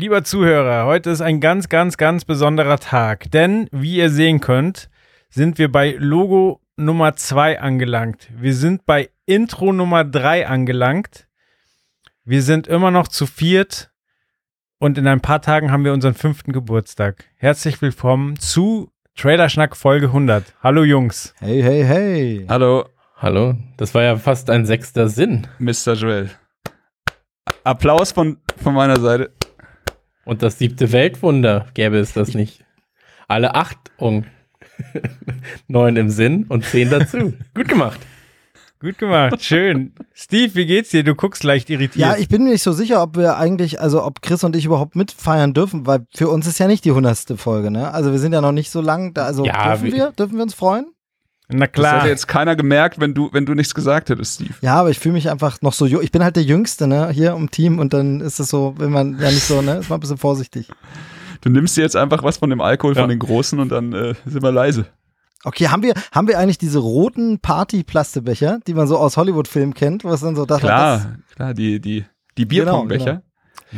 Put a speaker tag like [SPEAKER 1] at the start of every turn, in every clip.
[SPEAKER 1] Lieber Zuhörer, heute ist ein ganz, ganz, ganz besonderer Tag, denn wie ihr sehen könnt, sind wir bei Logo Nummer 2 angelangt. Wir sind bei Intro Nummer 3 angelangt. Wir sind immer noch zu viert und in ein paar Tagen haben wir unseren fünften Geburtstag. Herzlich willkommen zu Trailerschnack Folge 100. Hallo Jungs.
[SPEAKER 2] Hey, hey, hey.
[SPEAKER 3] Hallo,
[SPEAKER 4] Hallo, das war ja fast ein sechster Sinn.
[SPEAKER 3] Mr. Joel. Applaus von, von meiner Seite.
[SPEAKER 4] Und das siebte Weltwunder gäbe es das nicht. Alle acht und neun im Sinn und zehn dazu. Gut gemacht.
[SPEAKER 1] Gut gemacht, schön. Steve, wie geht's dir? Du guckst leicht irritiert.
[SPEAKER 2] Ja, ich bin mir nicht so sicher, ob wir eigentlich, also ob Chris und ich überhaupt mitfeiern dürfen, weil für uns ist ja nicht die hundertste Folge, ne? Also wir sind ja noch nicht so lang da. Also
[SPEAKER 4] Ja,
[SPEAKER 2] dürfen
[SPEAKER 4] wir-
[SPEAKER 2] wir? Dürfen wir uns freuen?
[SPEAKER 1] Na
[SPEAKER 3] Das
[SPEAKER 1] klar.
[SPEAKER 3] hätte jetzt keiner gemerkt, wenn du, wenn du nichts gesagt hättest, Steve.
[SPEAKER 2] Ja, aber ich fühle mich einfach noch so. Ich bin halt der Jüngste, ne? Hier im Team und dann ist es so, wenn man ja nicht so, ne? Ist man ein bisschen vorsichtig.
[SPEAKER 3] Du nimmst dir jetzt einfach was von dem Alkohol
[SPEAKER 4] Ja.
[SPEAKER 3] von den Großen und dann äh, sind wir leise.
[SPEAKER 2] Okay, haben wir, haben wir eigentlich diese roten Party-Plastebecher, die man so aus Hollywood-Filmen kennt, was dann so da
[SPEAKER 3] Klar, klar, die, die, die Bierpongbecher,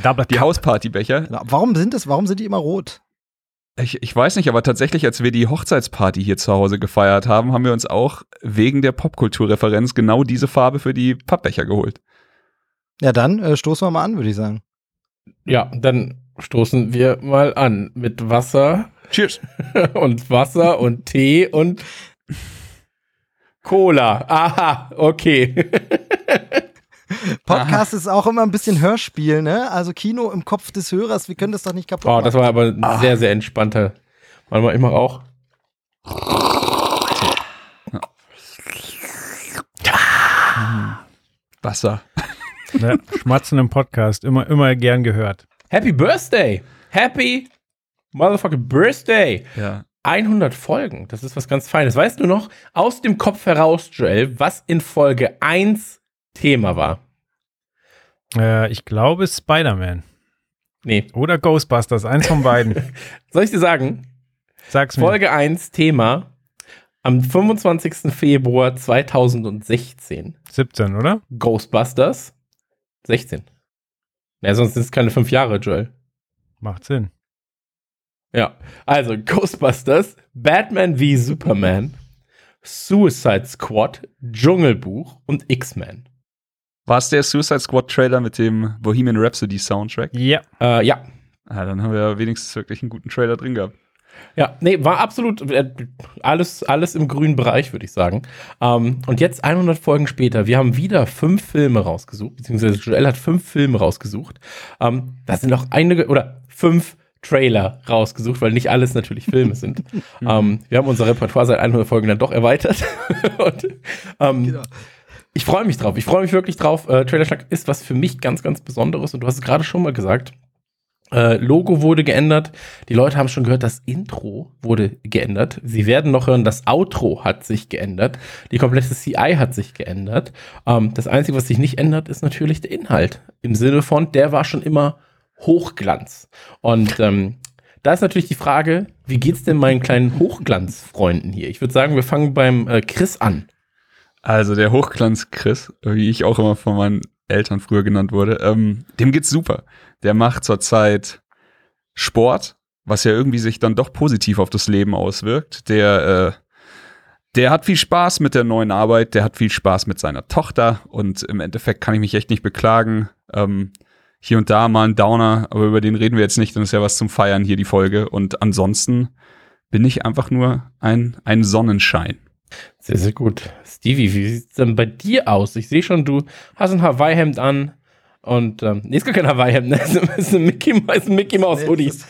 [SPEAKER 1] Double
[SPEAKER 3] die Hauspartybecher.
[SPEAKER 2] Genau. Warum sind das, warum sind die immer rot?
[SPEAKER 3] Ich, ich weiß nicht, aber tatsächlich, als wir die Hochzeitsparty hier zu Hause gefeiert haben, haben wir uns auch wegen der Popkulturreferenz genau diese Farbe für die Pappbecher geholt.
[SPEAKER 2] Ja, dann äh, stoßen wir mal an, würde ich sagen.
[SPEAKER 4] Ja, dann stoßen wir mal an mit Wasser
[SPEAKER 3] Cheers.
[SPEAKER 4] und Wasser und Tee und Cola. Aha, okay.
[SPEAKER 2] Podcast ist auch immer ein bisschen Hörspiel, ne? Also Kino im Kopf des Hörers, wir können das doch nicht kaputt
[SPEAKER 4] Oh,
[SPEAKER 2] machen.
[SPEAKER 4] das war aber ein sehr, sehr entspannter. Warte mal, ich mach auch.
[SPEAKER 3] Wasser.
[SPEAKER 1] Ja, Schmatzen im Podcast, immer, immer gern gehört.
[SPEAKER 4] Happy Birthday! Happy motherfucking Birthday!
[SPEAKER 3] Ja.
[SPEAKER 4] 100 Folgen, das ist was ganz Feines. Weißt du noch, aus dem Kopf heraus, Joel, was in Folge 1 Thema war?
[SPEAKER 1] Äh, ich glaube Spider-Man.
[SPEAKER 4] Nee,
[SPEAKER 1] Oder Ghostbusters, eins von beiden.
[SPEAKER 4] soll ich dir sagen?
[SPEAKER 1] Sag's mir.
[SPEAKER 4] Folge 1 Thema am 25. Februar 2016.
[SPEAKER 1] 17, oder?
[SPEAKER 4] Ghostbusters 16. Ja, sonst sind es keine fünf Jahre, Joel.
[SPEAKER 1] Macht Sinn.
[SPEAKER 4] Ja, also Ghostbusters, Batman wie Superman, Suicide Squad, Dschungelbuch und X-Men.
[SPEAKER 3] War es der Suicide Squad Trailer mit dem Bohemian Rhapsody Soundtrack?
[SPEAKER 1] Ja.
[SPEAKER 4] Äh, ja,
[SPEAKER 3] Ah, dann haben wir ja wenigstens wirklich einen guten Trailer drin gehabt.
[SPEAKER 4] Ja, nee, war absolut äh, alles, alles im grünen Bereich, würde ich sagen. Ähm, und jetzt 100 Folgen später, wir haben wieder fünf Filme rausgesucht, beziehungsweise Joel hat fünf Filme rausgesucht. Ähm, da sind noch einige, oder fünf Trailer rausgesucht, weil nicht alles natürlich Filme sind. ähm, wir haben unser Repertoire seit 100 Folgen dann doch erweitert. und, ähm, Ich freue mich drauf. Ich freue mich wirklich drauf. Äh, Trailerschnack ist was für mich ganz, ganz Besonderes. Und du hast es gerade schon mal gesagt. Äh, Logo wurde geändert. Die Leute haben schon gehört, das Intro wurde geändert. Sie werden noch hören, das Outro hat sich geändert. Die komplette CI hat sich geändert. Ähm, das Einzige, was sich nicht ändert, ist natürlich der Inhalt. Im Sinne von, der war schon immer Hochglanz. Und ähm, da ist natürlich die Frage, wie geht's denn meinen kleinen Hochglanzfreunden hier? Ich würde sagen, wir fangen beim äh, Chris an.
[SPEAKER 3] Also der Hochglanz Chris, wie ich auch immer von meinen Eltern früher genannt wurde, ähm, dem geht's super. Der macht zurzeit Sport, was ja irgendwie sich dann doch positiv auf das Leben auswirkt. Der, äh, der hat viel Spaß mit der neuen Arbeit, der hat viel Spaß mit seiner Tochter und im Endeffekt kann ich mich echt nicht beklagen. Ähm, hier und da mal ein Downer, aber über den reden wir jetzt nicht, dann ist ja was zum Feiern hier die Folge. Und ansonsten bin ich einfach nur ein, ein Sonnenschein.
[SPEAKER 4] Sehr, sehr gut. Stevie, wie sieht's denn bei dir aus? Ich sehe schon, du hast ein Hawaii-Hemd an und, ähm, nee, ist gar kein Hawaii-Hemd, ne? Es ist ein Mickey, ist ein Mickey Mouse Hoodie.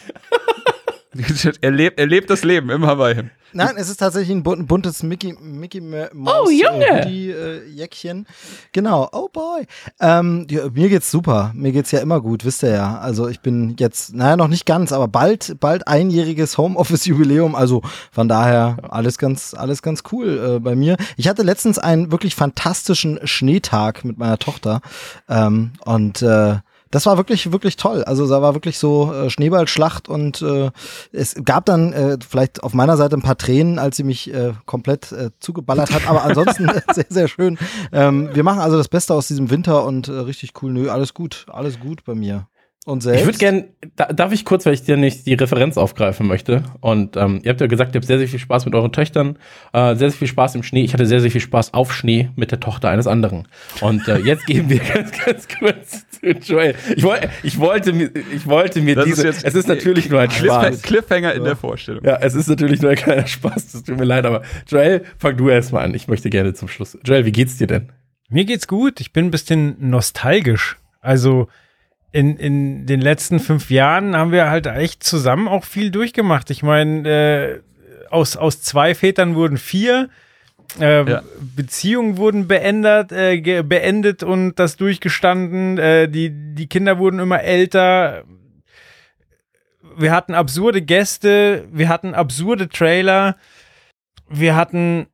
[SPEAKER 3] er, lebt, er lebt das Leben im Hawaii.
[SPEAKER 2] Nein, es ist tatsächlich ein bun- buntes Mickey, Mickey Ma-
[SPEAKER 4] Oh,
[SPEAKER 2] Mouse
[SPEAKER 4] Junge!
[SPEAKER 2] äh, Hoodie, äh, Jäckchen. Genau, oh boy. Ähm, ja, mir geht's super. Mir geht's ja immer gut, wisst ihr ja. Also ich bin jetzt, naja, noch nicht ganz, aber bald, bald einjähriges Homeoffice-Jubiläum. Also von daher alles ganz, alles ganz cool äh, bei mir. Ich hatte letztens einen wirklich fantastischen Schneetag mit meiner Tochter. Ähm, und äh, das war wirklich, wirklich toll. Also da war wirklich so äh, Schneeballschlacht und äh, es gab dann äh, vielleicht auf meiner Seite ein paar Tränen, als sie mich äh, komplett äh, zugeballert hat. Aber ansonsten sehr, sehr schön. Ähm, wir machen also das Beste aus diesem Winter und äh, richtig cool. Nö, alles gut, alles gut bei mir. Und selbst?
[SPEAKER 4] Ich würde gerne, da, darf ich kurz, weil ich dir nicht die Referenz aufgreifen möchte. Und ähm, ihr habt ja gesagt, ihr habt sehr, sehr viel Spaß mit euren Töchtern, äh, sehr, sehr viel Spaß im Schnee. Ich hatte sehr, sehr viel Spaß auf Schnee mit der Tochter eines anderen. Und äh, jetzt geben wir ganz, ganz kurz zu Joel. Ich, woll, ich, wollte, mir, ich wollte mir
[SPEAKER 3] Das
[SPEAKER 4] diese,
[SPEAKER 3] ist jetzt
[SPEAKER 4] es ist natürlich nur ein Spaß.
[SPEAKER 3] Cliffhanger in der Vorstellung.
[SPEAKER 4] Ja, es ist natürlich nur ein kleiner Spaß, das tut mir leid, aber Joel, fang du erstmal an. Ich möchte gerne zum Schluss. Joel, wie geht's dir denn?
[SPEAKER 1] Mir geht's gut. Ich bin ein bisschen nostalgisch. Also in, in den letzten fünf Jahren haben wir halt echt zusammen auch viel durchgemacht. Ich meine, äh, aus, aus zwei Vätern wurden vier. Äh,
[SPEAKER 3] Ja.
[SPEAKER 1] Beziehungen wurden beendet, äh, beendet und das durchgestanden. Äh, die, die Kinder wurden immer älter. Wir hatten absurde Gäste, wir hatten absurde Trailer, wir hatten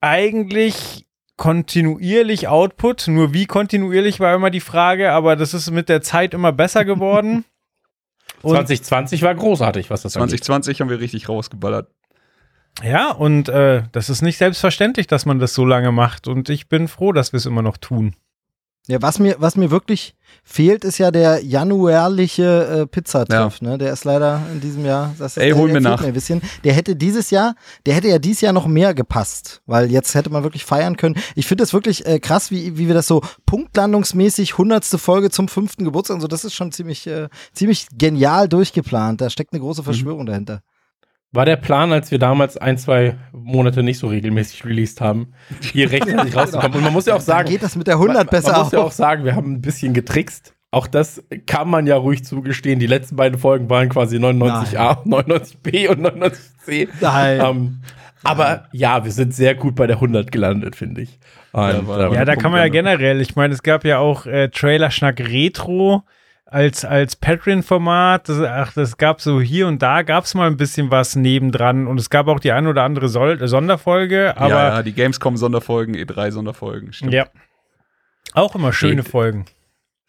[SPEAKER 1] eigentlich kontinuierlich Output. Nur wie kontinuierlich war immer die Frage, aber das ist mit der Zeit immer besser geworden. Und,
[SPEAKER 4] 2020 war großartig, was das angeht.
[SPEAKER 3] 2020 haben wir richtig rausgeballert.
[SPEAKER 1] ja, und äh, das ist nicht selbstverständlich, dass man das so lange macht. Und ich bin froh, dass wir es immer noch tun.
[SPEAKER 2] Ja, was mir, was mir wirklich fehlt, ist ja der januärliche äh, Pizzatreff, ne? Der ist leider in diesem Jahr. Das ist,
[SPEAKER 3] Ey, hol mir nach.
[SPEAKER 2] Mir ein bisschen. Der hätte dieses Jahr, der hätte ja dieses Jahr noch mehr gepasst, weil jetzt hätte man wirklich feiern können. Ich finde das wirklich äh, krass, wie, wie wir das so punktlandungsmäßig hundertste Folge zum fünften Geburtstag so. Das ist schon ziemlich, äh, ziemlich genial durchgeplant. Da steckt eine
[SPEAKER 3] Mhm.
[SPEAKER 2] große Verschwörung dahinter.
[SPEAKER 4] War der Plan, als wir damals ein, zwei Monate nicht so regelmäßig released haben, hier rechtzeitig rauszukommen? Und man muss ja auch
[SPEAKER 2] Dann
[SPEAKER 4] sagen,
[SPEAKER 2] geht das mit der 100 besser
[SPEAKER 4] man muss ja auch sagen, wir haben ein bisschen getrickst. Auch das kann man ja ruhig zugestehen. Die letzten beiden Folgen waren quasi 99a, 99b und 99c.
[SPEAKER 2] Nein.
[SPEAKER 4] Ähm, aber ja, wir sind sehr gut bei der 100 gelandet, finde ich. Und,
[SPEAKER 3] Ja, war-
[SPEAKER 4] ähm,
[SPEAKER 1] Ja, da kann man ja generell, ich meine, es gab ja auch äh, Trailer-Schnack Retro als, als Patreon-Format. Das, ach, das gab so hier und da gab es mal ein bisschen was nebendran und es gab auch die ein oder andere Sol Sonderfolge, aber
[SPEAKER 3] ja, ja, die Gamescom-Sonderfolgen, E3-Sonderfolgen. stimmt.
[SPEAKER 1] ja. Auch immer schöne
[SPEAKER 4] Nee.
[SPEAKER 1] Folgen.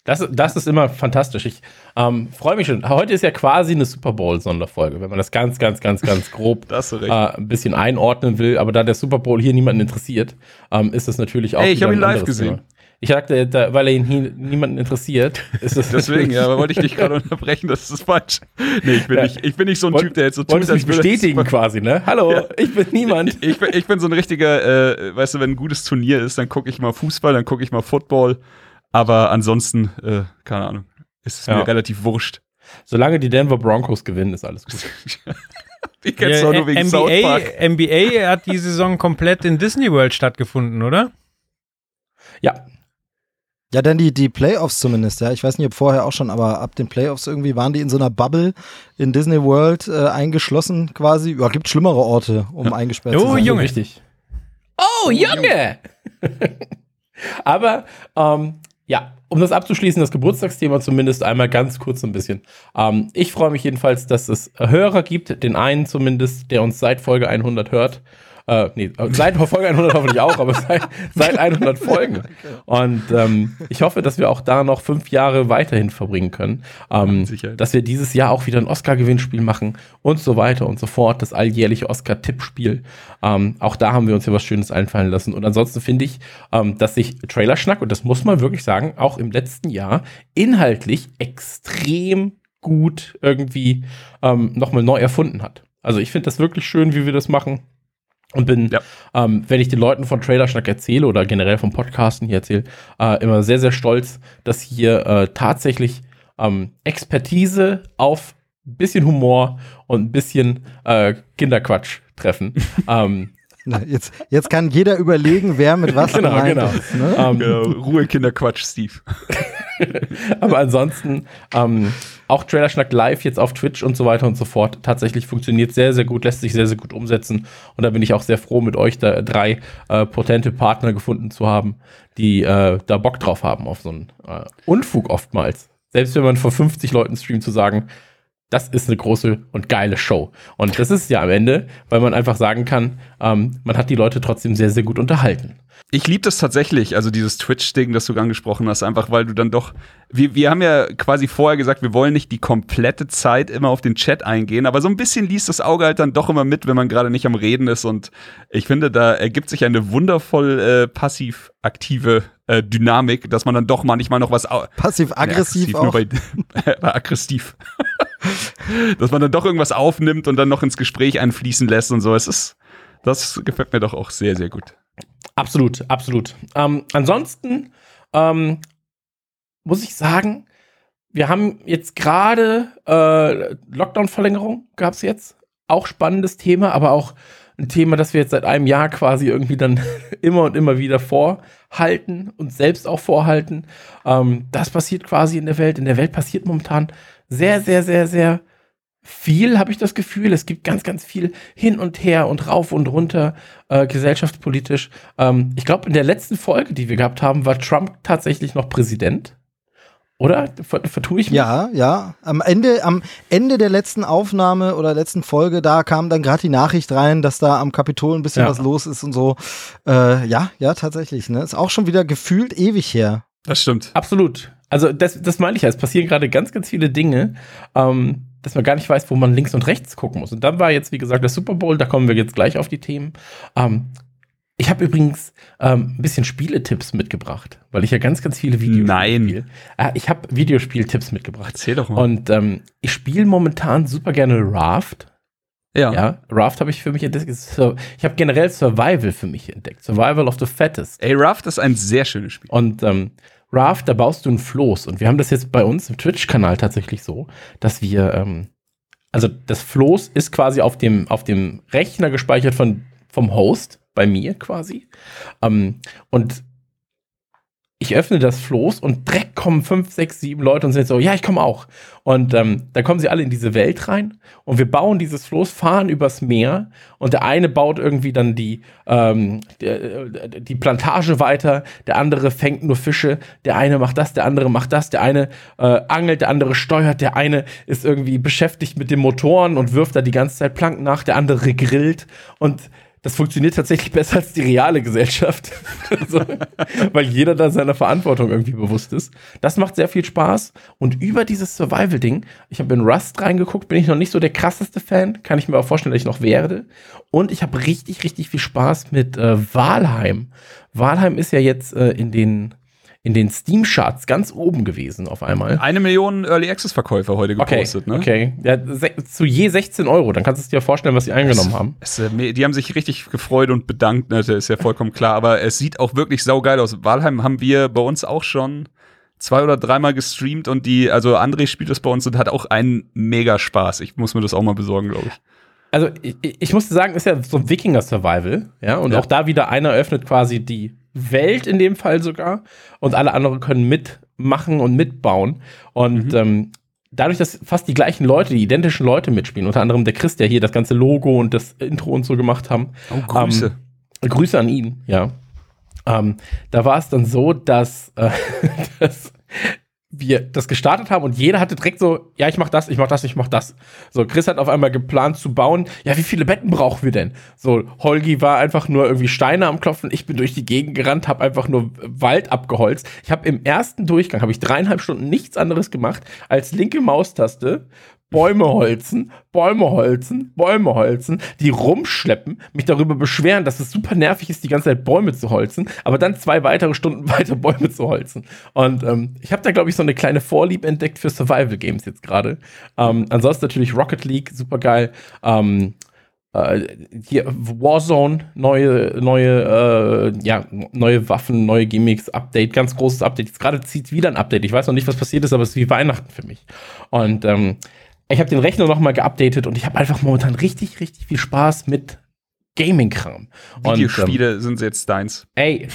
[SPEAKER 4] Das, das ist immer fantastisch. Ich ähm, freue mich schon. Heute ist ja quasi eine Super Bowl-Sonderfolge, wenn man das ganz, ganz, ganz, ganz grob äh, ein bisschen einordnen will. Aber da der Super Bowl hier niemanden interessiert, ähm, ist das natürlich auch.
[SPEAKER 3] Ey, ich
[SPEAKER 4] wieder
[SPEAKER 3] hab ihn
[SPEAKER 4] ein
[SPEAKER 3] live gesehen.
[SPEAKER 4] Thema. Ich sagte, da, weil er ihn hier niemanden interessiert, ist das
[SPEAKER 3] Deswegen, ja, aber wollte ich dich gerade unterbrechen, das ist falsch. Nee, ich bin,
[SPEAKER 4] Ja.
[SPEAKER 3] nicht, ich bin nicht so ein
[SPEAKER 4] Woll-
[SPEAKER 3] Typ, der jetzt so tut, als würde
[SPEAKER 4] bestätigen
[SPEAKER 3] super-
[SPEAKER 4] quasi, ne? Hallo,
[SPEAKER 3] Ja.
[SPEAKER 4] ich bin niemand.
[SPEAKER 3] Ich bin, ich bin so ein richtiger, äh, weißt du, wenn ein gutes Turnier ist, dann gucke ich mal Fußball, dann gucke ich mal Football. Aber ansonsten, äh, keine Ahnung, ist es
[SPEAKER 4] Ja.
[SPEAKER 3] mir relativ wurscht.
[SPEAKER 4] Solange die Denver Broncos gewinnen, ist alles gut.
[SPEAKER 3] Die kennst du
[SPEAKER 1] Ja,
[SPEAKER 3] auch nur wegen South
[SPEAKER 1] NBA,
[SPEAKER 3] Park.
[SPEAKER 1] NBA hat die Saison komplett in Disney World stattgefunden, oder?
[SPEAKER 4] Ja,
[SPEAKER 2] Ja, dann die, die Playoffs zumindest, ja. Ich weiß nicht, ob vorher auch schon, aber ab den Playoffs irgendwie waren die in so einer Bubble in Disney World äh, eingeschlossen quasi. Ja, gibt schlimmere Orte, um eingesperrt
[SPEAKER 1] Oh,
[SPEAKER 2] zu sein.
[SPEAKER 1] Junge.
[SPEAKER 4] Richtig. Oh, Junge! Aber, ähm, ja, um das abzuschließen, das Geburtstagsthema zumindest einmal ganz kurz ein bisschen. Ähm, ich freue mich jedenfalls, dass es Hörer gibt, den einen zumindest, der uns seit Folge 100 hört. Äh, nee, seit Folge 100 hoffentlich auch, aber seit, seit 100 Folgen. Und ähm, ich hoffe, dass wir auch da noch fünf Jahre weiterhin verbringen können. Ähm,
[SPEAKER 3] Sicherheit.
[SPEAKER 4] dass wir dieses Jahr auch wieder ein Oscar-Gewinnspiel machen und so weiter und so fort. Das alljährliche Oscar-Tippspiel. Ähm, auch da haben wir uns ja was Schönes einfallen lassen. Und ansonsten finde ich, ähm, dass sich Trailerschnack, und das muss man wirklich sagen, auch im letzten Jahr inhaltlich extrem gut irgendwie ähm, nochmal neu erfunden hat. Also ich finde das wirklich schön, wie wir das machen. Und bin,
[SPEAKER 3] Ja.
[SPEAKER 4] ähm, wenn ich den Leuten von Trailerschnack erzähle oder generell vom Podcasten hier erzähle, äh, immer sehr, sehr stolz, dass hier äh, tatsächlich ähm, Expertise auf ein bisschen Humor und ein bisschen äh, Kinderquatsch treffen. ähm,
[SPEAKER 2] Na, Jetzt, jetzt kann jeder überlegen, wer mit was
[SPEAKER 4] Genau,
[SPEAKER 2] gemeint
[SPEAKER 4] genau.
[SPEAKER 2] ist. Ne?
[SPEAKER 4] ähm,
[SPEAKER 3] Genau, Ruhe, Kinder, Quatsch, Steve.
[SPEAKER 4] Aber ansonsten, ähm, auch Trailerschnack live jetzt auf Twitch und so weiter und so fort. Tatsächlich funktioniert sehr, sehr gut, lässt sich sehr, sehr gut umsetzen. Und da bin ich auch sehr froh, mit euch da drei äh, potente Partner gefunden zu haben, die äh, da Bock drauf haben auf so einen äh, Unfug oftmals. Selbst wenn man vor 50 Leuten streamt, zu sagen, das ist eine große und geile Show. Und das ist ja am Ende, weil man einfach sagen kann, ähm, man hat die Leute trotzdem sehr, sehr gut unterhalten.
[SPEAKER 3] Ich liebe das tatsächlich, also dieses Twitch-Ding, das du angesprochen hast, einfach weil du dann doch, wir, wir haben ja quasi vorher gesagt, wir wollen nicht die komplette Zeit immer auf den Chat eingehen, aber so ein bisschen liest das Auge halt dann doch immer mit, wenn man gerade nicht am Reden ist und ich finde, da ergibt sich eine wundervoll äh, passiv-aktive äh, Dynamik, dass man dann doch manchmal noch was
[SPEAKER 2] passiv-aggressiv
[SPEAKER 3] nee,
[SPEAKER 2] auch.
[SPEAKER 3] Bei, bei aggressiv. Dass man dann doch irgendwas aufnimmt und dann noch ins Gespräch einfließen lässt und so. Es ist, das gefällt mir doch auch sehr, sehr gut.
[SPEAKER 4] Absolut, absolut. Ähm, ansonsten ähm, muss ich sagen, wir haben jetzt gerade äh, Lockdown-Verlängerung, gab es jetzt. Auch spannendes Thema, aber auch ein Thema, das wir jetzt seit einem Jahr quasi irgendwie dann immer und immer wieder vorhalten und selbst auch vorhalten. Ähm, das passiert quasi in der Welt. In der Welt passiert momentan sehr, sehr, sehr, sehr viel, habe ich das Gefühl. Es gibt ganz, ganz viel hin und her und rauf und runter äh, gesellschaftspolitisch. Ähm, ich glaube, in der letzten Folge, die wir gehabt haben, war Trump tatsächlich noch Präsident. Oder? Vertue ich mich?
[SPEAKER 2] Ja, ja. Am Ende, am Ende der letzten Aufnahme oder letzten Folge, da kam dann gerade die Nachricht rein, dass da am Kapitol ein bisschen
[SPEAKER 4] Ja.
[SPEAKER 2] was los ist und so. Äh, ja, ja, tatsächlich. Ne? Ist auch schon wieder gefühlt ewig her.
[SPEAKER 3] Das stimmt.
[SPEAKER 4] Absolut. Also das, das meine ich ja. Es passieren gerade ganz, ganz viele Dinge, ähm, dass man gar nicht weiß, wo man links und rechts gucken muss. Und dann war jetzt, wie gesagt, der Super Bowl. Da kommen wir jetzt gleich auf die Themen. Ähm, ich habe übrigens ähm, ein bisschen Spieletipps mitgebracht, weil ich ja ganz, ganz viele Videospiele
[SPEAKER 3] Nein.
[SPEAKER 4] spiele. Äh, ich habe Videospieltipps mitgebracht.
[SPEAKER 3] Erzähl doch mal.
[SPEAKER 4] Und ähm, ich spiele momentan super gerne Raft.
[SPEAKER 3] ja.
[SPEAKER 4] Ja, Raft habe ich für mich entdeckt. Ich habe generell Survival für mich entdeckt. Survival of the Fattest.
[SPEAKER 3] Ey, Raft ist ein sehr schönes Spiel.
[SPEAKER 4] Und ähm, Raft, da baust du ein Floß. Und wir haben das jetzt bei uns im Twitch-Kanal tatsächlich so, dass wir, ähm, also das Floß ist quasi auf dem, auf dem Rechner gespeichert von, vom Host, bei mir quasi. Ähm, und ich öffne das Floß und direkt kommen fünf, sechs, sieben Leute und sind so, ja, ich komme auch. Und ähm, dann kommen sie alle in diese Welt rein und wir bauen dieses Floß, fahren übers Meer und der eine baut irgendwie dann die, ähm, die, die Plantage weiter, der andere fängt nur Fische, der eine macht das, der andere macht das, der eine äh, angelt, der andere steuert, der eine ist irgendwie beschäftigt mit den Motoren und wirft da die ganze Zeit Planken nach, der andere grillt und das funktioniert tatsächlich besser als die reale Gesellschaft. also, weil jeder da seiner Verantwortung irgendwie bewusst ist. Das macht sehr viel Spaß. Und über dieses Survival-Ding, ich habe in Rust reingeguckt, bin ich noch nicht so der krasseste Fan. Kann ich mir auch vorstellen, dass ich noch werde. Und ich habe richtig, richtig viel Spaß mit äh, Valheim. Valheim ist ja jetzt äh, in den, in den Steam-Charts ganz oben gewesen auf einmal.
[SPEAKER 3] Eine Million Early Access Verkäufer heute
[SPEAKER 4] Okay,
[SPEAKER 3] gepostet, ne?
[SPEAKER 4] okay. Ja, zu je 16 Euro. Dann kannst du es dir vorstellen, was sie eingenommen haben.
[SPEAKER 3] Es, äh, die haben sich richtig gefreut und bedankt, ne, das ist ja vollkommen klar. Aber es sieht auch wirklich saugeil aus. Walheim haben wir bei uns auch schon zwei oder dreimal gestreamt und die, also André spielt das bei uns und hat auch einen mega Spaß. Ich muss mir das auch mal besorgen, glaube ich.
[SPEAKER 4] Also ich, ich musste sagen, ist ja so ein Wikinger-Survival, ja, und
[SPEAKER 3] Ja.
[SPEAKER 4] auch da wieder einer öffnet quasi die Welt in dem Fall sogar und alle anderen können mitmachen und mitbauen und ähm, dadurch, dass fast die gleichen Leute, die identischen Leute mitspielen, unter anderem der Chris, der hier das ganze Logo und das Intro und so gemacht haben.
[SPEAKER 3] Oh, Grüße.
[SPEAKER 4] Ähm, Grüße an ihn, ja. Ähm, da war es dann so, dass, äh, dass wir das gestartet haben und jeder hatte direkt so, ja, ich mach das, ich mach das, ich mach das. So, Chris hat auf einmal geplant zu bauen, ja, wie viele Betten brauchen wir denn? So, Holgi war einfach nur irgendwie Steine am Klopfen, ich bin durch die Gegend gerannt, habe einfach nur Wald abgeholzt. Ich habe im ersten Durchgang, habe ich dreieinhalb Stunden nichts anderes gemacht, als linke Maustaste Bäume holzen, Bäume holzen, Bäume holzen, die rumschleppen, mich darüber beschweren, dass es super nervig ist, die ganze Zeit Bäume zu holzen, aber dann zwei weitere Stunden weiter Bäume zu holzen. Und ähm, ich habe da, glaube ich, so eine kleine Vorliebe entdeckt für Survival Games jetzt gerade. Ähm, ansonsten natürlich Rocket League, super geil. Ähm, äh, hier Warzone, neue, neue, äh, ja, neue Waffen, neue Gimmicks, Update, ganz großes Update. Jetzt gerade zieht wieder ein Update. Ich weiß noch nicht, was passiert ist, aber es ist wie Weihnachten für mich. Und ähm, ich habe den Rechner noch mal geupdatet und ich habe einfach momentan richtig, richtig viel Spaß mit Gaming-Kram. Und, ähm,
[SPEAKER 3] Videospiele sind jetzt deins.
[SPEAKER 4] ey,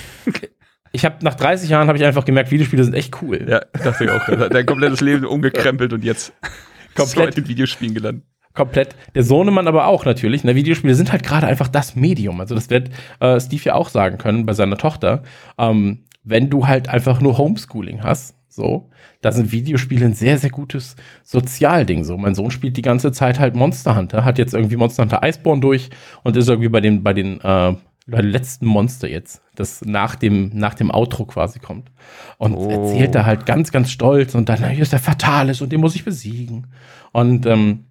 [SPEAKER 4] Ich habe nach 30 Jahren habe ich einfach gemerkt, Videospiele sind echt cool.
[SPEAKER 3] Ja, dachte ich auch. Dein komplettes Leben umgekrempelt und jetzt
[SPEAKER 4] Komplett.
[SPEAKER 3] in Videospielen gelandet.
[SPEAKER 4] komplett. Der Sohnemann aber auch natürlich. Ne? Videospiele sind halt gerade einfach das Medium. Also das wird äh, Steve ja auch sagen können bei seiner Tochter. Ähm, wenn du halt einfach nur Homeschooling hast, so, da sind Videospiele ein sehr, sehr gutes Sozialding. So, mein Sohn spielt die ganze Zeit halt Monster Hunter, hat jetzt irgendwie Monster Hunter Iceborne durch und ist irgendwie bei den, bei den, äh, bei den letzten Monster jetzt, das nach dem, nach dem Outro quasi kommt. Und
[SPEAKER 3] Oh.
[SPEAKER 4] erzählt da halt ganz, ganz stolz und dann, hier ist der Fatalis und den muss ich besiegen. Und ähm,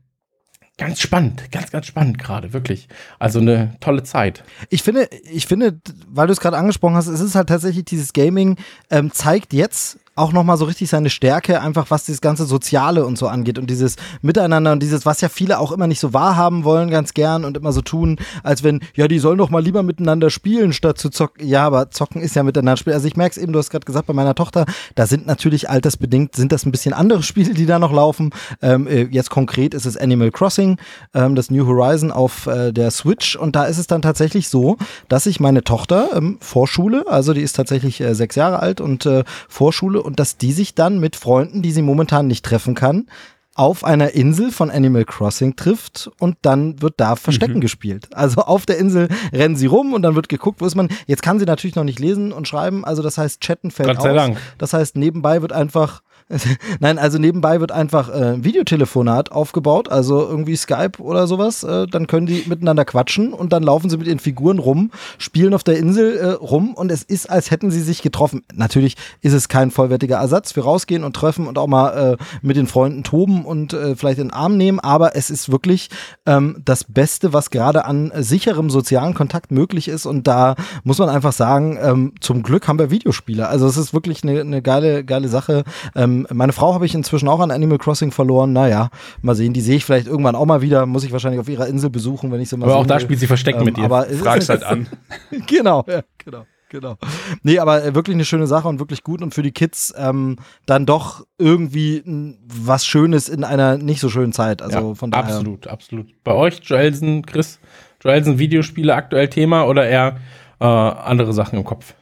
[SPEAKER 4] ganz spannend, ganz, ganz spannend gerade, wirklich. Also eine tolle Zeit.
[SPEAKER 2] Ich finde, ich finde, weil du es gerade angesprochen hast, es ist halt tatsächlich dieses Gaming ähm, zeigt jetzt auch noch mal so richtig seine Stärke, einfach was dieses ganze Soziale und so angeht und dieses Miteinander und dieses, was ja viele auch immer nicht so wahrhaben wollen, ganz gern und immer so tun, als wenn, ja, die sollen doch mal lieber miteinander spielen, statt zu zocken. Ja, aber zocken ist ja miteinander spielen. Also ich merke es eben, du hast gerade gesagt, bei meiner Tochter, da sind natürlich altersbedingt, sind das ein bisschen andere Spiele, die da noch laufen. Ähm, äh, jetzt konkret ist es Animal Crossing, ähm, das New Horizon auf äh, der Switch und da ist es dann tatsächlich so, dass ich meine Tochter ähm, Vorschule, also die ist tatsächlich äh, sechs Jahre alt und äh, Vorschule und dass die sich dann mit Freunden, die sie momentan nicht treffen kann, auf einer Insel von Animal Crossing trifft und dann wird da Verstecken gespielt. Also auf der Insel rennen sie rum und dann wird geguckt, wo ist man. Jetzt kann sie natürlich noch nicht lesen und schreiben, also das heißt, chatten fällt
[SPEAKER 4] Gott sei
[SPEAKER 2] aus.
[SPEAKER 4] Dank.
[SPEAKER 2] Das heißt, nebenbei wird einfach Nein, also nebenbei wird einfach äh, Videotelefonat aufgebaut, also irgendwie Skype oder sowas. Äh, dann können die miteinander quatschen und dann laufen sie mit ihren Figuren rum, spielen auf der Insel äh, rum und es ist, als hätten sie sich getroffen. Natürlich ist es kein vollwertiger Ersatz für rausgehen und treffen und auch mal äh, mit den Freunden toben und äh, vielleicht in den Arm nehmen, aber es ist wirklich ähm, das Beste, was gerade an sicherem sozialen Kontakt möglich ist und da muss man einfach sagen, ähm, zum Glück haben wir Videospiele. Also es ist wirklich eine, eine geile, geile Sache. Ähm, meine Frau habe ich inzwischen auch an Animal Crossing verloren. Naja, mal sehen, die sehe ich vielleicht irgendwann auch mal wieder. Muss ich wahrscheinlich auf ihrer Insel besuchen, wenn ich sie mal
[SPEAKER 4] Aber auch
[SPEAKER 2] sehen
[SPEAKER 4] da
[SPEAKER 2] will.
[SPEAKER 4] spielt sie Verstecken
[SPEAKER 2] Ähm,
[SPEAKER 4] mit dir.
[SPEAKER 2] Aber
[SPEAKER 3] Fragst halt an.
[SPEAKER 2] genau, ja, genau. Genau. Nee, aber äh, wirklich eine schöne Sache und wirklich gut und für die Kids ähm, dann doch irgendwie was Schönes in einer nicht so schönen Zeit. Also
[SPEAKER 4] Ja,
[SPEAKER 2] von daher.
[SPEAKER 4] Absolut, absolut. Bei euch, Joelsen, Chris, Joelsen, Videospiele aktuell Thema oder eher äh, andere Sachen im Kopf?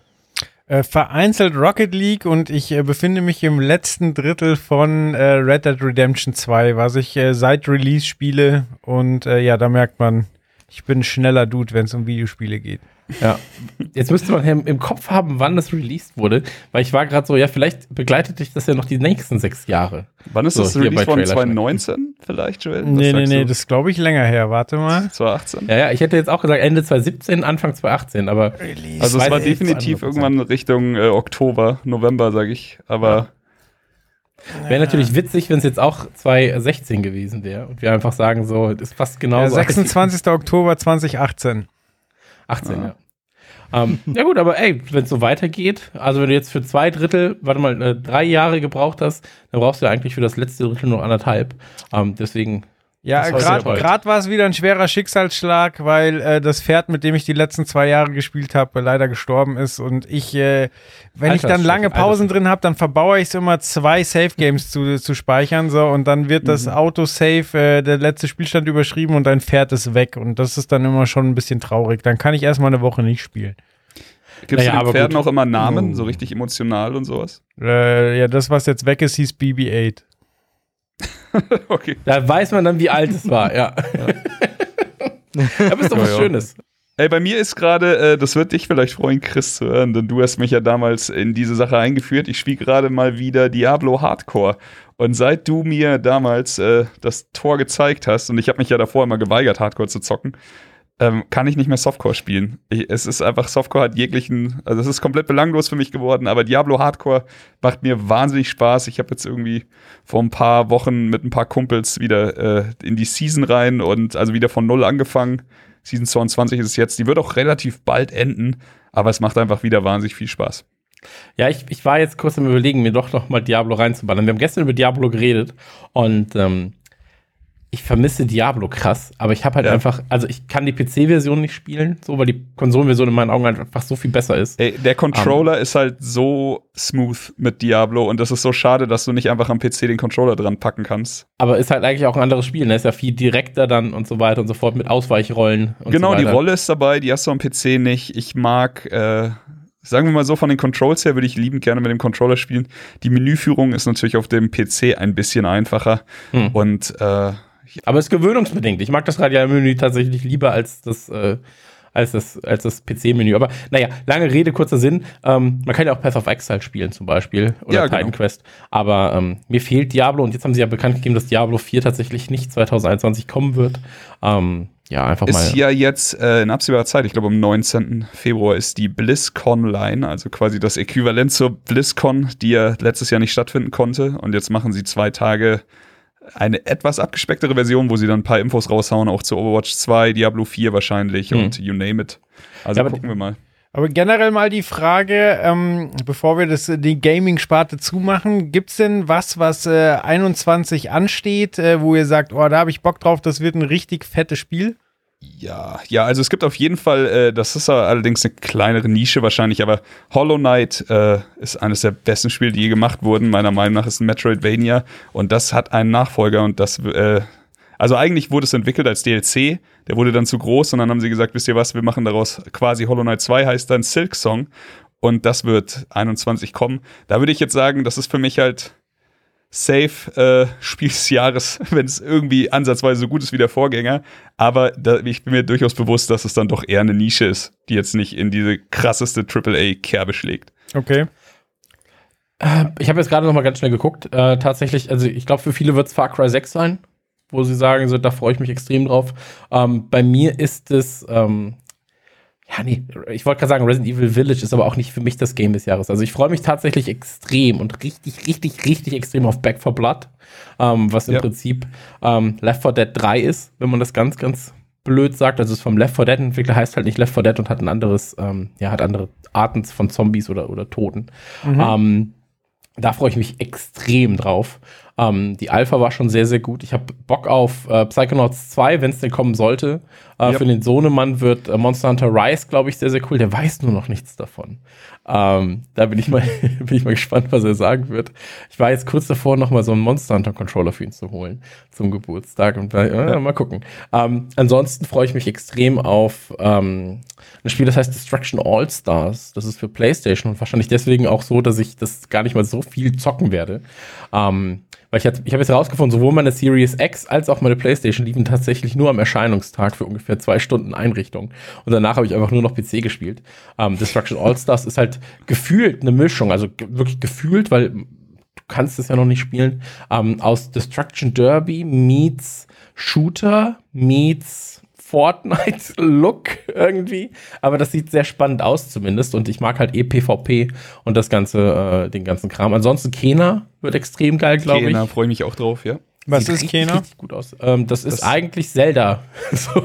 [SPEAKER 1] Äh, vereinzelt Rocket League und ich äh, befinde mich im letzten Drittel von äh, Red Dead Redemption 2, was ich äh, seit Release spiele. Und äh, ja, da merkt man, ich bin ein schneller Dude, wenn es um Videospiele geht.
[SPEAKER 4] Ja. Jetzt müsste man im, im Kopf haben, wann das released wurde, weil ich war gerade so, ja, vielleicht begleitet dich das ja noch die nächsten sechs Jahre.
[SPEAKER 3] Wann ist
[SPEAKER 4] So,
[SPEAKER 3] das Release worden?
[SPEAKER 4] Trailer
[SPEAKER 3] 2019 vielleicht, Joel? Was
[SPEAKER 1] nee, nee, nee,
[SPEAKER 3] du?
[SPEAKER 1] das glaube ich länger her. Warte mal.
[SPEAKER 3] 2018?
[SPEAKER 4] Ja, ja, ich hätte jetzt auch gesagt Ende 2017, Anfang 2018, aber
[SPEAKER 3] Also es war definitiv
[SPEAKER 4] 100%.
[SPEAKER 3] irgendwann Richtung äh, Oktober, November, sage ich. Aber
[SPEAKER 4] wäre natürlich witzig, wenn es jetzt auch 2016 gewesen wäre und wir einfach sagen so, das ist fast
[SPEAKER 1] Ja,
[SPEAKER 4] genauso.
[SPEAKER 1] 26. Oktober 2018.
[SPEAKER 4] 18, ja. Ähm, ja gut, aber ey, wenn es so weitergeht, also wenn du jetzt für zwei Drittel, warte mal, äh, drei Jahre gebraucht hast, dann brauchst du ja eigentlich für das letzte Drittel nur anderthalb. Ähm, deswegen,
[SPEAKER 1] Ja, gerade war es wieder ein schwerer Schicksalsschlag, weil äh, das Pferd, mit dem ich die letzten zwei Jahre gespielt habe, leider gestorben ist. Und ich, äh, wenn ich dann lange Pausen drin habe, dann verbaue ich es immer, zwei Safe Games zu, zu speichern. So, und dann wird das Autosave, äh, der letzte Spielstand überschrieben und dein Pferd ist weg. Und das ist dann immer schon ein bisschen traurig. Dann kann ich erstmal eine Woche nicht spielen.
[SPEAKER 3] gibst
[SPEAKER 4] Naja,
[SPEAKER 3] du
[SPEAKER 4] aber
[SPEAKER 3] den Pferden
[SPEAKER 4] gut.
[SPEAKER 3] auch immer Namen,
[SPEAKER 1] Oh.
[SPEAKER 3] so richtig emotional und sowas?
[SPEAKER 1] Äh, ja, das, was jetzt weg ist, hieß BB-8.
[SPEAKER 3] okay.
[SPEAKER 4] da weiß man dann, wie alt es war, ja. Aber ist doch was
[SPEAKER 3] Ja, ja.
[SPEAKER 4] Schönes.
[SPEAKER 3] Ey, bei mir ist gerade, äh, das wird dich vielleicht freuen, Chris, zu hören, denn du hast mich ja damals in diese Sache eingeführt. Ich spiele gerade mal wieder Diablo Hardcore. Und seit du mir damals äh, das Tor gezeigt hast, und ich habe mich ja davor immer geweigert, Hardcore zu zocken, ähm, kann ich nicht mehr Softcore spielen. Ich, es ist einfach, Softcore hat jeglichen, also es ist komplett belanglos für mich geworden, aber Diablo Hardcore macht mir wahnsinnig Spaß. Ich habe jetzt irgendwie vor ein paar Wochen mit ein paar Kumpels wieder äh, in die Season rein und also wieder von Null angefangen. Season 22 ist es jetzt. Die wird auch relativ bald enden, aber es macht einfach wieder wahnsinnig viel Spaß.
[SPEAKER 4] Ja, ich, ich war jetzt kurz am überlegen, mir doch noch mal Diablo reinzuballern. Wir haben gestern über Diablo geredet und ähm, ich vermisse Diablo krass, aber ich habe halt
[SPEAKER 3] Ja.
[SPEAKER 4] einfach, also ich kann die PC-Version nicht spielen, so, weil die Konsolenversion in meinen Augen halt einfach so viel besser ist.
[SPEAKER 3] Ey, der Controller ist halt so smooth mit Diablo und das ist so schade, dass du nicht einfach am PC den Controller dran packen kannst.
[SPEAKER 4] Aber ist halt eigentlich auch ein anderes Spiel, ne? Ist ja viel direkter dann und so weiter und so fort mit Ausweichrollen und
[SPEAKER 3] genau,
[SPEAKER 4] so
[SPEAKER 3] die. Rolle ist dabei, die hast du am PC nicht. Ich mag äh, sagen wir mal so, von den Controls her würde ich liebend gerne mit dem Controller spielen. Die Menüführung ist natürlich auf dem PC ein bisschen einfacher.
[SPEAKER 4] Hm.
[SPEAKER 3] Und äh,
[SPEAKER 4] Aber es ist gewöhnungsbedingt. Ich mag das Radialmenü tatsächlich lieber als das, äh, als das, als das PC-Menü. Aber naja, lange Rede, kurzer Sinn. Ähm, man kann ja auch Path of Exile spielen zum Beispiel oder
[SPEAKER 3] Ja,
[SPEAKER 4] Titan
[SPEAKER 3] genau.
[SPEAKER 4] Quest. Aber ähm, mir fehlt Diablo und jetzt haben sie ja bekannt gegeben, dass Diablo 4 tatsächlich nicht 2021 kommen wird. Ähm, ja, einfach mal.
[SPEAKER 3] ist ja jetzt äh, in absehbarer Zeit, ich glaube am 19. Februar ist die BlizzCon-Line, also quasi das Äquivalent zur BlizzCon, die ja letztes Jahr nicht stattfinden konnte. Und jetzt machen sie zwei Tage eine etwas abgespecktere Version, wo sie dann ein paar Infos raushauen, auch zu Overwatch 2, Diablo 4 wahrscheinlich
[SPEAKER 4] Hm.
[SPEAKER 3] und you name it. Also
[SPEAKER 4] Ja, aber
[SPEAKER 3] gucken wir mal.
[SPEAKER 1] Aber generell mal die Frage, ähm, bevor wir das, die Gaming-Sparte zumachen, gibt es denn was, was äh, 21 ansteht, äh, wo ihr sagt, oh, da habe ich Bock drauf, das wird ein richtig fettes Spiel?
[SPEAKER 3] Ja, ja, also es gibt auf jeden Fall, äh, das ist allerdings eine kleinere Nische wahrscheinlich, aber Hollow Knight äh, ist eines der besten Spiele, die je gemacht wurden. Meiner Meinung nach ist ein Metroidvania und das hat einen Nachfolger und das, äh, also eigentlich wurde es entwickelt als DLC, der wurde dann zu groß und dann haben sie gesagt, wisst ihr was, wir machen daraus quasi Hollow Knight 2 heißt dann Silk Song und das wird 21 kommen. Da würde ich jetzt sagen, das ist für mich halt safe äh, Spiel des Jahres, wenn es irgendwie ansatzweise so gut ist wie der Vorgänger. Aber da, ich bin mir durchaus bewusst, dass es dann doch eher eine Nische ist, die jetzt nicht in diese krasseste AAA-Kerbe schlägt.
[SPEAKER 1] Okay.
[SPEAKER 4] Äh, Ich habe jetzt gerade noch mal ganz schnell geguckt. Äh, tatsächlich, also ich glaube, für viele wird es Far Cry 6 sein, wo sie sagen, so, da freue ich mich extrem drauf. Ähm, bei mir ist es, ähm, ja, nee, ich wollte gerade sagen, Resident Evil Village ist aber auch nicht für mich das Game des Jahres. Also ich freue mich tatsächlich extrem und richtig, richtig, richtig extrem auf Back for Blood, ähm, was im
[SPEAKER 3] Ja.
[SPEAKER 4] Prinzip ähm, Left 4 Dead 3 ist, wenn man das ganz, ganz blöd sagt. Also es ist vom Left 4 Dead Entwickler heißt halt nicht Left 4 Dead und hat ein anderes, ähm, ja, hat andere Arten von Zombies oder, oder Toten. Ähm, da freue ich mich extrem drauf. Ähm, die Alpha war schon sehr, sehr gut. Ich habe Bock auf äh, Psychonauts 2, wenn es denn kommen sollte. Äh,
[SPEAKER 3] Ja.
[SPEAKER 4] Für den Sohnemann wird äh, Monster Hunter Rise, glaube ich, sehr, sehr cool. Der weiß nur noch nichts davon. Ähm, da bin ich, mal, bin ich mal gespannt, was er sagen wird. Ich war jetzt kurz davor, noch mal so einen Monster Hunter Controller für ihn zu holen zum Geburtstag. Und äh, mal gucken. Ähm, ansonsten freue ich mich extrem auf ähm, ein Spiel, das heißt Destruction All Stars. Das ist für PlayStation und wahrscheinlich deswegen auch so, dass ich das gar nicht mal so viel zocken werde. Ähm, weil ich, ich habe jetzt herausgefunden, sowohl meine Series X als auch meine PlayStation liefen tatsächlich nur am Erscheinungstag für ungefähr zwei Stunden Einrichtung. Und danach habe ich einfach nur noch PC gespielt. Ähm, Destruction All Stars ist halt gefühlt eine Mischung, also ge wirklich gefühlt, weil du kannst es ja noch nicht spielen, ähm, aus Destruction Derby meets Shooter meets Fortnite-Look irgendwie. Aber das sieht sehr spannend aus zumindest. Und ich mag halt eh PvP und das ganze, äh, den ganzen Kram. Ansonsten Kena wird extrem geil, glaube ich.
[SPEAKER 3] Kena, freue ich mich auch drauf, ja.
[SPEAKER 1] Was
[SPEAKER 4] Sieht
[SPEAKER 1] ist
[SPEAKER 4] richtig,
[SPEAKER 1] Kena?
[SPEAKER 4] Richtig gut aus. Ähm, das ist
[SPEAKER 3] Das-
[SPEAKER 4] eigentlich Zelda. so.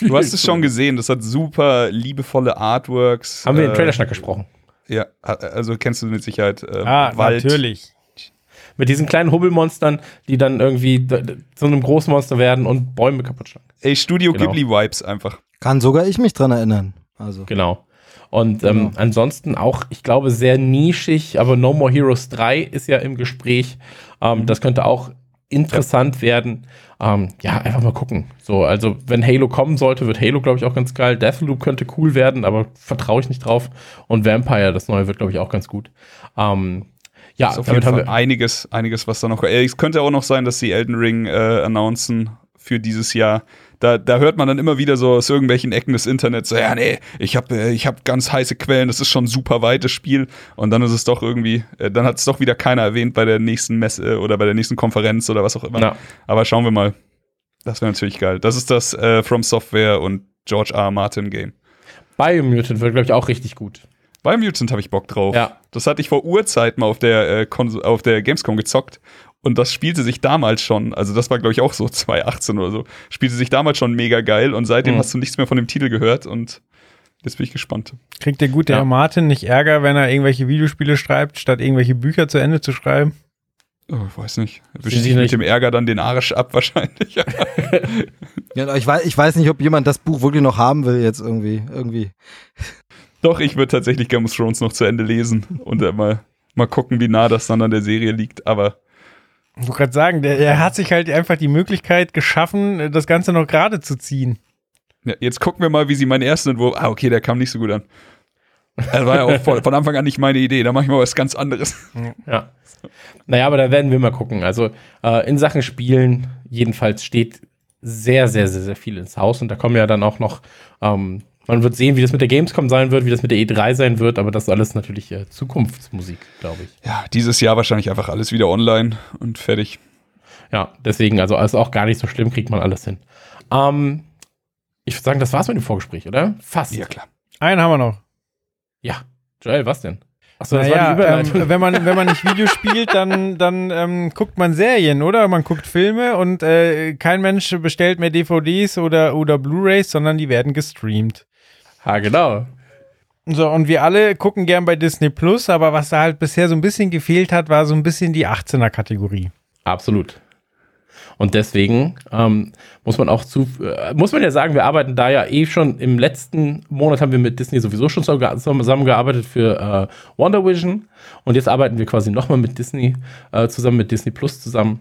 [SPEAKER 3] Du hast es schon gesehen, das hat super liebevolle Artworks.
[SPEAKER 4] Haben wir den
[SPEAKER 3] äh,
[SPEAKER 4] Trailerschnack gesprochen.
[SPEAKER 3] Ja, also kennst du mit Sicherheit äh,
[SPEAKER 1] Ah,
[SPEAKER 3] Wald.
[SPEAKER 1] natürlich.
[SPEAKER 4] Mit diesen kleinen Hubbelmonstern, die dann irgendwie zu einem Großmonster werden und Bäume kaputt schlagen.
[SPEAKER 3] Ey, Studio
[SPEAKER 4] Genau.
[SPEAKER 3] Ghibli-Vibes einfach.
[SPEAKER 2] Kann sogar ich mich dran erinnern. Also.
[SPEAKER 4] Genau. Und ähm,
[SPEAKER 2] Genau.
[SPEAKER 4] ansonsten auch, ich glaube, sehr nischig, aber No More Heroes 3 ist ja im Gespräch. Ähm, Das könnte auch interessant werden. Ähm, ja, einfach mal gucken. So, also wenn Halo kommen sollte, wird Halo, glaube ich, auch ganz geil. Deathloop könnte cool werden, aber vertraue ich nicht drauf. Und Vampire, das neue, wird, glaube ich, auch ganz gut. Ähm, ja,
[SPEAKER 3] ist auf jeden
[SPEAKER 4] damit haben
[SPEAKER 3] Fall
[SPEAKER 4] wir.
[SPEAKER 3] einiges, einiges, was da noch. Äh, es könnte auch noch sein, dass sie Elden Ring äh, announcen für dieses Jahr. Da, da hört man dann immer wieder so aus irgendwelchen Ecken des Internets, so, ja, nee, ich habe äh, ich hab ganz heiße Quellen, das ist schon ein super weites Spiel. Und dann ist es doch irgendwie, äh, dann hat es doch wieder keiner erwähnt bei der nächsten Messe oder bei der nächsten Konferenz oder was auch immer.
[SPEAKER 4] Ja.
[SPEAKER 3] Aber schauen wir mal. Das wäre natürlich geil. Das ist das äh, From Software und George R. R. Martin Game.
[SPEAKER 4] Biomutant wird, glaube ich, auch richtig gut.
[SPEAKER 3] Bei Mutant habe ich Bock drauf.
[SPEAKER 4] Ja.
[SPEAKER 3] Das hatte ich vor Urzeit mal auf der, äh, auf der Gamescom gezockt. Und das spielte sich damals schon, also das war, glaube ich, auch so 2018 oder so, spielte sich damals schon mega geil und seitdem
[SPEAKER 4] Mhm.
[SPEAKER 3] hast du nichts mehr von dem Titel gehört und jetzt bin ich gespannt.
[SPEAKER 1] Kriegt der gute
[SPEAKER 4] Ja.
[SPEAKER 1] Herr Martin nicht Ärger, wenn er irgendwelche Videospiele schreibt, statt irgendwelche Bücher zu Ende zu schreiben?
[SPEAKER 3] Oh, ich weiß nicht. Wischt sich mit dem Ärger dann den Arsch ab wahrscheinlich.
[SPEAKER 2] Ja, ich, weiß, ich weiß nicht, ob jemand das Buch wirklich noch haben will jetzt irgendwie. irgendwie.
[SPEAKER 3] Doch, ich würde tatsächlich Game of Thrones noch zu Ende lesen und äh, mal, mal gucken, wie nah das dann an der Serie liegt. Aber
[SPEAKER 1] Ich wollte gerade sagen, der, er hat sich halt einfach die Möglichkeit geschaffen, das Ganze noch gerade zu ziehen.
[SPEAKER 3] ja, jetzt gucken wir mal, wie sie meinen ersten Entwurf. Ah, okay, der kam nicht so gut an. Das war ja auch von, von Anfang an nicht meine Idee. Da mache ich mal was ganz anderes.
[SPEAKER 4] Ja. Naja, aber da werden wir mal gucken. Also äh, in Sachen Spielen, jedenfalls steht sehr, sehr, sehr, sehr viel ins Haus. Und da kommen ja dann auch noch, ähm, man wird sehen, wie das mit der Gamescom sein wird, wie das mit der E3 sein wird, aber das ist alles natürlich äh, Zukunftsmusik, glaube ich.
[SPEAKER 3] Ja, dieses Jahr wahrscheinlich einfach alles wieder online und fertig.
[SPEAKER 4] Ja, deswegen, also ist auch gar nicht so schlimm, kriegt man alles hin. Ähm, ich würde sagen, das war's mit dem Vorgespräch, oder? Fast.
[SPEAKER 3] Ja, klar.
[SPEAKER 1] Einen haben wir noch.
[SPEAKER 4] Ja. Joel, was denn? Achso, das
[SPEAKER 1] naja,
[SPEAKER 4] war die Überleitung.
[SPEAKER 1] ähm, wenn, man, wenn man nicht Video spielt, dann, dann ähm, guckt man Serien, oder? Man guckt Filme und äh, kein Mensch bestellt mehr DVDs oder, oder Blu-Rays, sondern die werden gestreamt.
[SPEAKER 4] Ha, genau.
[SPEAKER 1] So, und wir alle gucken gern bei Disney Plus, aber was da halt bisher so ein bisschen gefehlt hat, war so ein bisschen die 18er-Kategorie.
[SPEAKER 4] Absolut. Und deswegen ähm, muss man auch zu, äh, muss man ja sagen, wir arbeiten da ja eh schon im letzten Monat haben wir mit Disney sowieso schon zusammen- zusammengearbeitet für äh, Wonder Vision und jetzt arbeiten wir quasi nochmal mit Disney äh, zusammen mit Disney Plus zusammen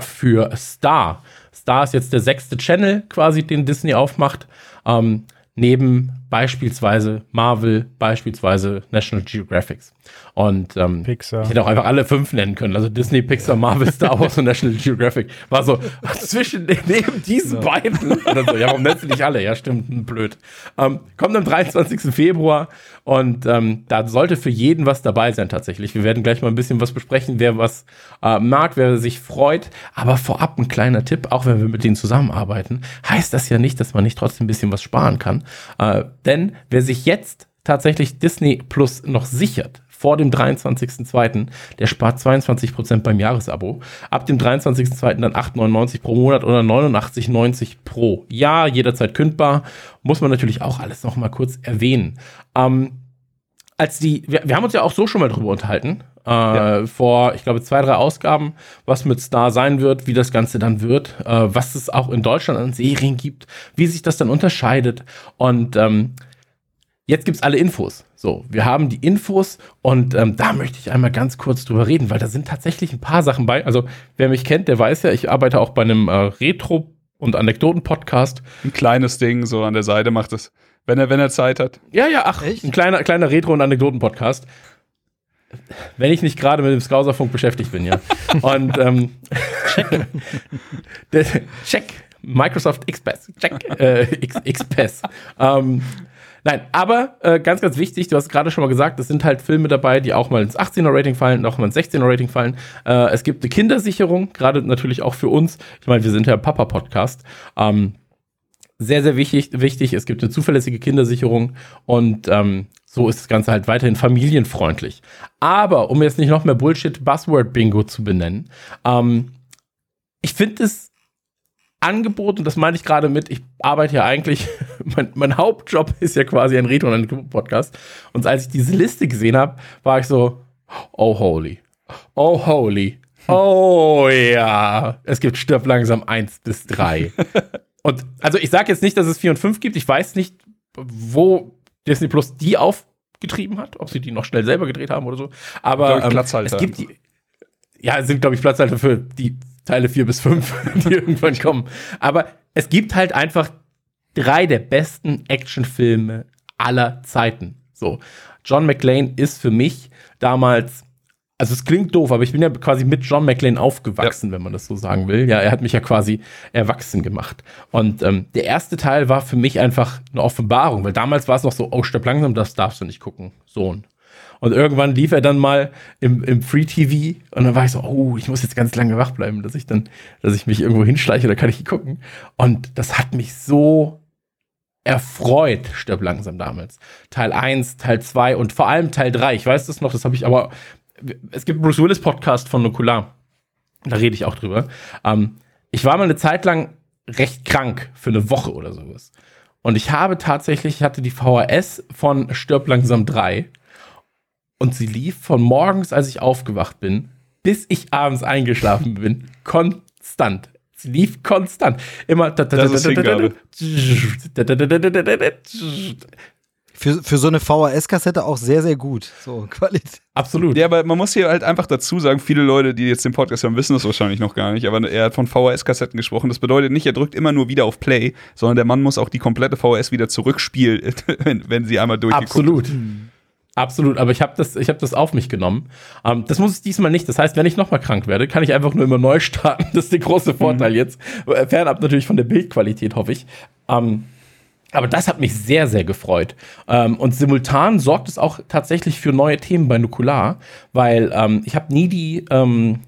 [SPEAKER 4] für Star. Star ist jetzt der sechste Channel quasi, den Disney aufmacht. Ähm, neben beispielsweise Marvel, beispielsweise National Geographics. Und ähm,
[SPEAKER 1] Pixar.
[SPEAKER 4] ich hätte auch einfach alle fünf nennen können. Also Disney, Pixar, Marvel, Star Wars und National Geographic. War so zwischen neben diesen beiden. Oder so. Ja, warum nennst du nicht alle? Ja, stimmt, blöd. Ähm, kommt am 23. Februar und ähm, da sollte für jeden was dabei sein tatsächlich. Wir werden gleich mal ein bisschen was besprechen, wer was äh, mag, wer sich freut. Aber vorab ein kleiner Tipp, auch wenn wir mit denen zusammenarbeiten, heißt das ja nicht, dass man nicht trotzdem ein bisschen was sparen kann. Äh, denn wer sich jetzt tatsächlich Disney Plus noch sichert, vor dem 23.02., der spart 22% beim Jahresabo. Ab dem 23.02. dann 8,99 pro Monat oder 89,90 pro Jahr, jederzeit kündbar. Muss man natürlich auch alles noch mal kurz erwähnen. Ähm, als die, wir, wir haben uns ja auch so schon mal drüber unterhalten, äh, vor, ich glaube, zwei, drei Ausgaben, was mit Star sein wird, wie das Ganze dann wird, äh, was es auch in Deutschland an Serien gibt, wie sich das dann unterscheidet. Und ähm, jetzt gibt's alle Infos. So, wir haben die Infos und ähm, da möchte ich einmal ganz kurz drüber reden, weil da sind tatsächlich ein paar Sachen bei. Also, wer mich kennt, der weiß ja, ich arbeite auch bei einem äh, Retro- und Anekdoten-Podcast.
[SPEAKER 3] Ein kleines Ding so an der Seite macht es, wenn er, wenn er Zeit hat.
[SPEAKER 4] Ja, ja, ach,
[SPEAKER 2] Echt?
[SPEAKER 4] ein kleiner, kleiner Retro- und Anekdoten-Podcast. Wenn ich nicht gerade mit dem Skauserfunk beschäftigt bin, ja. Und ähm, der, check. Microsoft XPass. Check. Äh, X, XPass. Ähm, nein, aber äh, ganz, ganz wichtig, du hast gerade schon mal gesagt, es sind halt Filme dabei, die auch mal ins 18er-Rating fallen, auch mal ins 16er-Rating fallen. Äh, es gibt eine Kindersicherung, gerade natürlich auch für uns. Ich meine, wir sind ja Papa-Podcast. Ähm, sehr, sehr wichtig, wichtig. Es gibt eine zuverlässige Kindersicherung und ähm, so ist das Ganze halt weiterhin familienfreundlich. Aber um jetzt nicht noch mehr Bullshit-Buzzword-Bingo zu benennen, ähm, ich finde das Angebot, und das meine ich gerade mit, ich arbeite ja eigentlich, mein, mein Hauptjob ist ja quasi ein Retro- und Podcast. Und als ich diese Liste gesehen habe, war ich so, oh holy, oh holy, oh ja, es gibt Stirb langsam 1 bis 3. Und also ich sage jetzt nicht, dass es 4 und 5 gibt. Ich weiß nicht, wo Disney Plus die aufgetrieben hat, ob sie die noch schnell selber gedreht haben oder so. Aber
[SPEAKER 3] ich,
[SPEAKER 4] ähm,
[SPEAKER 3] Platzhalter
[SPEAKER 4] es gibt die. Ja, es sind, glaube ich, Platzhalter für die Teile 4 bis 5, die irgendwann kommen. Aber es gibt halt einfach drei der besten Actionfilme aller Zeiten. So, John McClane ist für mich damals also es klingt doof, aber ich bin ja quasi mit John McClane aufgewachsen, wenn man das so sagen will. Ja, er hat mich ja quasi erwachsen gemacht. Und ähm, der erste Teil war für mich einfach eine Offenbarung, weil damals war es noch so, oh, stopp langsam, das darfst du nicht gucken, Sohn. Und irgendwann lief er dann mal im, im Free TV und dann war ich so, oh, ich muss jetzt ganz lange wach bleiben, dass ich dann, dass ich mich irgendwo hinschleiche, da kann ich gucken. Und das hat mich so erfreut, stirb langsam damals. Teil 1, Teil 2 und vor allem Teil 3. Ich weiß das noch, das habe ich aber. Es gibt Bruce Willis Podcast von Nukular. Da rede ich auch drüber. Ähm, ich war mal eine Zeit lang recht krank für eine Woche oder sowas. Und ich habe tatsächlich, ich hatte die VHS von Stirb langsam 3 und sie lief von morgens, als ich aufgewacht bin, bis ich abends eingeschlafen bin, konstant. Sie lief konstant. Immer.
[SPEAKER 3] Das ist Hingabe.
[SPEAKER 2] Für, für so eine VHS-Kassette auch sehr, sehr gut. So, Qualität.
[SPEAKER 4] Absolut.
[SPEAKER 3] Ja, aber man muss hier halt einfach dazu sagen, viele Leute, die jetzt den Podcast hören, wissen das wahrscheinlich noch gar nicht, aber er hat von VHS-Kassetten gesprochen. Das bedeutet nicht, er drückt immer nur wieder auf Play, sondern der Mann muss auch die komplette VHS wieder zurückspielen, wenn, wenn sie einmal durchgeguckt
[SPEAKER 4] Absolut. Absolut, aber ich habe das, ich hab das auf mich genommen. Ähm, das muss es diesmal nicht. Das heißt, wenn ich nochmal krank werde, kann ich einfach nur immer neu starten. Das ist der große Vorteil
[SPEAKER 3] Mhm.
[SPEAKER 4] jetzt. Äh, Fernab natürlich von der Bildqualität, hoffe ich. Ähm, aber das hat mich sehr, sehr gefreut. Ähm, und simultan sorgt es auch tatsächlich für neue Themen bei Nukular, weil ähm, ich habe nie die ähm,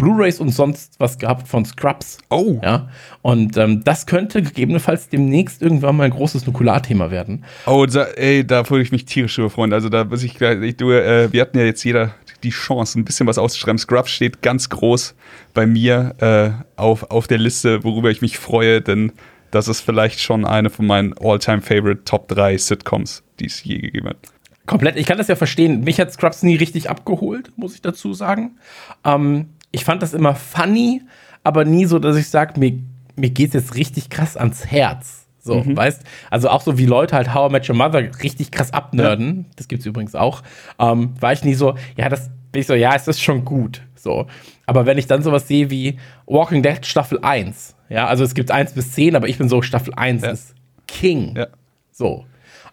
[SPEAKER 4] Blu-rays und sonst was gehabt von Scrubs.
[SPEAKER 3] Oh.
[SPEAKER 4] Ja. Und ähm, das könnte gegebenenfalls demnächst irgendwann mal ein großes Nukular-Thema werden.
[SPEAKER 3] Oh, da, ey, da würde ich mich tierisch drüber freuen. Also da muss ich gleich, ich, du, äh, wir hatten ja jetzt jeder die Chance, ein bisschen was auszuschreiben. Scrubs steht ganz groß bei mir äh, auf, auf der Liste, worüber ich mich freue, denn das ist vielleicht schon eine von meinen All-Time-Favorite Top 3 Sitcoms, die es je gegeben hat.
[SPEAKER 4] Komplett, ich kann das ja verstehen. Mich hat Scrubs nie richtig abgeholt, muss ich dazu sagen. Ähm, ich fand das immer funny, aber nie so, dass ich sage, mir, mir geht es jetzt richtig krass ans Herz. So, weißt Also auch so wie Leute halt How I Met Your Mother richtig krass abnörden, das gibt's übrigens auch, ähm, war ich nie so, ja, das bin ich so, ja, es ist schon gut. So. Aber wenn ich dann sowas sehe wie Walking Dead Staffel 1, ja, also es gibt 1 bis 10, aber ich bin so, Staffel 1
[SPEAKER 3] Ja.
[SPEAKER 4] ist King.
[SPEAKER 3] Ja.
[SPEAKER 4] So.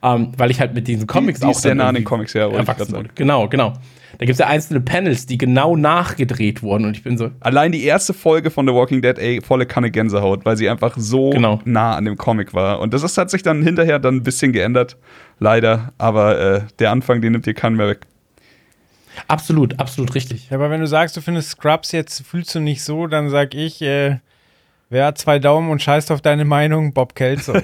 [SPEAKER 4] Ähm, weil ich halt mit diesen Comics
[SPEAKER 3] die
[SPEAKER 4] auch
[SPEAKER 3] ist sehr nah an den Comics, ja,
[SPEAKER 4] erwachsen wurde. Genau, genau. Da gibt es ja einzelne Panels, die genau nachgedreht wurden und ich bin so,
[SPEAKER 3] Allein die erste Folge von The Walking Dead, ey, volle Kanne Gänsehaut, weil sie einfach so
[SPEAKER 4] Genau.
[SPEAKER 3] nah an dem Comic war. Und das ist, hat sich dann hinterher dann ein bisschen geändert, leider. Aber äh, der Anfang, den nimmt dir keinen mehr weg.
[SPEAKER 4] absolut, absolut richtig.
[SPEAKER 1] Ja, aber wenn du sagst, du findest Scrubs jetzt fühlst du nicht so, dann sag ich, äh, wer hat zwei Daumen und scheißt auf deine Meinung? Bob Kelso.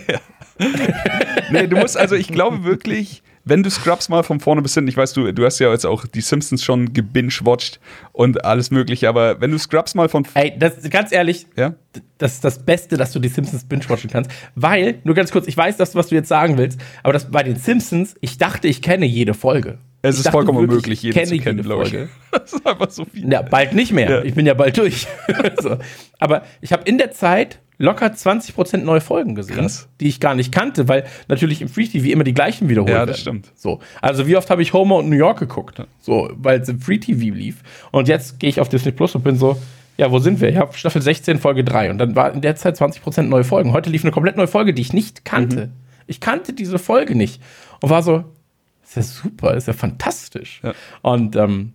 [SPEAKER 3] Nee, du musst, also ich glaube wirklich, wenn du Scrubs mal von vorne bis hinten, ich weiß, du, du hast ja jetzt auch die Simpsons schon gebingewatcht und alles mögliche, aber wenn du Scrubs mal von,
[SPEAKER 4] Ey, das ganz ehrlich,
[SPEAKER 3] ja,
[SPEAKER 4] das ist das Beste, dass du die Simpsons binge-watchen kannst. Weil, nur ganz kurz, ich weiß, das, was du jetzt sagen willst, aber das bei den Simpsons, ich dachte, ich kenne jede Folge.
[SPEAKER 3] Es
[SPEAKER 4] Ich
[SPEAKER 3] ist
[SPEAKER 4] dachte
[SPEAKER 3] vollkommen unmöglich,
[SPEAKER 4] ich
[SPEAKER 3] jeden zu
[SPEAKER 4] kenne
[SPEAKER 3] kennen,
[SPEAKER 4] jede
[SPEAKER 3] glaube ich. Das ist einfach so viel.
[SPEAKER 4] Ja, bald nicht mehr.
[SPEAKER 3] Ja.
[SPEAKER 4] Ich bin ja bald durch. so. Aber ich habe in der Zeit locker 20% neue Folgen gesehen,
[SPEAKER 3] Krass.
[SPEAKER 4] die ich gar nicht kannte, weil natürlich im Free TV immer die gleichen wiederholt
[SPEAKER 3] Ja,
[SPEAKER 4] werden.
[SPEAKER 3] das stimmt.
[SPEAKER 4] So. Also wie oft habe ich Homer und New York geguckt? So, weil es im Free TV lief. Und jetzt gehe ich auf Disney Plus und bin so, ja, wo sind wir? Ich habe Staffel 16, Folge 3. Und dann war in der Zeit 20% neue Folgen. Heute lief eine komplett neue Folge, die ich nicht kannte.
[SPEAKER 3] Mhm.
[SPEAKER 4] Ich kannte diese Folge nicht. Und war so, ist ja super, ist ja fantastisch.
[SPEAKER 3] Ja.
[SPEAKER 4] Und ähm,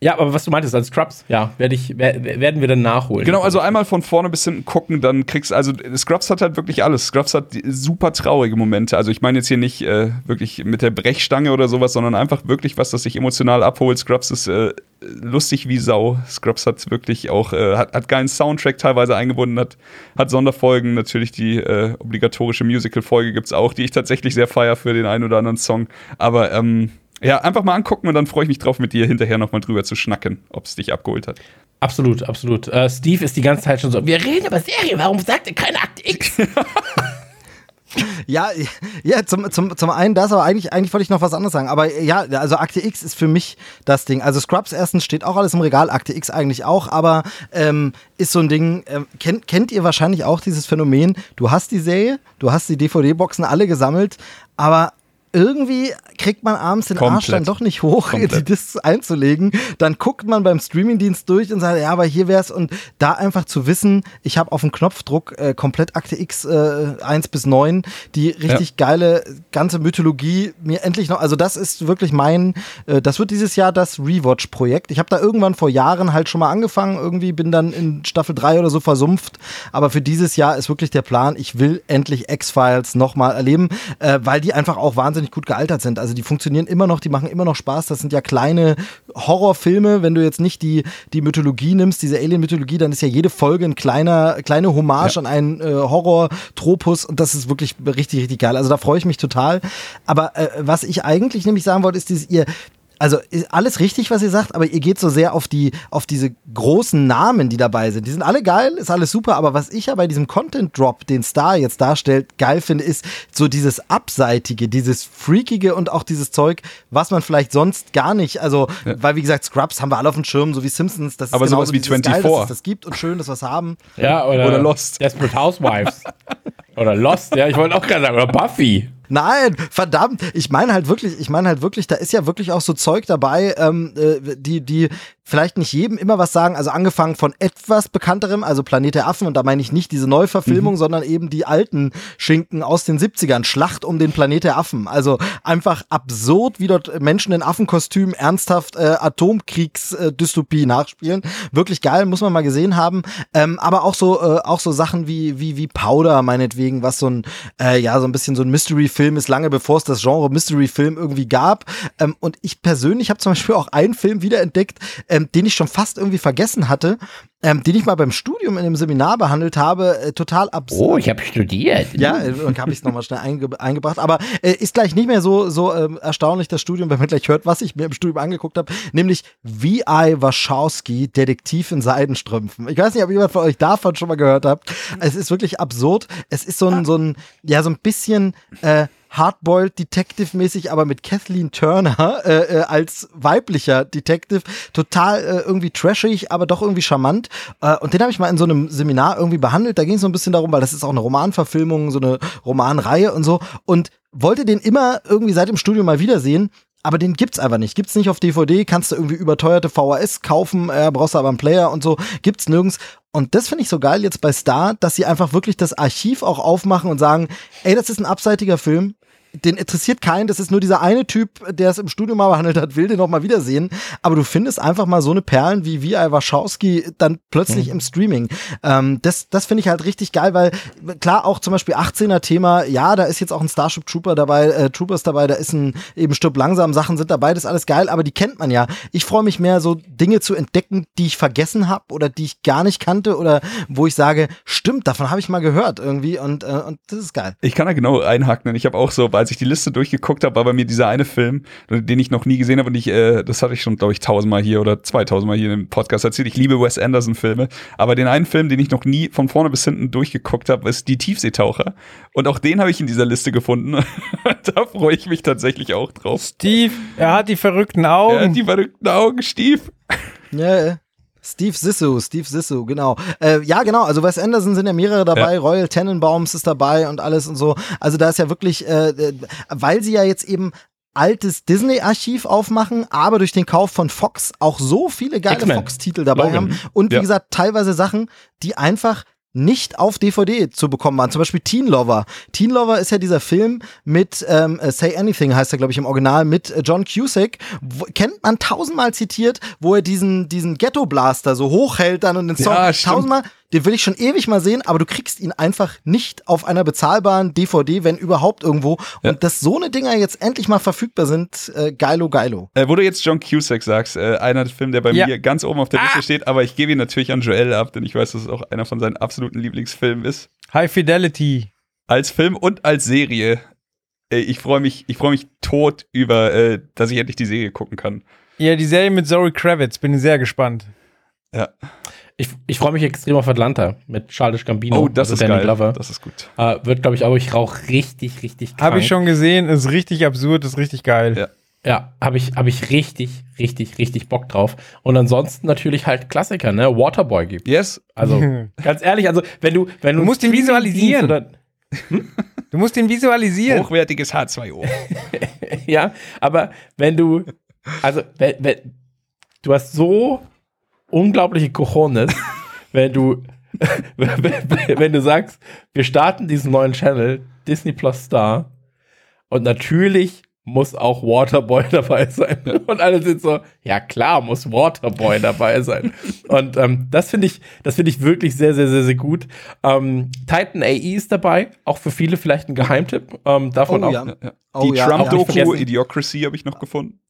[SPEAKER 4] ja, aber was du meintest als Scrubs, ja, werde ich, wer, werden wir dann nachholen.
[SPEAKER 3] Genau, also einmal von vorne bis hinten gucken, dann kriegst also Scrubs hat halt wirklich alles. Scrubs hat super traurige Momente. Also ich meine jetzt hier nicht äh, wirklich mit der Brechstange oder sowas, sondern einfach wirklich was, das sich emotional abholt. Scrubs ist äh, lustig wie Sau. Scrubs hat wirklich auch, äh, hat, hat geilen Soundtrack teilweise eingebunden, hat, hat Sonderfolgen. Natürlich die äh, obligatorische Musical-Folge gibt's auch, die ich tatsächlich sehr feier für den einen oder anderen Song. Aber ähm, ja, einfach mal angucken und dann freue ich mich drauf, mit dir hinterher nochmal drüber zu schnacken, ob es dich abgeholt hat.
[SPEAKER 4] Absolut, absolut. Äh, Steve ist die ganze Zeit schon so, wir reden über Serien, warum sagt er keine Akte X?
[SPEAKER 2] Ja, ja zum, zum, zum einen das, aber eigentlich, eigentlich wollte ich noch was anderes sagen. Aber ja, also Akte X ist für mich das Ding. Also Scrubs erstens steht auch alles im Regal, Akte X eigentlich auch, aber ähm, ist so ein Ding, ähm, kennt, kennt ihr wahrscheinlich auch dieses Phänomen, du hast die Serie, du hast die DVD-Boxen alle gesammelt, aber irgendwie kriegt man abends den Arsch
[SPEAKER 3] Komplett.
[SPEAKER 2] dann doch nicht hoch,
[SPEAKER 3] Komplett.
[SPEAKER 2] die Discs einzulegen. Dann guckt man beim Streamingdienst durch und sagt, ja, aber hier wär's. Und da einfach zu wissen, ich habe auf dem Knopfdruck äh, komplett Akte X äh, 1 bis 9, die richtig geile ganze Mythologie mir endlich noch, also das ist wirklich mein, äh, das wird dieses Jahr das Rewatch-Projekt. Ich habe da irgendwann vor Jahren halt schon mal angefangen, irgendwie bin dann in Staffel 3 oder so versumpft, aber für dieses Jahr ist wirklich der Plan, ich will endlich X-Files nochmal erleben, äh, weil die einfach auch wahnsinnig gut gealtert sind. Also die funktionieren immer noch, die machen immer noch Spaß. Das sind ja kleine Horrorfilme. Wenn du jetzt nicht die, die Mythologie nimmst, diese Alien-Mythologie, dann ist ja jede Folge ein kleiner, kleine Hommage an einen äh, Horror-Tropus und das ist wirklich richtig, richtig geil. Also da freue ich mich total. Aber äh, was ich eigentlich nämlich sagen wollte, ist dieses, ihr, also ist alles richtig, was ihr sagt, aber ihr geht so sehr auf die, auf diese großen Namen, die dabei sind. Die sind alle geil, ist alles super, aber was ich ja bei diesem Content Drop, den Star jetzt darstellt, geil finde, ist so dieses Abseitige, dieses Freakige und auch dieses Zeug, was man vielleicht sonst gar nicht, also, weil wie gesagt, Scrubs haben wir alle auf dem Schirm, so wie Simpsons, das ist
[SPEAKER 3] Aber sowas wie
[SPEAKER 2] dieses Geil,
[SPEAKER 3] 24.
[SPEAKER 2] dass es das gibt und schön, dass wir es haben.
[SPEAKER 4] Ja, oder,
[SPEAKER 3] Oder Lost.
[SPEAKER 4] Desperate Housewives. oder Lost, ja, ich wollte auch gerade sagen, oder Buffy.
[SPEAKER 2] Nein, verdammt. Ich meine halt wirklich, ich meine halt wirklich, da ist ja wirklich auch so Zeug dabei, ähm, äh, die, die vielleicht nicht jedem immer was sagen. Also angefangen von etwas bekannterem, also Planet der Affen, und da meine ich nicht diese Neuverfilmung, mhm. sondern eben die alten Schinken aus den 70ern. Schlacht um den Planet der Affen. Also einfach absurd, wie dort Menschen in Affenkostümen ernsthaft äh, Atomkriegsdystopie nachspielen. Wirklich geil, muss man mal gesehen haben. Ähm, aber auch so, äh, auch so Sachen wie, wie, wie Powder, meinetwegen, was so ein, äh, ja, so ein bisschen so ein Mystery-Film ist, lange bevor es das Genre Mystery-Film irgendwie gab. Ähm, und ich persönlich habe zum Beispiel auch einen Film wiederentdeckt, ähm, den ich schon fast irgendwie vergessen hatte, ähm, den ich mal beim Studium in einem Seminar behandelt habe, äh, total absurd.
[SPEAKER 4] Oh, ich habe studiert.
[SPEAKER 2] Ja, äh, und habe ich es nochmal schnell einge eingebracht. Aber äh, ist gleich nicht mehr so, so ähm, erstaunlich, das Studium, wenn man gleich hört, was ich mir im Studium angeguckt habe, nämlich V.I. Wachowski, Detektiv in Seidenstrümpfen. Ich weiß nicht, ob jemand von euch davon schon mal gehört habt. Es ist wirklich absurd. Es ist so ein, so ein, ja, so ein bisschen äh, Hardboiled Detective-mäßig, aber mit Kathleen Turner äh, äh, als weiblicher Detective. Total äh, irgendwie trashig, aber doch irgendwie charmant. Äh, und den habe ich mal in so einem Seminar irgendwie behandelt. Da ging es so ein bisschen darum, weil das ist auch eine Romanverfilmung, so eine Romanreihe und so. Und wollte den immer irgendwie seit dem Studium mal wiedersehen aber den gibt's einfach nicht. Gibt's nicht auf DVD, kannst du irgendwie überteuerte VHS kaufen, äh, brauchst du aber einen Player und so, gibt's nirgends. Und das finde ich so geil jetzt bei Star, dass sie einfach wirklich das Archiv auch aufmachen und sagen, ey, das ist ein abseitiger Film, den interessiert keinen, das ist nur dieser eine Typ, der es im Studio mal behandelt hat, will den noch mal wiedersehen. Aber du findest einfach mal so eine Perlen wie V.I. Wachowski dann plötzlich mhm. im Streaming. Ähm, das das finde ich halt richtig geil, weil klar auch zum Beispiel 18er Thema, ja, da ist jetzt auch ein Starship Trooper dabei, äh, Troopers dabei, da ist ein eben Stück langsam, Sachen sind dabei, das ist alles geil, aber die kennt man ja. Ich freue mich mehr, so Dinge zu entdecken, die ich vergessen habe oder die ich gar nicht kannte oder wo ich sage, stimmt, davon habe ich mal gehört irgendwie und, äh, und das ist geil.
[SPEAKER 3] Ich kann da genau einhaken, ich habe auch so, als ich die Liste durchgeguckt habe, war bei mir dieser eine Film, den ich noch nie gesehen habe und ich, äh, das hatte ich schon, glaube ich, tausendmal hier oder zweitausendmal hier im Podcast erzählt. Ich liebe Wes Anderson-Filme, aber den einen Film, den ich noch nie von vorne bis hinten durchgeguckt habe, ist Die Tiefseetaucher. Und auch den habe ich in dieser Liste gefunden. da freue ich mich tatsächlich auch drauf.
[SPEAKER 1] Steve, er hat die verrückten Augen. Er
[SPEAKER 3] hat die verrückten Augen, Steve.
[SPEAKER 2] Ja, Steve Sissou, Steve Sissou, genau. Äh, ja, genau, also Wes Anderson sind ja mehrere dabei, ja. Royal Tenenbaums ist dabei und alles und so. Also da ist ja wirklich, äh, äh weil sie ja jetzt eben altes Disney-Archiv aufmachen, aber durch den Kauf von Fox auch so viele geile Fox-Titel dabei Logan. haben. Und wie ja. gesagt, teilweise Sachen, die einfach nicht auf DVD zu bekommen waren. Zum Beispiel Teen Lover. Teen Lover ist ja dieser Film mit ähm, äh, Say Anything heißt er, glaube ich, im Original, mit äh, John Cusack. Wo, kennt man tausendmal zitiert, wo er diesen, diesen Ghetto-Blaster so hochhält dann und den Song ja, tausendmal den will ich schon ewig mal sehen, aber du kriegst ihn einfach nicht auf einer bezahlbaren DVD, wenn überhaupt irgendwo. Ja. Und dass so eine Dinger jetzt endlich mal verfügbar sind, äh, geilo, geilo.
[SPEAKER 3] Äh, wo du jetzt John Cusack sagst, äh, einer Film, der bei ja. mir ganz oben auf der Liste ah. steht, aber ich gebe ihn natürlich an Joel ab, denn ich weiß, dass es auch einer von seinen absoluten Lieblingsfilmen ist.
[SPEAKER 1] High Fidelity.
[SPEAKER 3] Als Film und als Serie. Äh, ich freue mich, ich freue mich tot über, äh, dass ich endlich die Serie gucken kann.
[SPEAKER 1] Ja, die Serie mit Zoe Kravitz, bin ich sehr gespannt.
[SPEAKER 4] Ja. Ich, ich freue mich extrem auf Atlanta mit Charles Gambino.
[SPEAKER 3] Oh, das also ist Danny geil. Glover. Das ist gut.
[SPEAKER 4] Äh, wird, glaube ich, auch ich rauch richtig, richtig
[SPEAKER 1] Habe ich schon gesehen, ist richtig absurd, ist richtig geil.
[SPEAKER 4] Ja. Ja, habe ich, hab ich richtig, richtig, richtig Bock drauf. Und ansonsten natürlich halt Klassiker, ne? Waterboy gibt.
[SPEAKER 3] Yes.
[SPEAKER 4] Also, ganz ehrlich, also, wenn du, wenn
[SPEAKER 1] du. Du musst ihn visualisieren. Oder, hm? Du musst ihn visualisieren.
[SPEAKER 3] Hochwertiges H2O.
[SPEAKER 4] ja, aber wenn du, also, wenn, wenn, du hast so unglaubliche Cojones, wenn du, wenn du sagst, wir starten diesen neuen Channel, Disney Plus Star, und natürlich muss auch Waterboy dabei sein. Und alle sind so, ja klar, muss Waterboy dabei sein. Und ähm, das finde ich, das finde ich wirklich sehr, sehr, sehr, sehr gut. Ähm, Titan AE ist dabei, auch für viele vielleicht ein Geheimtipp. Ähm, davon
[SPEAKER 3] oh,
[SPEAKER 4] auch.
[SPEAKER 3] Ja. Oh, Die ja, Trump-Doku, Idiocracy habe ich noch gefunden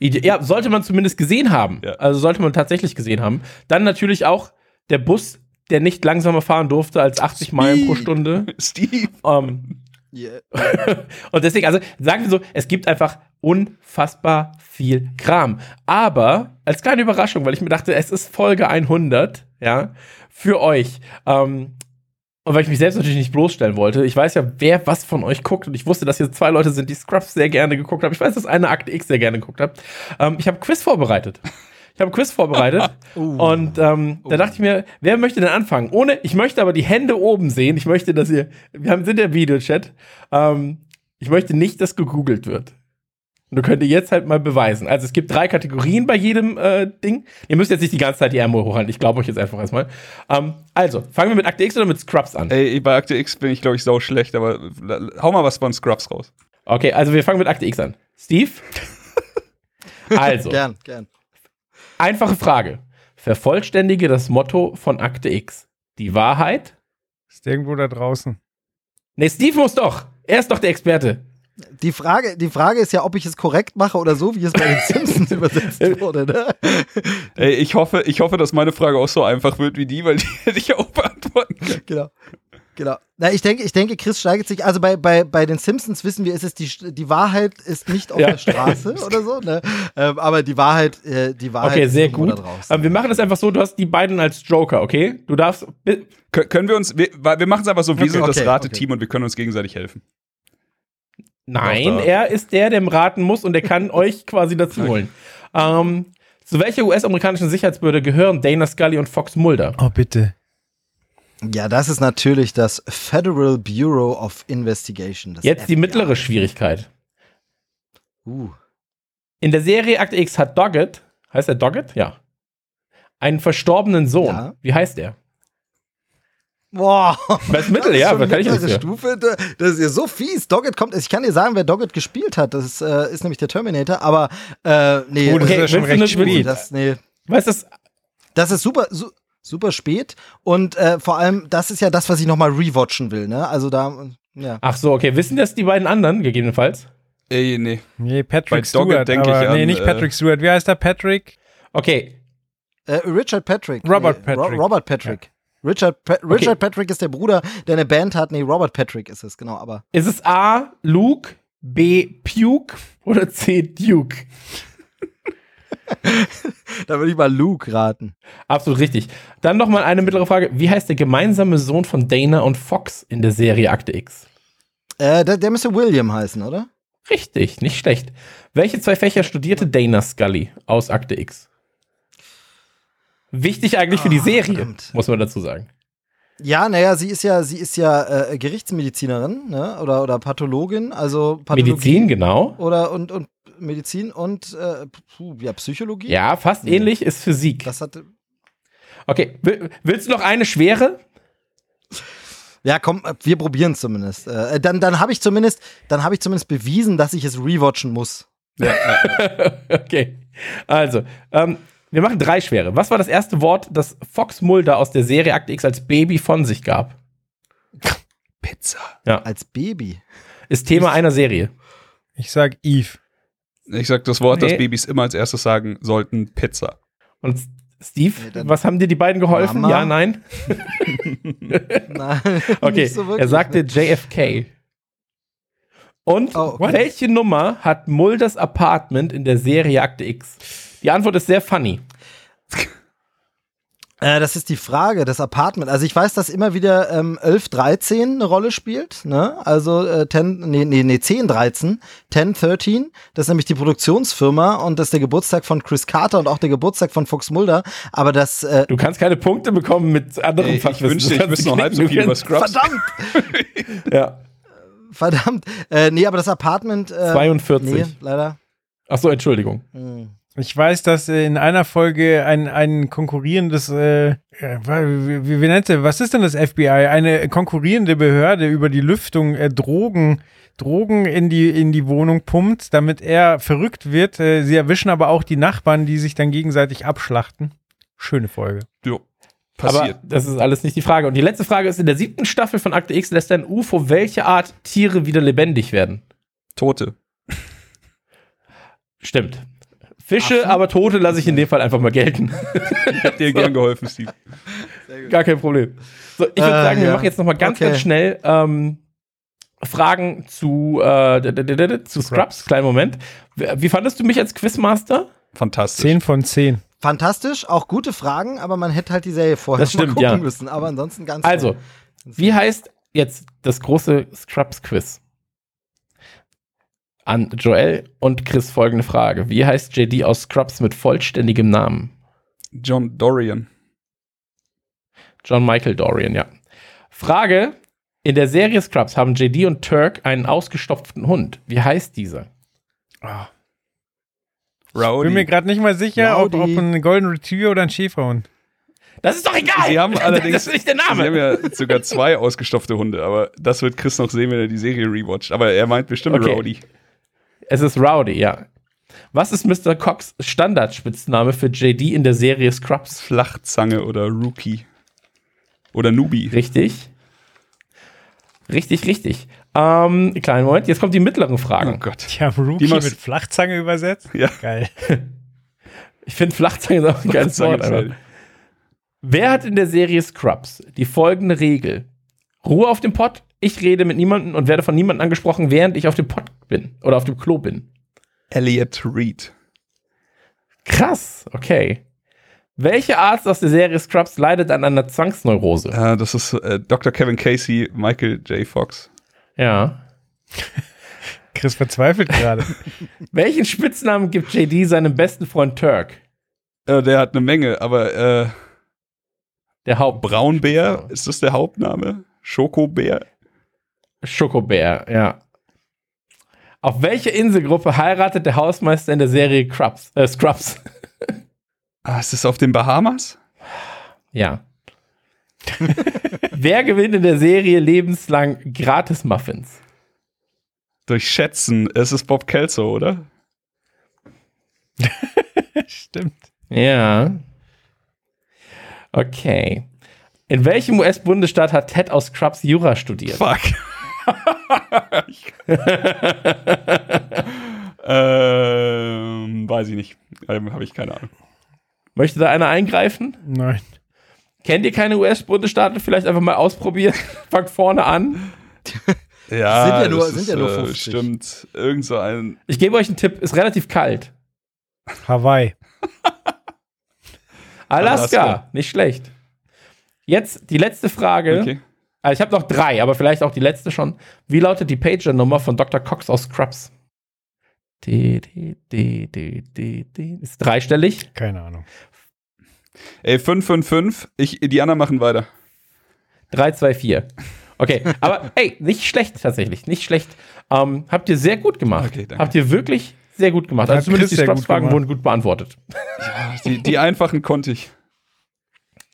[SPEAKER 4] ja, sollte man zumindest gesehen haben. Ja. Also sollte man tatsächlich gesehen haben. Dann natürlich auch der Bus, der nicht langsamer fahren durfte als 80 Steve. Meilen pro Stunde.
[SPEAKER 3] Steve.
[SPEAKER 4] Ähm, yeah. und deswegen, also sagen wir so, es gibt einfach unfassbar viel Kram. Aber als kleine Überraschung, weil ich mir dachte, es ist Folge 100, ja, für euch. Ähm, und weil ich mich selbst natürlich nicht bloßstellen wollte, ich weiß ja, wer was von euch guckt und ich wusste, dass hier zwei Leute sind, die Scrubs sehr gerne geguckt haben. Ich weiß, dass eine Akte X sehr gerne geguckt hat. Ähm, ich habe Quiz vorbereitet. ich habe Quiz vorbereitet. Und ähm, da dachte ich mir, wer möchte denn anfangen? Ohne, ich möchte aber die Hände oben sehen. Ich möchte, dass ihr, wir haben, sind der Videochat. Ähm, ich möchte nicht, dass gegoogelt wird. Und du könnt ihr jetzt halt mal beweisen. Also es gibt drei Kategorien bei jedem äh, Ding. Ihr müsst jetzt nicht die ganze Zeit die Ärmel hochhalten. Ich glaube euch jetzt einfach erstmal. Ähm, also, fangen wir mit Akte X oder mit Scrubs an?
[SPEAKER 3] Ey, bei Akte X bin ich, glaube ich, sau schlecht, aber hau mal was von Scrubs raus.
[SPEAKER 4] Okay, also wir fangen mit Akte X an. Steve? Also,
[SPEAKER 2] Gern, gern.
[SPEAKER 4] einfache Frage. Vervollständige das Motto von Akte X. Die Wahrheit?
[SPEAKER 1] Ist irgendwo da draußen.
[SPEAKER 4] Nee, Steve muss doch. Er ist doch der Experte.
[SPEAKER 2] Die Frage, die Frage ist ja, ob ich es korrekt mache oder so, wie es bei den Simpsons übersetzt wurde. Ne?
[SPEAKER 3] Ey, ich hoffe, ich hoffe, dass meine Frage auch so einfach wird wie die, weil die hätte ich auch beantworten können.
[SPEAKER 2] Genau. Genau. Na, ich denke, ich denke, Chris steigert sich. Also bei, bei, bei den Simpsons wissen wir, ist es die, die Wahrheit ist nicht auf
[SPEAKER 4] Ja.
[SPEAKER 2] der Straße oder so, ne? Ähm, aber die Wahrheit, äh, die Wahrheit
[SPEAKER 4] Okay,
[SPEAKER 2] ist
[SPEAKER 4] sehr gut.
[SPEAKER 2] da draußen.
[SPEAKER 4] Aber wir machen das einfach so, du hast die beiden als Joker, okay? Du darfst.
[SPEAKER 3] können wir uns, wir, wir machen es einfach so, wir
[SPEAKER 2] Okay,
[SPEAKER 3] sind das
[SPEAKER 2] okay,
[SPEAKER 3] Rateteam und wir können uns gegenseitig helfen.
[SPEAKER 4] Nein, er ist der, der raten muss und der kann euch quasi dazu holen. Ähm, zu welcher US-amerikanischen Sicherheitsbehörde gehören Dana Scully und Fox Mulder?
[SPEAKER 1] Oh, bitte.
[SPEAKER 2] Ja, das ist natürlich das Federal Bureau of Investigation. Das
[SPEAKER 4] Jetzt die
[SPEAKER 2] FBI.
[SPEAKER 4] mittlere Schwierigkeit.
[SPEAKER 2] Uh.
[SPEAKER 4] In der Serie Akte X hat Doggett, heißt er Doggett? Ja. Einen verstorbenen Sohn.
[SPEAKER 2] Ja.
[SPEAKER 4] Wie heißt er?
[SPEAKER 2] Boah.
[SPEAKER 4] Das Mittel,
[SPEAKER 2] ist
[SPEAKER 4] ja, was kann ich
[SPEAKER 2] mittlere
[SPEAKER 4] nicht?
[SPEAKER 2] Stufe, da- das ist ja so fies. Doggett kommt, ich kann dir sagen, wer Doggett gespielt hat. Das ist, äh, ist nämlich der Terminator, aber äh, nee,
[SPEAKER 1] Oh, das
[SPEAKER 4] Okay,
[SPEAKER 1] ist ja schon recht spät.
[SPEAKER 2] das, nee,
[SPEAKER 4] Weißt du, das-
[SPEAKER 2] das ist super, su super spät und äh, vor allem, das ist ja das, was ich nochmal rewatchen will, ne? Also da, ja.
[SPEAKER 4] ach so, okay. Wissen das die beiden anderen gegebenenfalls?
[SPEAKER 3] Ey, nee.
[SPEAKER 1] Nee, Patrick Stewart.
[SPEAKER 3] denk ich
[SPEAKER 1] aber,
[SPEAKER 3] an,
[SPEAKER 1] nee, nicht
[SPEAKER 3] äh,
[SPEAKER 1] Patrick Stewart. Wie heißt der Patrick?
[SPEAKER 4] Okay,
[SPEAKER 2] Äh, Richard Patrick.
[SPEAKER 1] Robert
[SPEAKER 2] nee, Ro
[SPEAKER 1] Patrick.
[SPEAKER 2] Robert Patrick. Richard, pa Richard Patrick ist der Bruder, der eine Band hat. Nee, Robert Patrick ist es, genau, aber.
[SPEAKER 4] ist es A, Luke, B, Puke oder C, Duke?
[SPEAKER 2] Da würde ich mal Luke raten.
[SPEAKER 4] Absolut richtig. Dann noch mal eine mittlere Frage. Wie heißt der gemeinsame Sohn von Dana und Fox in der Serie Akte X?
[SPEAKER 2] Äh, der, der müsste William heißen, oder?
[SPEAKER 4] Richtig, nicht schlecht. Welche zwei Fächer studierte Dana Scully aus Akte X? Wichtig eigentlich für die
[SPEAKER 2] Ah,
[SPEAKER 4] Serie,
[SPEAKER 2] verdammt.
[SPEAKER 4] muss man dazu sagen.
[SPEAKER 2] Ja, naja, sie ist ja, sie ist ja äh, Gerichtsmedizinerin, ne? Oder, oder Pathologin, also Pathologie
[SPEAKER 4] Medizin, genau.
[SPEAKER 2] Oder und, und Medizin und äh, ja, Psychologie.
[SPEAKER 4] Ja, fast
[SPEAKER 2] Nee.
[SPEAKER 4] ähnlich ist Physik.
[SPEAKER 2] Das hatte.
[SPEAKER 4] Okay, will, willst du noch eine schwere?
[SPEAKER 2] Ja, komm, äh, wir probieren es zumindest. Äh, dann dann habe ich zumindest, dann habe ich zumindest bewiesen, dass ich es rewatchen muss.
[SPEAKER 4] okay. Also, ähm, wir machen drei schwere. Was war das erste Wort, das Fox Mulder aus der Serie Akte X als Baby von sich gab?
[SPEAKER 3] Pizza.
[SPEAKER 2] Als Baby.
[SPEAKER 4] Ist Thema einer Serie.
[SPEAKER 1] Ich sag Eve.
[SPEAKER 3] Ich sag das Wort,
[SPEAKER 4] Nee.
[SPEAKER 3] das Babys immer als erstes sagen sollten: Pizza.
[SPEAKER 4] Und Steve,
[SPEAKER 2] Nee,
[SPEAKER 4] was haben dir die beiden geholfen?
[SPEAKER 2] Mama.
[SPEAKER 4] Ja, nein?
[SPEAKER 2] Nein,
[SPEAKER 4] Okay,
[SPEAKER 2] nicht so wirklich,
[SPEAKER 4] er sagte
[SPEAKER 2] ne?
[SPEAKER 4] JFK. Und
[SPEAKER 2] Oh, okay.
[SPEAKER 4] welche Nummer hat Mulders Apartment in der Serie Akte X? Die Antwort ist sehr funny.
[SPEAKER 2] Äh, das ist die Frage, das Apartment. Also ich weiß, dass immer wieder ähm, 11, 13 eine Rolle spielt, ne? Also äh, 10, nee, nee, nee, 10, 13, 10, 13. Das ist nämlich die Produktionsfirma und das ist der Geburtstag von Chris Carter und auch der Geburtstag von Fox Mulder. Aber das, äh,
[SPEAKER 4] Du kannst keine Punkte bekommen mit anderen
[SPEAKER 3] Ey, ich
[SPEAKER 4] Fachwissen.
[SPEAKER 3] wünschte,
[SPEAKER 4] Du
[SPEAKER 3] ich wüsste noch halb so viel über Scrubs.
[SPEAKER 2] verdammt,
[SPEAKER 4] Ja,
[SPEAKER 2] verdammt. Äh, nee, aber das Apartment. Äh,
[SPEAKER 4] 42.
[SPEAKER 2] Nee, leider.
[SPEAKER 4] Ach so, Entschuldigung.
[SPEAKER 2] Hm.
[SPEAKER 1] Ich weiß, dass in einer Folge ein, ein konkurrierendes, äh, äh, wie, wie, wie nennt sie, was ist denn das FBI? Eine konkurrierende Behörde über die Lüftung äh, Drogen, Drogen in die, in die Wohnung pumpt, damit er verrückt wird. Äh, sie erwischen aber auch die Nachbarn, die sich dann gegenseitig abschlachten. Schöne Folge.
[SPEAKER 3] Jo. Passiert.
[SPEAKER 4] Aber das ist alles nicht die Frage. Und die letzte Frage ist: In der siebten Staffel von Akte X lässt ein UFO welche Art Tiere wieder lebendig werden?
[SPEAKER 3] Tote.
[SPEAKER 4] Stimmt. Fische,
[SPEAKER 2] Affen?
[SPEAKER 4] aber Tote lasse ich in dem Fall einfach mal gelten.
[SPEAKER 3] Hat dir gern geholfen, Steve.
[SPEAKER 4] Gar kein Problem. So, ich würde
[SPEAKER 2] Äh,
[SPEAKER 4] sagen, wir
[SPEAKER 2] ja.
[SPEAKER 4] machen jetzt noch mal ganz,
[SPEAKER 2] Okay.
[SPEAKER 4] ganz schnell ähm, Fragen zu, äh, zu Scrubs. Kleinen Moment. Wie fandest du mich als Quizmaster?
[SPEAKER 3] Fantastisch.
[SPEAKER 1] 10 von 10.
[SPEAKER 2] Fantastisch, auch gute Fragen, aber man hätte halt die Serie vorher
[SPEAKER 4] Das stimmt,
[SPEAKER 2] mal gucken
[SPEAKER 4] ja.
[SPEAKER 2] müssen. Aber ansonsten ganz
[SPEAKER 4] Also,
[SPEAKER 2] toll.
[SPEAKER 4] wie heißt jetzt das große Scrubs-Quiz? An Joel und Chris folgende Frage. Wie heißt JD aus Scrubs mit vollständigem Namen?
[SPEAKER 3] John Dorian.
[SPEAKER 4] John Michael Dorian, ja. Frage. In der Serie Scrubs haben JD und Turk einen ausgestopften Hund. Wie heißt dieser?
[SPEAKER 3] Rowdy.
[SPEAKER 1] Bin mir gerade nicht mal sicher, ob,
[SPEAKER 2] Rowdy.
[SPEAKER 1] ob ein Golden Retriever oder ein Schäferhund.
[SPEAKER 4] Das ist doch egal!
[SPEAKER 3] Sie haben allerdings,
[SPEAKER 4] das ist nicht der
[SPEAKER 3] Sie haben
[SPEAKER 4] Name.
[SPEAKER 3] ja sogar zwei ausgestopfte Hunde, aber das wird Chris noch sehen, wenn er die Serie rewatcht. Aber er meint bestimmt
[SPEAKER 4] Okay.
[SPEAKER 3] Rowdy.
[SPEAKER 4] Es ist Rowdy, ja. Was ist Mr. Cox Standardspitzname für JD in der Serie Scrubs?
[SPEAKER 3] Flachzange oder Rookie. Oder Nubi.
[SPEAKER 4] Richtig. Richtig, richtig. Ähm, kleinen Moment, jetzt kommt die mittleren
[SPEAKER 3] Oh
[SPEAKER 4] Fragen.
[SPEAKER 3] Gott.
[SPEAKER 1] Die haben Rookie
[SPEAKER 3] Die
[SPEAKER 1] mit Flachzange übersetzt?
[SPEAKER 3] Ja.
[SPEAKER 1] Geil.
[SPEAKER 4] Ich finde Flachzange ist auch ein geiles Wort. Aber. Wer hat in der Serie Scrubs die folgende Regel? Ruhe auf dem Pott, ich rede mit niemandem und werde von niemandem angesprochen, während ich auf dem Pott bin oder auf dem Klo bin.
[SPEAKER 3] Elliot Reed.
[SPEAKER 4] Krass, okay. Welcher Arzt aus der Serie Scrubs leidet an einer Zwangsneurose?
[SPEAKER 3] Äh, das ist äh, Dr. Kevin Casey, Michael J. Fox.
[SPEAKER 4] Ja.
[SPEAKER 1] Chris verzweifelt gerade.
[SPEAKER 4] Welchen Spitznamen gibt JD seinem besten Freund Turk?
[SPEAKER 3] Äh, der hat eine Menge, aber äh,
[SPEAKER 4] Der Haupt
[SPEAKER 3] Braunbär, ist das der Hauptname? Schokobär?
[SPEAKER 4] Schokobär, ja. Auf welche Inselgruppe heiratet der Hausmeister in der Serie Scrubs? Äh, Scrubs?
[SPEAKER 3] Ah, ist das auf den Bahamas?
[SPEAKER 4] Ja. Wer gewinnt in der Serie lebenslang Gratis-Muffins?
[SPEAKER 3] Durch Schätzen. Es ist Bob Kelso, oder?
[SPEAKER 1] Stimmt.
[SPEAKER 4] Ja. Okay. In welchem US-Bundesstaat hat Ted aus Scrubs Jura studiert?
[SPEAKER 3] Fuck. Ähm, weiß ich nicht. Ähm, Habe ich keine Ahnung.
[SPEAKER 4] Möchte da einer eingreifen?
[SPEAKER 1] Nein.
[SPEAKER 4] Kennt ihr keine US-Bundesstaaten? Vielleicht einfach mal ausprobieren. Fangt vorne an.
[SPEAKER 3] Ja,
[SPEAKER 2] Sind ja nur-
[SPEAKER 3] das
[SPEAKER 2] sind ja nur
[SPEAKER 3] äh,
[SPEAKER 2] 50.
[SPEAKER 3] Stimmt. Irgend so ein.
[SPEAKER 4] Ich gebe euch einen Tipp. Ist relativ kalt.
[SPEAKER 1] Hawaii.
[SPEAKER 4] Alaska.
[SPEAKER 3] Alaska.
[SPEAKER 4] Nicht schlecht. Jetzt die letzte Frage.
[SPEAKER 3] Okay.
[SPEAKER 4] Also ich habe noch drei, aber vielleicht auch die letzte schon. Wie lautet die Pager-Nummer von Dr. Cox aus Scrubs? D, D, D, D, D, D. Ist dreistellig.
[SPEAKER 1] Keine Ahnung.
[SPEAKER 3] Ey, 555. Ich, die anderen machen weiter.
[SPEAKER 4] 3, 2, 4. Okay, aber ey, nicht schlecht tatsächlich. Nicht schlecht. Ähm, habt ihr sehr gut gemacht.
[SPEAKER 3] Okay,
[SPEAKER 4] habt ihr wirklich sehr gut gemacht. Also zumindest
[SPEAKER 1] Chris
[SPEAKER 4] die Scrubs-Fragen wurden gut beantwortet.
[SPEAKER 3] Die, die einfachen konnte ich.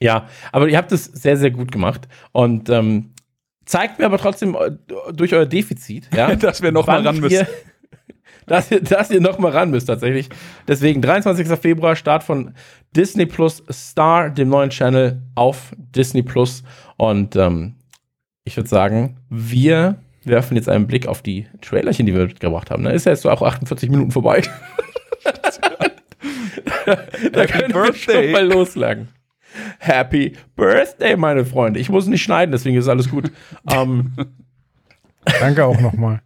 [SPEAKER 4] Ja, aber ihr habt es sehr, sehr gut gemacht. Und ähm, zeigt mir aber trotzdem äh, durch euer Defizit, ja,
[SPEAKER 3] Dass wir noch mal
[SPEAKER 4] wann
[SPEAKER 3] ran müssen.
[SPEAKER 4] Ihr, dass, ihr, dass ihr noch mal ran müsst, tatsächlich. Deswegen 23. Februar, Start von Disney Plus Star, dem neuen Channel auf Disney Plus. Und ähm, ich würde sagen, wir werfen jetzt einen Blick auf die Trailerchen, die wir mitgebracht haben. Da ist ja jetzt so auch 48 Minuten vorbei. da können wir schon mal loslegen. Happy Birthday, meine Freunde. Ich muss nicht schneiden, deswegen ist alles gut. ähm,
[SPEAKER 1] Danke auch nochmal.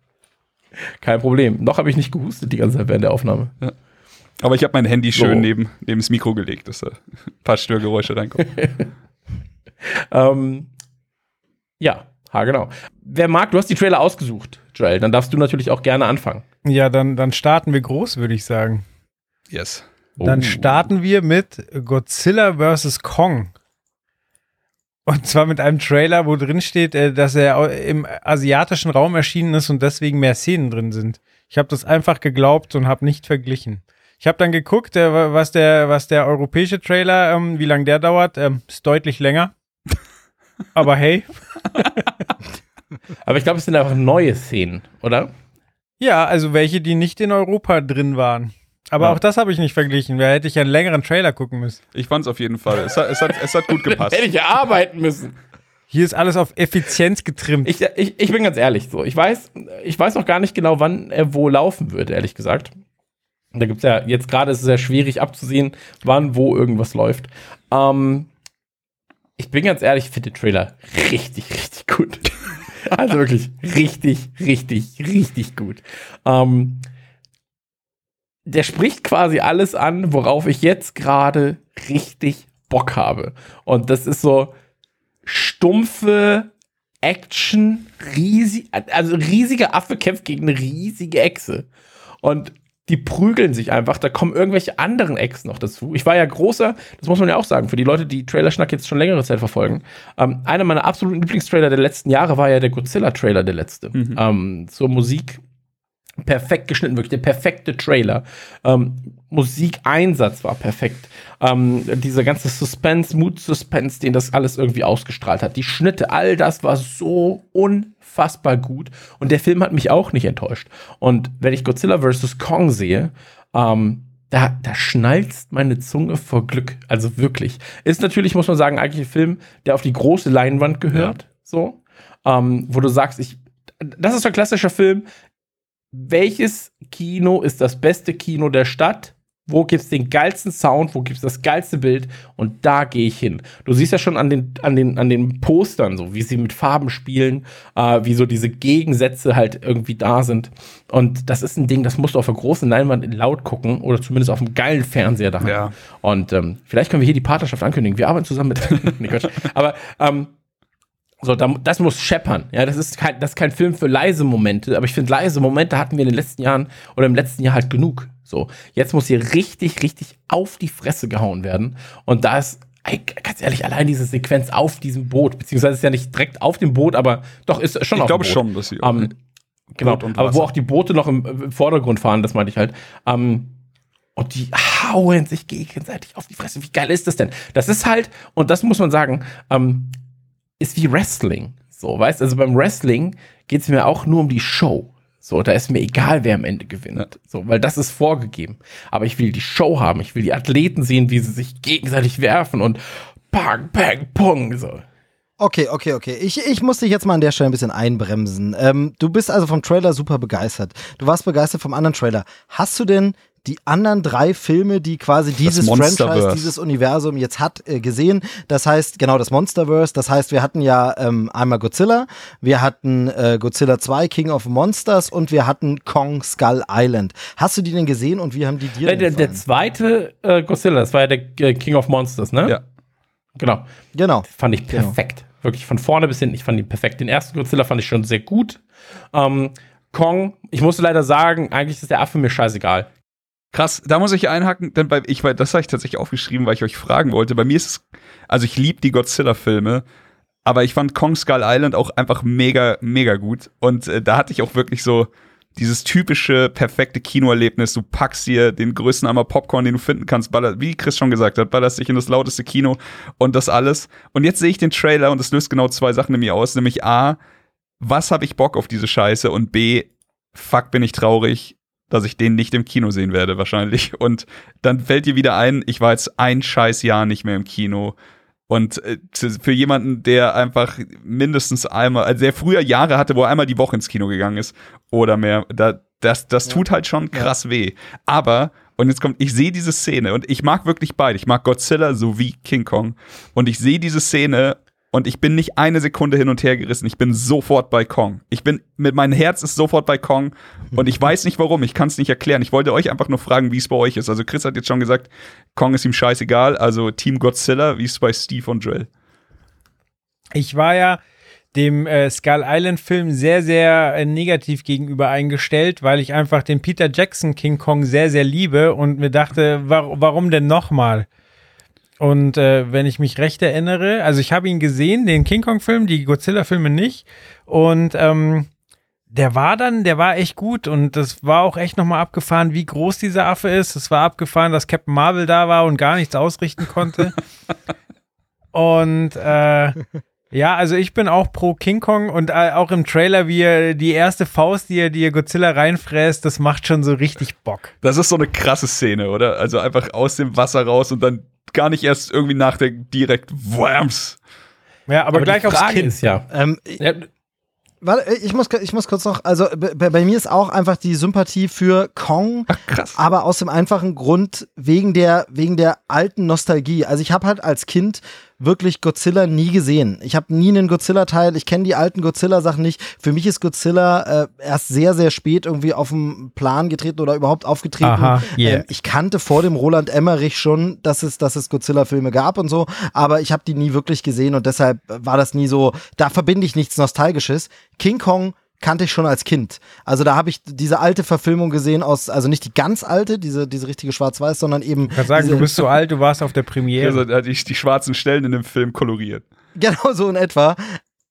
[SPEAKER 4] kein Problem. Noch habe ich nicht gehustet die ganze Zeit während der Aufnahme.
[SPEAKER 3] Aber ich habe mein Handy schön
[SPEAKER 4] So.
[SPEAKER 3] neben, neben das Mikro gelegt, dass da ein paar Störgeräusche reinkommen.
[SPEAKER 4] Ähm, ja, ha, genau. Wer mag, du hast die Trailer ausgesucht, Joel. Dann darfst du natürlich auch gerne anfangen.
[SPEAKER 1] Ja, dann, dann starten wir groß, würde ich sagen.
[SPEAKER 3] yes.
[SPEAKER 1] Dann
[SPEAKER 4] Oh.
[SPEAKER 1] starten wir mit Godzilla vs. Kong. Und zwar mit einem Trailer, wo drin steht, äh, dass er im asiatischen Raum erschienen ist und deswegen mehr Szenen drin sind. Ich habe das einfach geglaubt und habe nicht verglichen. Ich habe dann geguckt, äh, wa- was der, was der europäische Trailer, ähm, wie lange der dauert, ähm, ist deutlich länger. Aber hey,
[SPEAKER 4] Aber ich glaube, es sind einfach neue Szenen, oder?
[SPEAKER 1] ja, also welche, die nicht in Europa drin waren. Aber
[SPEAKER 4] Ja.
[SPEAKER 1] auch das habe ich nicht verglichen. Da hätte ich einen längeren Trailer gucken müssen.
[SPEAKER 3] Ich fand's auf jeden Fall. Es hat, es hat, es hat gut gepasst.
[SPEAKER 4] Hätte ich ja arbeiten müssen.
[SPEAKER 1] Hier ist alles auf Effizienz getrimmt.
[SPEAKER 4] Ich, ich, ich bin ganz ehrlich so. Ich weiß, ich weiß noch gar nicht genau, wann er wo laufen wird, ehrlich gesagt. Da gibt es ja, jetzt gerade ist es sehr schwierig abzusehen, wann, wo irgendwas läuft. Ähm, ich bin ganz ehrlich, ich finde den Trailer richtig, richtig gut. Also wirklich richtig, richtig, richtig gut. Ähm, der spricht quasi alles an, worauf ich jetzt gerade richtig Bock habe. Und das ist so stumpfe Action, riesig, also riesiger Affe kämpft gegen eine riesige Echse. Und die prügeln sich einfach. Da kommen irgendwelche anderen Echsen noch dazu. Ich war ja großer, das muss man ja auch sagen, für die Leute, die Trailer-Schnack jetzt schon längere Zeit verfolgen. Ähm, einer meiner absoluten Lieblingstrailer der letzten Jahre war ja der Godzilla-Trailer, der letzte.
[SPEAKER 3] Mhm.
[SPEAKER 4] Ähm, zur Musik perfekt geschnitten, wirklich der perfekte Trailer. Ähm, Musikeinsatz war perfekt. Ähm, dieser ganze Suspense, Mood-Suspense, den das alles irgendwie ausgestrahlt hat. Die Schnitte, all das war so unfassbar gut. Und der Film hat mich auch nicht enttäuscht. Und wenn ich Godzilla vs. Kong sehe, ähm, da, da schnalzt meine Zunge vor Glück. Also wirklich. Ist natürlich, muss man sagen, eigentlich ein Film, der auf die große Leinwand gehört. So. Ähm, wo du sagst, ich, das ist ein klassischer Film, welches Kino ist das beste Kino der Stadt? Wo gibt es den geilsten Sound? Wo gibt es das geilste Bild? Und da gehe ich hin. Du siehst ja schon an den, an den, an den Postern, so wie sie mit Farben spielen, äh, wie so diese Gegensätze halt irgendwie da sind. Und das ist ein Ding, das musst du auf einer großen Leinwand laut gucken oder zumindest auf einem geilen Fernseher da.
[SPEAKER 3] Ja.
[SPEAKER 4] Und ähm, vielleicht können wir hier die Partnerschaft ankündigen. Wir arbeiten zusammen mit. nee, Quatsch. Aber ähm, so, da, das muss scheppern. Ja, das ist kein, das ist kein Film für leise Momente, aber ich finde, leise Momente hatten wir in den letzten Jahren oder im letzten Jahr halt genug. So, jetzt muss hier richtig, richtig auf die Fresse gehauen werden. Und da ist, ey, ganz ehrlich, allein diese Sequenz auf diesem Boot, beziehungsweise ist ja nicht direkt auf dem Boot, aber doch ist schon
[SPEAKER 3] Ich
[SPEAKER 4] auf
[SPEAKER 3] glaube
[SPEAKER 4] dem Boot.
[SPEAKER 3] schon, dass sie.
[SPEAKER 4] Ähm, genau, aber wo auch die Boote noch im, im Vordergrund fahren, das meinte ich halt. Ähm, und die hauen sich gegenseitig auf die Fresse. Wie geil ist das denn? Das ist halt, und das muss man sagen, ähm, ist wie Wrestling. So, weißt also beim Wrestling geht es mir auch nur um die Show. So, da ist mir egal, wer am Ende gewinnt. So, weil das ist vorgegeben. Aber ich will die Show haben. Ich will die Athleten sehen, wie sie sich gegenseitig werfen und pang, pang, pong. So.
[SPEAKER 2] Okay, okay, okay. Ich, ich muss dich jetzt mal an der Stelle ein bisschen einbremsen. Ähm, du bist also vom Trailer super begeistert. Du warst begeistert vom anderen Trailer. Hast du denn die anderen drei Filme, die quasi dieses. Franchise, dieses Universum jetzt hat, äh, gesehen? Das heißt, genau, das Monsterverse. Das heißt, wir hatten ja ähm, einmal Godzilla, wir hatten äh, Godzilla 2, King of Monsters und wir hatten Kong Skull Island. Hast du die denn gesehen und wie haben die dir
[SPEAKER 4] Der,
[SPEAKER 2] denn
[SPEAKER 4] der, der zweite äh, Godzilla, das war ja der äh, King of Monsters, ne?
[SPEAKER 3] Ja.
[SPEAKER 4] Genau.
[SPEAKER 2] Genau.
[SPEAKER 4] Fand ich
[SPEAKER 2] Genau.
[SPEAKER 4] perfekt. Wirklich von vorne bis hinten. Ich fand ihn perfekt. Den ersten Godzilla fand ich schon sehr gut. Ähm, Kong, ich muss leider sagen, eigentlich ist der Affe mir scheißegal.
[SPEAKER 3] Krass, da muss ich einhaken, denn bei, ich, das habe ich tatsächlich aufgeschrieben, weil ich euch fragen wollte. Bei mir ist es, also ich liebe die Godzilla-Filme, aber ich fand Kong Skull Island auch einfach mega, mega gut. Und äh, da hatte ich auch wirklich so dieses typische, perfekte Kinoerlebnis. Du packst dir den größten Eimer Popcorn, den du finden kannst, baller, wie Chris schon gesagt hat, ballerst dich in das lauteste Kino und das alles. Und jetzt sehe ich den Trailer und das löst genau zwei Sachen in mir aus, nämlich A, was habe ich Bock auf diese Scheiße und B, fuck, bin ich traurig, dass ich den nicht im Kino sehen werde, wahrscheinlich. Und dann fällt dir wieder ein, ich war jetzt ein scheiß Jahr nicht mehr im Kino. Und äh, für jemanden, der einfach mindestens einmal, also der früher Jahre hatte, wo er einmal die Woche ins Kino gegangen ist oder mehr, da, das, das tut halt schon krass weh. Aber, und jetzt kommt, ich sehe diese Szene und ich mag wirklich beide. Ich mag Godzilla sowie King Kong. Und ich sehe diese Szene und ich bin nicht eine Sekunde hin und her gerissen. Ich bin sofort bei Kong. Ich bin, mit meinem Herz ist sofort bei Kong. Und ich weiß nicht warum. Ich kann es nicht erklären. Ich wollte euch einfach nur fragen, wie es bei euch ist. Also Chris hat jetzt schon gesagt, Kong ist ihm scheißegal. Also Team Godzilla, wie es bei Steve und Joel?
[SPEAKER 1] Ich war ja dem äh, Skull Island Film sehr, sehr äh, negativ gegenüber eingestellt, weil ich einfach den Peter Jackson King Kong sehr, sehr liebe und mir dachte, wa warum denn nochmal? Und äh, wenn ich mich recht erinnere, also ich habe ihn gesehen, den King Kong Film, die Godzilla Filme nicht und ähm, der war dann, der war echt gut und das war auch echt nochmal abgefahren, wie groß dieser Affe ist. Es war abgefahren, dass Captain Marvel da war und gar nichts ausrichten konnte. und äh, ja, also ich bin auch pro King Kong und äh, auch im Trailer, wie er die erste Faust, die er, die er Godzilla reinfräst, das macht schon so richtig Bock.
[SPEAKER 3] Das ist so eine krasse Szene, oder? Also einfach aus dem Wasser raus und dann gar nicht erst irgendwie nachdenken, direkt Whams.
[SPEAKER 1] Ja, aber, gleich
[SPEAKER 4] die
[SPEAKER 1] aufs
[SPEAKER 4] Frage
[SPEAKER 1] Kinn.
[SPEAKER 4] ist ja,
[SPEAKER 2] Ähm,
[SPEAKER 4] ja,
[SPEAKER 2] Warte, ich muss, ich muss kurz noch, also bei, bei mir ist auch einfach die Sympathie für Kong,
[SPEAKER 3] Ach, krass.
[SPEAKER 2] aber aus dem einfachen Grund wegen der, wegen der alten Nostalgie. Also ich habe halt als Kind wirklich Godzilla nie gesehen. Ich habe nie einen Godzilla-Teil, ich kenne die alten Godzilla-Sachen nicht. Für mich ist Godzilla äh, erst sehr, sehr spät irgendwie auf den Plan getreten oder überhaupt aufgetreten.
[SPEAKER 1] Aha, yeah.
[SPEAKER 2] ähm, ich kannte vor dem Roland Emmerich schon, dass es, dass es Godzilla-Filme gab und so, aber ich habe die nie wirklich gesehen und deshalb war das nie so, da verbinde ich nichts Nostalgisches. King Kong kannte ich schon als Kind. Also da habe ich diese alte Verfilmung gesehen aus, also nicht die ganz alte, diese, diese richtige Schwarz-Weiß, sondern eben.
[SPEAKER 1] Ich kann sagen,
[SPEAKER 2] diese,
[SPEAKER 1] du bist so alt, du warst auf der Premiere.
[SPEAKER 3] Also, er hat die, die schwarzen Stellen in dem Film koloriert.
[SPEAKER 2] Genau so in etwa.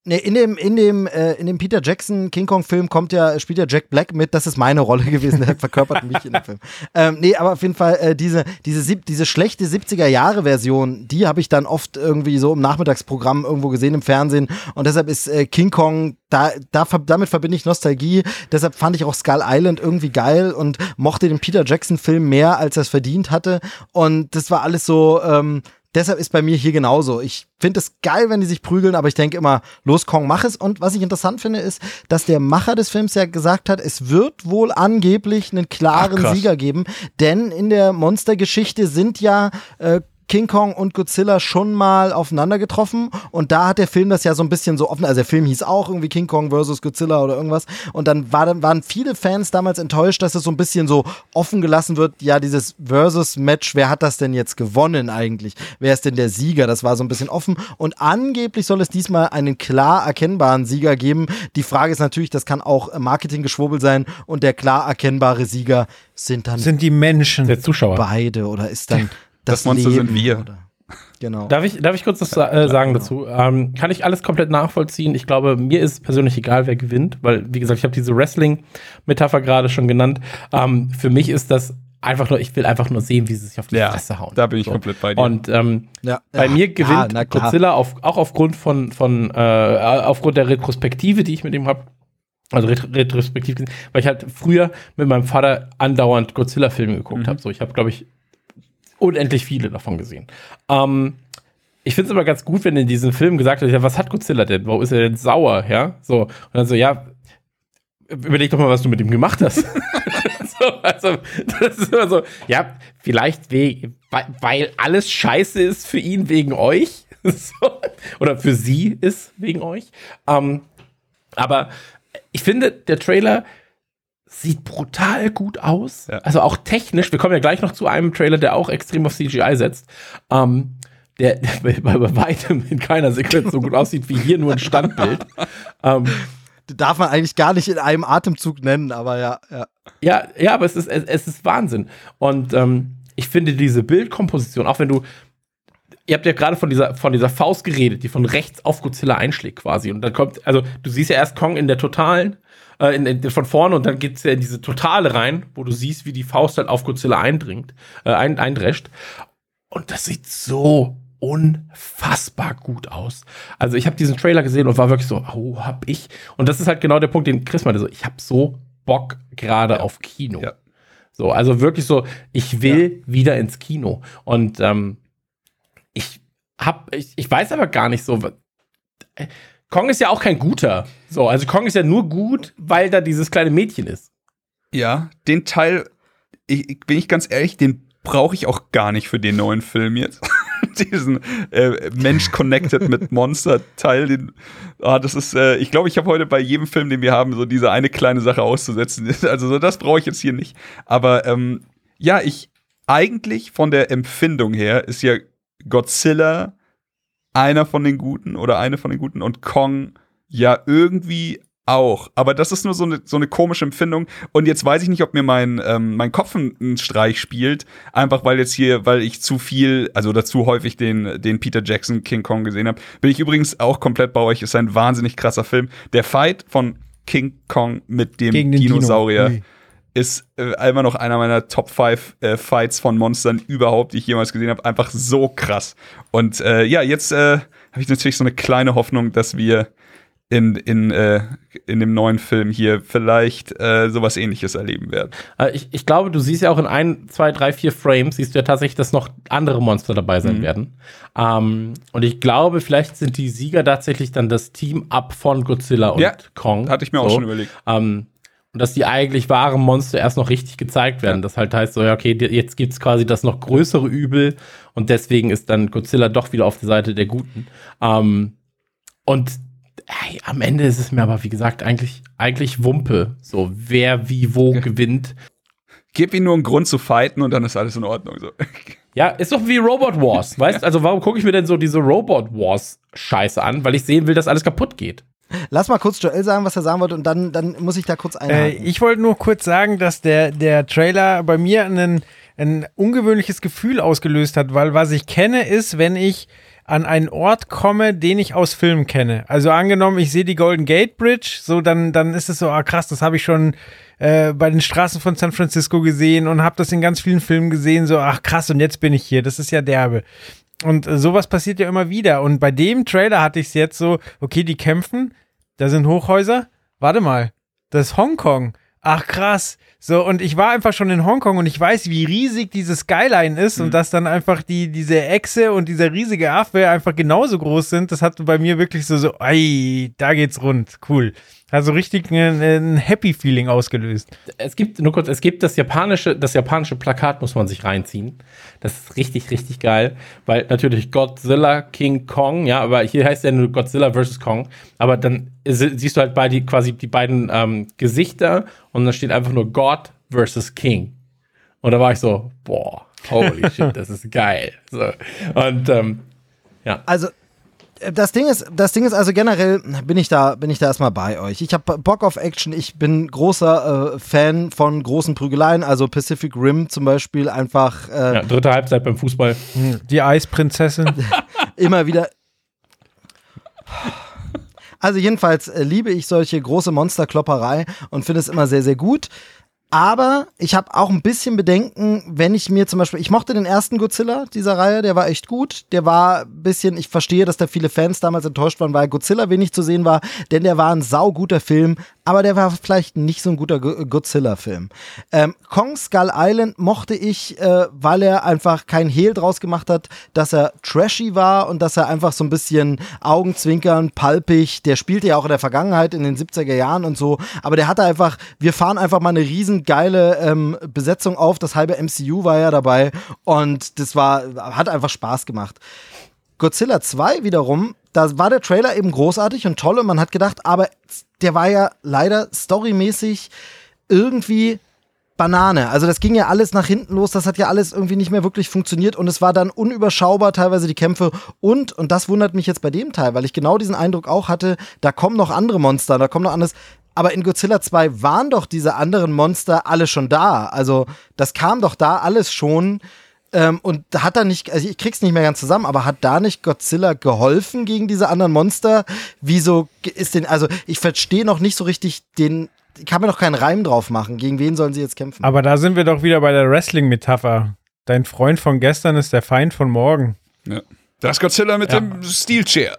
[SPEAKER 2] Nee, in dem, in dem, äh, in dem Peter Jackson King Kong Film kommt ja, spielt ja Jack Black mit, das ist meine Rolle gewesen, der verkörpert mich in dem Film. Ähm, nee, aber auf jeden Fall, äh, diese, diese, sieb, diese schlechte 70er-Jahre-Version, die habe ich dann oft irgendwie so im Nachmittagsprogramm irgendwo gesehen im Fernsehen. Und deshalb ist äh, King Kong, da, da, damit verbinde ich Nostalgie, deshalb fand ich auch Skull Island irgendwie geil und mochte den Peter Jackson-Film mehr, als er es verdient hatte. Und das war alles so, ähm, deshalb ist bei mir hier genauso. Ich finde es geil, wenn die sich prügeln, aber ich denke immer, los Kong, mach es. Und was ich interessant finde, ist, dass der Macher des Films ja gesagt hat, es wird wohl angeblich einen klaren
[SPEAKER 3] Ach,
[SPEAKER 2] Sieger geben, denn in der Monstergeschichte sind ja äh, King Kong und Godzilla schon mal aufeinander getroffen und da hat der Film das ja so ein bisschen so offen, also der Film hieß auch irgendwie King Kong versus Godzilla oder irgendwas und dann, war, waren viele Fans damals enttäuscht, dass es so ein bisschen so offen gelassen wird, ja dieses Versus-Match, wer hat das denn jetzt gewonnen eigentlich? Wer ist denn der Sieger? Das war so ein bisschen offen und angeblich soll es diesmal einen klar erkennbaren Sieger geben. Die Frage ist natürlich, das kann auch Marketinggeschwurbel sein und der klar erkennbare Sieger sind dann
[SPEAKER 1] sind die Menschen.
[SPEAKER 4] Der Zuschauer.
[SPEAKER 2] beide oder ist dann das,
[SPEAKER 3] Das Monster
[SPEAKER 2] Leben
[SPEAKER 3] sind wir.
[SPEAKER 2] Oder, genau.
[SPEAKER 4] Darf ich, darf ich kurz was äh, sagen dazu? Ähm, kann ich alles komplett nachvollziehen. Ich glaube, mir ist persönlich egal, wer gewinnt, weil, wie gesagt, ich habe diese Wrestling-Metapher gerade schon genannt. Ähm, für mich ist das einfach nur, ich will einfach nur sehen, wie sie sich auf die
[SPEAKER 3] Ja,
[SPEAKER 4] Fresse hauen.
[SPEAKER 3] da bin ich
[SPEAKER 4] So.
[SPEAKER 3] komplett bei dir.
[SPEAKER 4] Und ähm,
[SPEAKER 2] Ja,
[SPEAKER 4] bei
[SPEAKER 2] ja,
[SPEAKER 4] mir gewinnt
[SPEAKER 2] klar.
[SPEAKER 4] Godzilla auf, auch aufgrund von, von äh, aufgrund der Retrospektive, die ich mit ihm habe. Also ret retrospektiv gesehen, weil ich halt früher mit meinem Vater andauernd Godzilla-Filme geguckt
[SPEAKER 3] Mhm.
[SPEAKER 4] habe. So, ich habe, glaube ich, unendlich viele davon gesehen. Ähm, ich finde es aber ganz gut, wenn in diesem Film gesagt wird, ja, was hat Godzilla denn? Warum ist er denn sauer? Ja, so. Und dann so, ja, überleg doch mal, was du mit ihm gemacht hast. so, also, das ist immer so, ja, vielleicht we weil, weil alles scheiße ist für ihn wegen euch. so. Oder für sie ist wegen euch. Ähm, aber ich finde, der Trailer sieht brutal gut aus.
[SPEAKER 3] Ja.
[SPEAKER 4] Also auch technisch. Wir kommen ja gleich noch zu einem Trailer, der auch extrem auf CGI setzt. Ähm, der, der bei, bei weitem in keiner Sequenz so gut aussieht wie hier nur ein Standbild. ähm,
[SPEAKER 2] Darf man eigentlich gar nicht in einem Atemzug nennen, aber ja, ja.
[SPEAKER 4] ja, ja, aber es ist, es, es ist Wahnsinn. Und ähm, ich finde diese Bildkomposition, auch wenn du, ihr habt ja gerade von dieser, von dieser Faust geredet, die von rechts auf Godzilla einschlägt quasi. Und dann kommt, also du siehst ja erst Kong in der totalen, äh, in, in, von vorne und dann geht's ja in diese totale rein, wo du siehst, wie die Faust halt auf Godzilla eindringt, äh, ein, eindrescht. Und das sieht so unfassbar gut aus. Also ich habe diesen Trailer gesehen und war wirklich so, oh, hab ich. Und das ist halt genau der Punkt, den Chris meinte, so, ich habe so Bock gerade auf Kino.
[SPEAKER 3] Ja.
[SPEAKER 4] So, also wirklich so, ich will wieder ins Kino. Und ähm, ich hab, ich, ich weiß aber gar nicht so. Kong ist ja auch kein guter. So, also Kong ist ja nur gut, weil da dieses kleine Mädchen ist.
[SPEAKER 3] Ja, den Teil, ich, bin ich ganz ehrlich, den brauche ich auch gar nicht für den neuen Film jetzt. Diesen äh, Mensch-Connected mit Monster-Teil, den, ah, das ist, äh, ich glaube, ich habe heute bei jedem Film, den wir haben, so diese eine kleine Sache auszusetzen. Also so, das brauche ich jetzt hier nicht. Aber ähm, ja, ich, eigentlich von der Empfindung her ist ja Godzilla einer von den Guten oder eine von den Guten und Kong ja irgendwie auch. Aber das ist nur so eine, so eine komische Empfindung. Und jetzt weiß ich nicht, ob mir mein, ähm, mein Kopf einen Streich spielt. Einfach weil jetzt hier, weil ich zu viel, also oder zu häufig den, den Peter Jackson King Kong gesehen habe. Bin ich übrigens auch komplett bei euch. Ist ein wahnsinnig krasser Film. Der Fight von King Kong mit dem
[SPEAKER 1] den Dino.
[SPEAKER 3] Ist äh, immer noch einer meiner Top 5 äh, Fights von Monstern überhaupt, die ich jemals gesehen habe. Einfach so krass. Und äh, ja, jetzt äh, habe ich natürlich so eine kleine Hoffnung, dass wir in, in, äh, in dem neuen Film hier vielleicht äh, sowas ähnliches erleben werden.
[SPEAKER 4] Ich, ich glaube, du siehst ja auch in ein, zwei, drei, vier Frames, siehst du ja tatsächlich, dass noch andere Monster dabei sein
[SPEAKER 3] Mhm.
[SPEAKER 4] werden. Ähm, und ich glaube, vielleicht sind die Sieger tatsächlich dann das Team ab von Godzilla und
[SPEAKER 3] Ja,
[SPEAKER 4] Kong.
[SPEAKER 3] Hatte ich mir auch
[SPEAKER 4] So.
[SPEAKER 3] schon überlegt.
[SPEAKER 4] Ähm, Und dass die eigentlich wahren Monster erst noch richtig gezeigt werden. Das halt heißt so, ja, okay, jetzt gibt es quasi das noch größere Übel und deswegen ist dann Godzilla doch wieder auf der Seite der Guten. Ähm, und ey, am Ende ist es mir aber, wie gesagt, eigentlich, eigentlich Wumpe. So, wer wie wo gewinnt.
[SPEAKER 3] Gib ihm nur einen Grund zu fighten und dann ist alles in Ordnung. So.
[SPEAKER 4] Ja, ist doch wie Robot Wars, weißt? Also warum gucke ich mir denn so diese Robot Wars Scheiße an? Weil ich sehen will, dass alles kaputt geht.
[SPEAKER 2] Lass mal kurz Joel sagen, was er sagen wollte und dann, dann muss ich da kurz
[SPEAKER 1] Äh,
[SPEAKER 2] einhaken.
[SPEAKER 1] ich wollte nur kurz sagen, dass der, der Trailer bei mir einen, ein ungewöhnliches Gefühl ausgelöst hat, weil was ich kenne ist, wenn ich an einen Ort komme, den ich aus Filmen kenne. Also angenommen, ich sehe die Golden Gate Bridge, so dann, dann ist es so, ah krass, das habe ich schon äh, bei den Straßen von San Francisco gesehen und habe das in ganz vielen Filmen gesehen, so ach krass, und jetzt bin ich hier, das ist ja derbe. Und äh, sowas passiert ja immer wieder. Und bei dem Trailer hatte ich es jetzt so, okay, die kämpfen, da sind Hochhäuser, warte mal, das ist Hongkong. Ach krass. So, und ich war einfach schon in Hongkong und ich weiß, wie riesig dieses Skyline ist und dass dann einfach die, diese Echse und dieser riesige Affe einfach genauso groß sind. Das hat bei mir wirklich so, so, ei, da geht's rund. Cool. Also richtig ein, ein Happy Feeling ausgelöst.
[SPEAKER 4] Es gibt, nur kurz, es gibt das japanische, das japanische Plakat muss man sich reinziehen. Das ist richtig, richtig geil, weil natürlich Godzilla, King Kong, ja, aber hier heißt ja nur Godzilla vs. Kong, aber dann si- siehst du halt bei die, quasi die beiden ähm, Gesichter und dann steht einfach nur God vs. King. Und da war ich so, boah, holy shit, das ist geil. So. Und ähm,
[SPEAKER 2] Also äh, das Ding ist, das Ding ist also generell bin ich da, bin ich da erstmal bei euch. Ich habe Bock auf Action. Ich bin großer äh, Fan von großen Prügeleien. Also Pacific Rim zum Beispiel einfach äh,
[SPEAKER 4] ja, dritte Halbzeit beim Fußball.
[SPEAKER 1] Die Eisprinzessin.
[SPEAKER 2] immer wieder. Also jedenfalls äh, liebe ich solche große Monsterklopperei und finde es immer sehr, sehr gut. Aber ich habe auch ein bisschen Bedenken, wenn ich mir zum Beispiel, ich mochte den ersten Godzilla dieser Reihe, der war echt gut. Der war ein bisschen, ich verstehe, dass da viele Fans damals enttäuscht waren, weil Godzilla wenig zu sehen war, denn der war ein sauguter Film, aber der war vielleicht nicht so ein guter Go- Godzilla-Film. Ähm, Kong Skull Island mochte ich, äh, weil er einfach kein Hehl draus gemacht hat, dass er trashy war und dass er einfach so ein bisschen Augenzwinkern, palpig, der spielte ja auch in der Vergangenheit in den 70er Jahren und so, aber der hatte einfach, wir fahren einfach mal eine riesen geile ähm, Besetzung auf, das halbe MCU war ja dabei und das war, hat einfach Spaß gemacht. Godzilla 2 wiederum, da war der Trailer eben großartig und toll und man hat gedacht, aber der war ja leider storymäßig irgendwie Banane. Also das ging ja alles nach hinten los, das hat ja alles irgendwie nicht mehr wirklich funktioniert und es war dann unüberschaubar teilweise die Kämpfe und, und das wundert mich jetzt bei dem Teil, weil ich genau diesen Eindruck auch hatte, da kommen noch andere Monster, da kommen noch anderes. Aber in Godzilla 2 waren doch diese anderen Monster alle schon da. Also das kam doch da alles schon. Ähm, und da hat er nicht, also ich krieg's nicht mehr ganz zusammen, aber hat da nicht Godzilla geholfen gegen diese anderen Monster? Wieso ist denn, also ich verstehe noch nicht so richtig den, ich kann mir noch keinen Reim drauf machen. Gegen wen sollen sie jetzt kämpfen?
[SPEAKER 1] Aber da sind wir doch wieder bei der Wrestling-Metapher. Dein Freund von gestern ist der Feind von morgen.
[SPEAKER 3] Ja. Das ist Godzilla mit
[SPEAKER 4] Ja.
[SPEAKER 3] dem Steel Chair.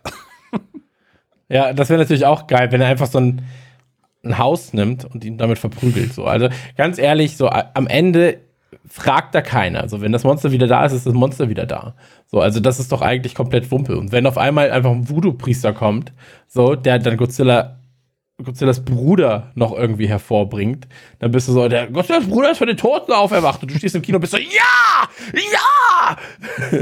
[SPEAKER 4] Ja, das wäre natürlich auch geil, wenn er einfach so ein, ein Haus nimmt und ihn damit verprügelt. So. Also ganz ehrlich, so am Ende fragt da keiner. Also wenn das Monster wieder da ist, ist das Monster wieder da. So, also das ist doch eigentlich komplett Wumpe. Und wenn auf einmal einfach ein Voodoo-Priester kommt, so, der dann Godzilla Godzillas Bruder noch irgendwie hervorbringt, dann bist du so, der Godzillas Bruder ist von den Toten auferwacht und du stehst im Kino und bist so, ja! Ja!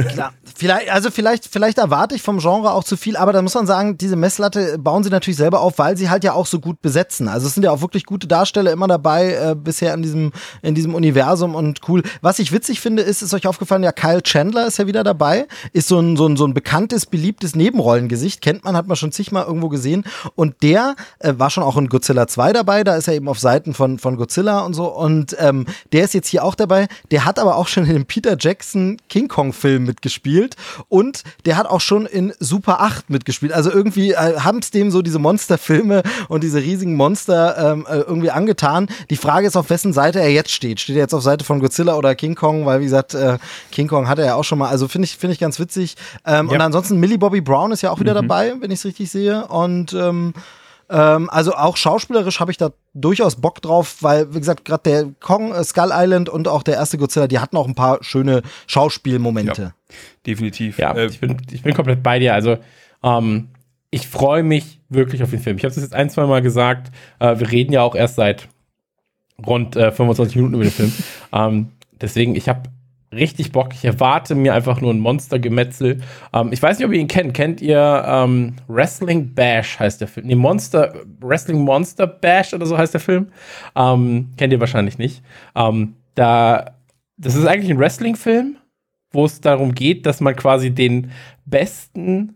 [SPEAKER 2] Klar, vielleicht, also vielleicht, vielleicht erwarte ich vom Genre auch zu viel, aber da muss man sagen, diese Messlatte bauen sie natürlich selber auf, weil sie halt ja auch so gut besetzen. Also es sind ja auch wirklich gute Darsteller immer dabei äh, bisher in diesem, in diesem Universum und cool. Was ich witzig finde, ist, ist euch aufgefallen, ja, Kyle Chandler ist ja wieder dabei, ist so ein, so ein, so ein bekanntes, beliebtes Nebenrollengesicht, kennt man, hat man schon zigmal irgendwo gesehen und der äh, war schon auch in Godzilla 2 dabei, da ist er eben auf Seiten von, von Godzilla und so und ähm, der ist jetzt hier auch dabei, der hat aber auch schon in dem Peter Jackson King Kong Film mitgespielt und der hat auch schon in Super 8 mitgespielt, also irgendwie äh, haben es dem so diese Monsterfilme und diese riesigen Monster ähm, äh, irgendwie angetan. Die Frage ist, auf wessen Seite er jetzt steht. Steht er jetzt auf Seite von Godzilla oder King Kong, weil wie gesagt, äh, King Kong hat er ja auch schon mal, also finde ich, finde ich ganz witzig. Ähm,
[SPEAKER 1] Ja.
[SPEAKER 2] Und ansonsten Millie Bobby Brown ist ja auch wieder dabei, wenn ich es richtig sehe und ähm, ähm, also auch schauspielerisch habe ich da durchaus Bock drauf, weil, wie gesagt, gerade der Kong, äh, Skull Island und auch der erste Godzilla, die hatten auch ein paar schöne Schauspielmomente.
[SPEAKER 3] Definitiv.
[SPEAKER 4] Ja,
[SPEAKER 3] Äh,
[SPEAKER 4] ich, bin, ich bin komplett bei dir. Also, ähm, ich freue mich wirklich auf den Film. Ich habe es jetzt ein, zwei Mal gesagt. Äh, wir reden ja auch erst seit rund äh, 25 Minuten über den Film. ähm, deswegen, ich habe richtig Bock. Ich erwarte mir einfach nur ein Monstergemetzel. Ähm, ich weiß nicht, ob ihr ihn kennt. Kennt ihr ähm, Wrestling Bash heißt der Film? Nee, Monster, Wrestling Monster Bash oder so heißt der Film. Ähm, kennt ihr wahrscheinlich nicht. Ähm, da, das ist eigentlich ein Wrestling-Film, wo es darum geht, dass man quasi den besten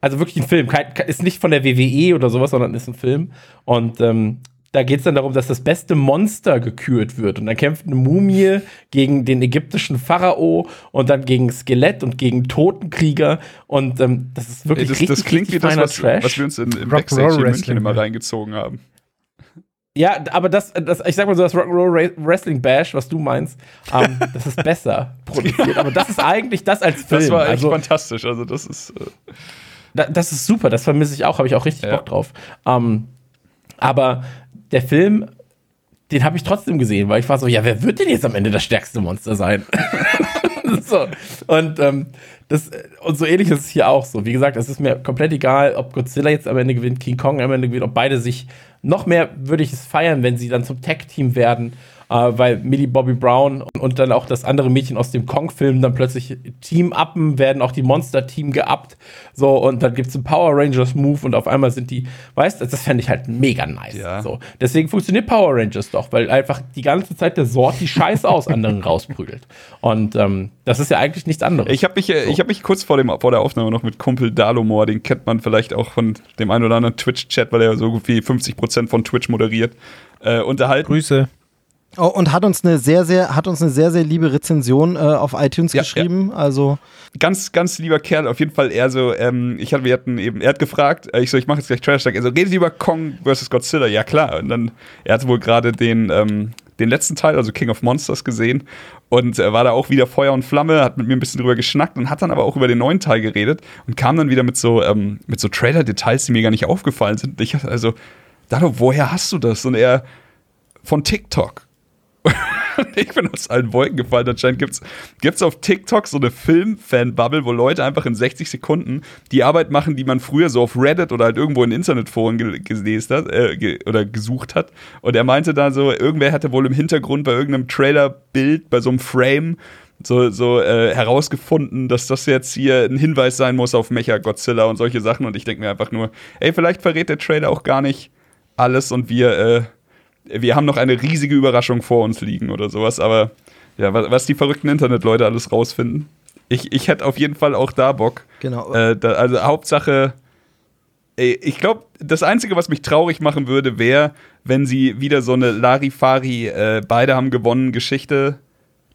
[SPEAKER 4] also wirklich ein Film, ist nicht von der WWE oder sowas, sondern ist ein Film. Und ähm, da geht es dann darum, dass das beste Monster gekürt wird. Und dann kämpft eine Mumie gegen den ägyptischen Pharao und dann gegen Skelett und gegen Totenkrieger. Und ähm, das ist wirklich
[SPEAKER 3] Ey, das,
[SPEAKER 4] richtig,
[SPEAKER 3] das klingt wie
[SPEAKER 4] richtig
[SPEAKER 3] das,
[SPEAKER 4] feiner
[SPEAKER 3] was,
[SPEAKER 4] Trash.
[SPEAKER 3] was wir uns in, im
[SPEAKER 1] Rock'n'Roll
[SPEAKER 3] Backstage in München
[SPEAKER 1] Wrestling,
[SPEAKER 3] immer reingezogen haben.
[SPEAKER 4] Ja, aber das, das, ich sag mal so, das Rock'n'Roll Wrestling Bash, was du meinst, ähm, das ist besser produziert. Aber das ist eigentlich das als Film.
[SPEAKER 3] Das war echt
[SPEAKER 4] also,
[SPEAKER 3] fantastisch. Also das ist äh,
[SPEAKER 4] Da, das ist super, das vermisse ich auch, habe ich auch richtig
[SPEAKER 3] Ja.
[SPEAKER 4] Bock drauf. Ähm, aber der Film, den habe ich trotzdem gesehen, weil ich war so, ja, wer wird denn jetzt am Ende das stärkste Monster sein? so. Und, ähm, das, und so ähnlich ist es hier auch so. Wie gesagt, es ist mir komplett egal, ob Godzilla jetzt am Ende gewinnt, King Kong am Ende gewinnt, ob beide sich noch mehr würde ich es feiern, wenn sie dann zum Tag-Team werden, äh, weil Millie Bobby Brown und, und dann auch das andere Mädchen aus dem Kong-Film dann plötzlich Team uppen, werden auch die Monster-Team geappt. So, und dann gibt es einen Power Rangers-Move und auf einmal sind die, weißt du, das fände ich halt mega nice.
[SPEAKER 3] Ja.
[SPEAKER 4] So. Deswegen funktioniert Power Rangers doch, weil einfach die ganze Zeit der Sort die Scheiße aus anderen rausprügelt. Und ähm, das ist ja eigentlich nichts anderes.
[SPEAKER 3] Ich habe mich, äh, ich hab mich kurz vor, dem, vor der Aufnahme noch mit Kumpel Dalomor, den kennt man vielleicht auch von dem einen oder anderen Twitch-Chat, weil er so gut wie 50% von Twitch moderiert, äh, unterhalten.
[SPEAKER 1] Grüße.
[SPEAKER 2] Oh, und hat uns eine sehr, sehr, hat uns eine sehr, sehr liebe Rezension äh, auf iTunes
[SPEAKER 3] Ja,
[SPEAKER 2] geschrieben. Also
[SPEAKER 3] Ganz, ganz lieber Kerl, auf jeden Fall eher so, ähm, ich hatte, wir hatten eben, er hat gefragt, äh, ich so, ich mache jetzt gleich Trash Talk, er so, redet über Kong vs. Godzilla? Ja klar. Und dann, er hatte wohl gerade den, ähm, den letzten Teil, also King of Monsters, gesehen und äh, war da auch wieder Feuer und Flamme, hat mit mir ein bisschen drüber geschnackt und hat dann aber auch über den neuen Teil geredet und kam dann wieder mit so, ähm, mit so Trailer-Details, die mir gar nicht aufgefallen sind. Ich also, Dado, woher hast du das? Und er, von TikTok. ich bin aus allen Wolken gefallen. Anscheinend gibt's gibt's auf TikTok so eine Film-Fan-Bubble, wo Leute einfach in 60 Sekunden die Arbeit machen, die man früher so auf Reddit oder halt irgendwo in Internetforen ge gelesen hat, äh, ge oder gesucht hat. Und er meinte da so, irgendwer hatte wohl im Hintergrund bei irgendeinem Trailer-Bild, bei so einem Frame, so, so äh, herausgefunden, dass das jetzt hier ein Hinweis sein muss auf Mecha Godzilla und solche Sachen. Und ich denke mir einfach nur, ey, vielleicht verrät der Trailer auch gar nicht alles und wir, äh, wir haben noch eine riesige Überraschung vor uns liegen oder sowas. Aber ja, was, die verrückten Internetleute alles rausfinden. Ich, ich hätte auf jeden Fall auch da Bock.
[SPEAKER 2] genau.
[SPEAKER 3] Äh, da, also Hauptsache, ich glaube, das Einzige, was mich traurig machen würde, wäre, wenn sie wieder so eine Larifari, äh, beide haben gewonnen, Geschichte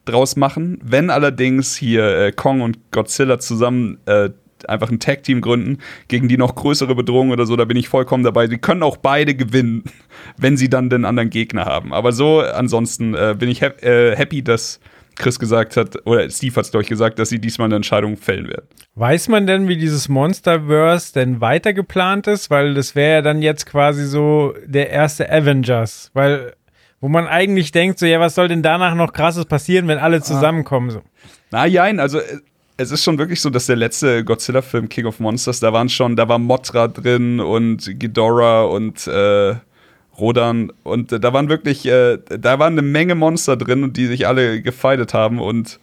[SPEAKER 3] draus machen. Wenn allerdings hier äh, Kong und Godzilla zusammen äh, einfach ein Tag-Team gründen, gegen die noch größere Bedrohung oder so, da bin ich vollkommen dabei. Sie können auch beide gewinnen, wenn sie dann den anderen Gegner haben. Aber so, ansonsten äh, bin ich hap äh, happy, dass Chris gesagt hat, oder Steve hat es, glaube ich, gesagt, dass sie diesmal eine Entscheidung fällen werden.
[SPEAKER 1] Weiß man denn, wie dieses Monsterverse denn weiter geplant ist? Weil das wäre ja dann jetzt quasi so der erste Avengers. Weil, wo man eigentlich denkt, so, ja, was soll denn danach noch krasses passieren, wenn alle zusammenkommen? So.
[SPEAKER 3] Na jein, also äh, es ist schon wirklich so, dass der letzte Godzilla-Film King of Monsters, da waren schon, da war Mothra drin und Ghidorah und äh, Rodan und äh, da waren wirklich, äh, da waren eine Menge Monster drin und die sich alle gefeitet haben und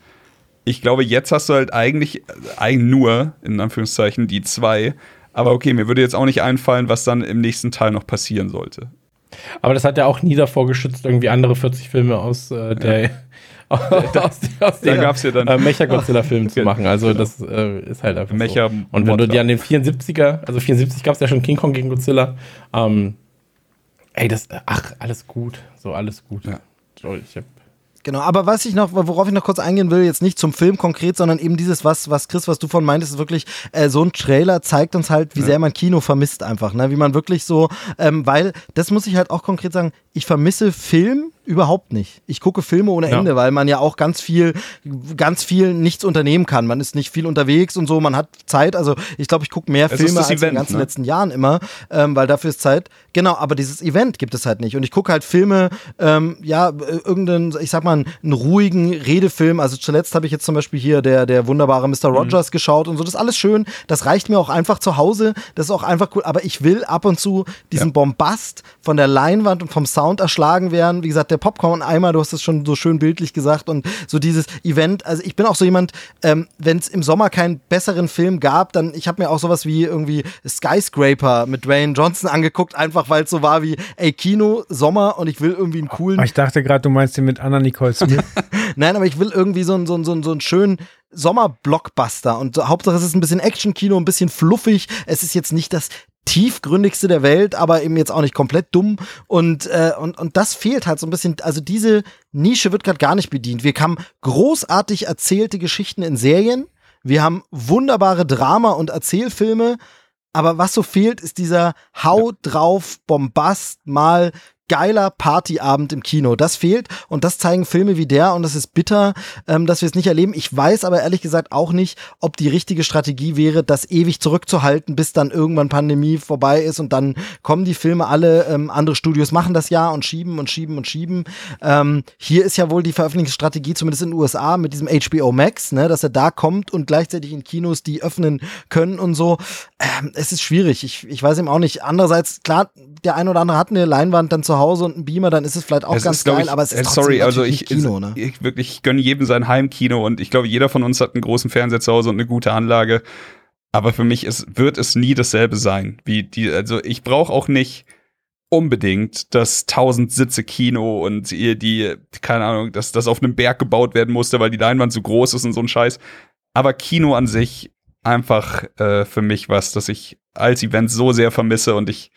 [SPEAKER 3] ich glaube, jetzt hast du halt eigentlich, äh, eigentlich nur, in Anführungszeichen, die zwei. Aber okay, mir würde jetzt auch nicht einfallen, was dann im nächsten Teil noch passieren sollte.
[SPEAKER 4] Aber das hat ja auch nie davor geschützt, irgendwie andere 40 Filme aus äh, der. aus, aus
[SPEAKER 3] Da gab es ja dann
[SPEAKER 4] äh, Mecha-Godzilla-Film zu machen. Also, das äh, ist halt einfach.
[SPEAKER 3] Mecha
[SPEAKER 4] so. Und wenn du dir an den 74er, also 74 gab es ja schon King Kong gegen Godzilla. Ähm, ey, das, ach, alles gut. So, alles gut.
[SPEAKER 3] Ja.
[SPEAKER 4] So, ich hab,
[SPEAKER 2] Genau, aber was ich noch, worauf ich noch kurz eingehen will, jetzt nicht zum Film konkret, sondern eben dieses, was, was Chris, was du von meintest, ist wirklich, äh, so ein Trailer zeigt uns halt, wie sehr man Kino vermisst einfach, ne? Wie man wirklich so, ähm, weil, das muss ich halt auch konkret sagen, ich vermisse Film überhaupt nicht. Ich gucke Filme ohne
[SPEAKER 4] Ja.
[SPEAKER 2] Ende, weil man ja auch ganz viel, ganz viel nichts unternehmen kann. Man ist nicht viel unterwegs und so, man hat Zeit. Also ich glaube, ich gucke mehr
[SPEAKER 3] Es
[SPEAKER 2] Filme als in den
[SPEAKER 3] Event,
[SPEAKER 2] ganzen
[SPEAKER 3] ne?
[SPEAKER 2] letzten Jahren immer, ähm, weil dafür ist Zeit. Genau, aber dieses Event gibt es halt nicht. Und ich gucke halt Filme, ähm, ja, äh, irgendeinen, ich sag mal, einen ruhigen Redefilm. Also zuletzt habe ich jetzt zum Beispiel hier der, der wunderbare Mr.
[SPEAKER 3] Mhm.
[SPEAKER 2] Rogers geschaut und so. Das ist alles schön. Das reicht mir auch einfach zu Hause. Das ist auch einfach cool. Aber ich will ab und zu diesen Bombast von der Leinwand und vom Sound erschlagen werden. Wie gesagt, der Popcorn-Eimer, du hast es schon so schön bildlich gesagt und so dieses Event. Also ich bin auch so jemand, ähm, wenn es im Sommer keinen besseren Film gab, dann ich habe mir auch sowas wie irgendwie Skyscraper mit Dwayne Johnson angeguckt, einfach weil es so war wie, ey, Kino, Sommer und ich will irgendwie einen coolen.
[SPEAKER 1] Ich dachte gerade, du meinst den mit Anna Nicole Smith.
[SPEAKER 2] Nein, aber ich will irgendwie so einen so, so, so einen schönen Sommerblockbuster und Hauptsache es ist ein bisschen Action-Kino, ein bisschen fluffig. Es ist jetzt nicht das tiefgründigste der Welt, aber eben jetzt auch nicht komplett dumm. Und, äh, und, und das fehlt halt so ein bisschen. Also diese Nische wird gerade gar nicht bedient. Wir haben großartig erzählte Geschichten in Serien. Wir haben wunderbare Drama- und Erzählfilme. Aber was so fehlt, ist dieser Hau drauf, Bombast, mal geiler Partyabend im Kino. Das fehlt und das zeigen Filme wie der und das ist bitter, ähm, dass wir es nicht erleben. Ich weiß aber ehrlich gesagt auch nicht, ob die richtige Strategie wäre, das ewig zurückzuhalten, bis dann irgendwann Pandemie vorbei ist und dann kommen die Filme alle. Ähm, andere Studios machen das ja und schieben und schieben und schieben. Ähm, hier ist ja wohl die Veröffentlichungsstrategie, zumindest in den USA, mit diesem HBO Max, ne, dass er da kommt und gleichzeitig in Kinos die öffnen können und so. Ähm, es ist schwierig. Ich, ich weiß eben auch nicht. Andererseits, klar, der ein oder andere hat eine Leinwand dann zu Hause und einen Beamer, dann ist es vielleicht auch
[SPEAKER 3] Es
[SPEAKER 2] ganz
[SPEAKER 3] ist,
[SPEAKER 2] geil,
[SPEAKER 3] ich,
[SPEAKER 2] aber es ist
[SPEAKER 3] äh,
[SPEAKER 2] trotzdem
[SPEAKER 3] sorry, also ich,
[SPEAKER 2] Kino, ne?
[SPEAKER 3] ich wirklich ich gönne jedem sein Heimkino und ich glaube, jeder von uns hat einen großen Fernseher zu Hause und eine gute Anlage. Aber für mich ist, wird es nie dasselbe sein. Wie die, also ich brauche auch nicht unbedingt das 1000 Sitze Kino und die, die, keine Ahnung, dass das auf einem Berg gebaut werden musste, weil die Leinwand so groß ist und so ein Scheiß. Aber Kino an sich einfach äh, für mich was, das ich als Event so sehr vermisse und ich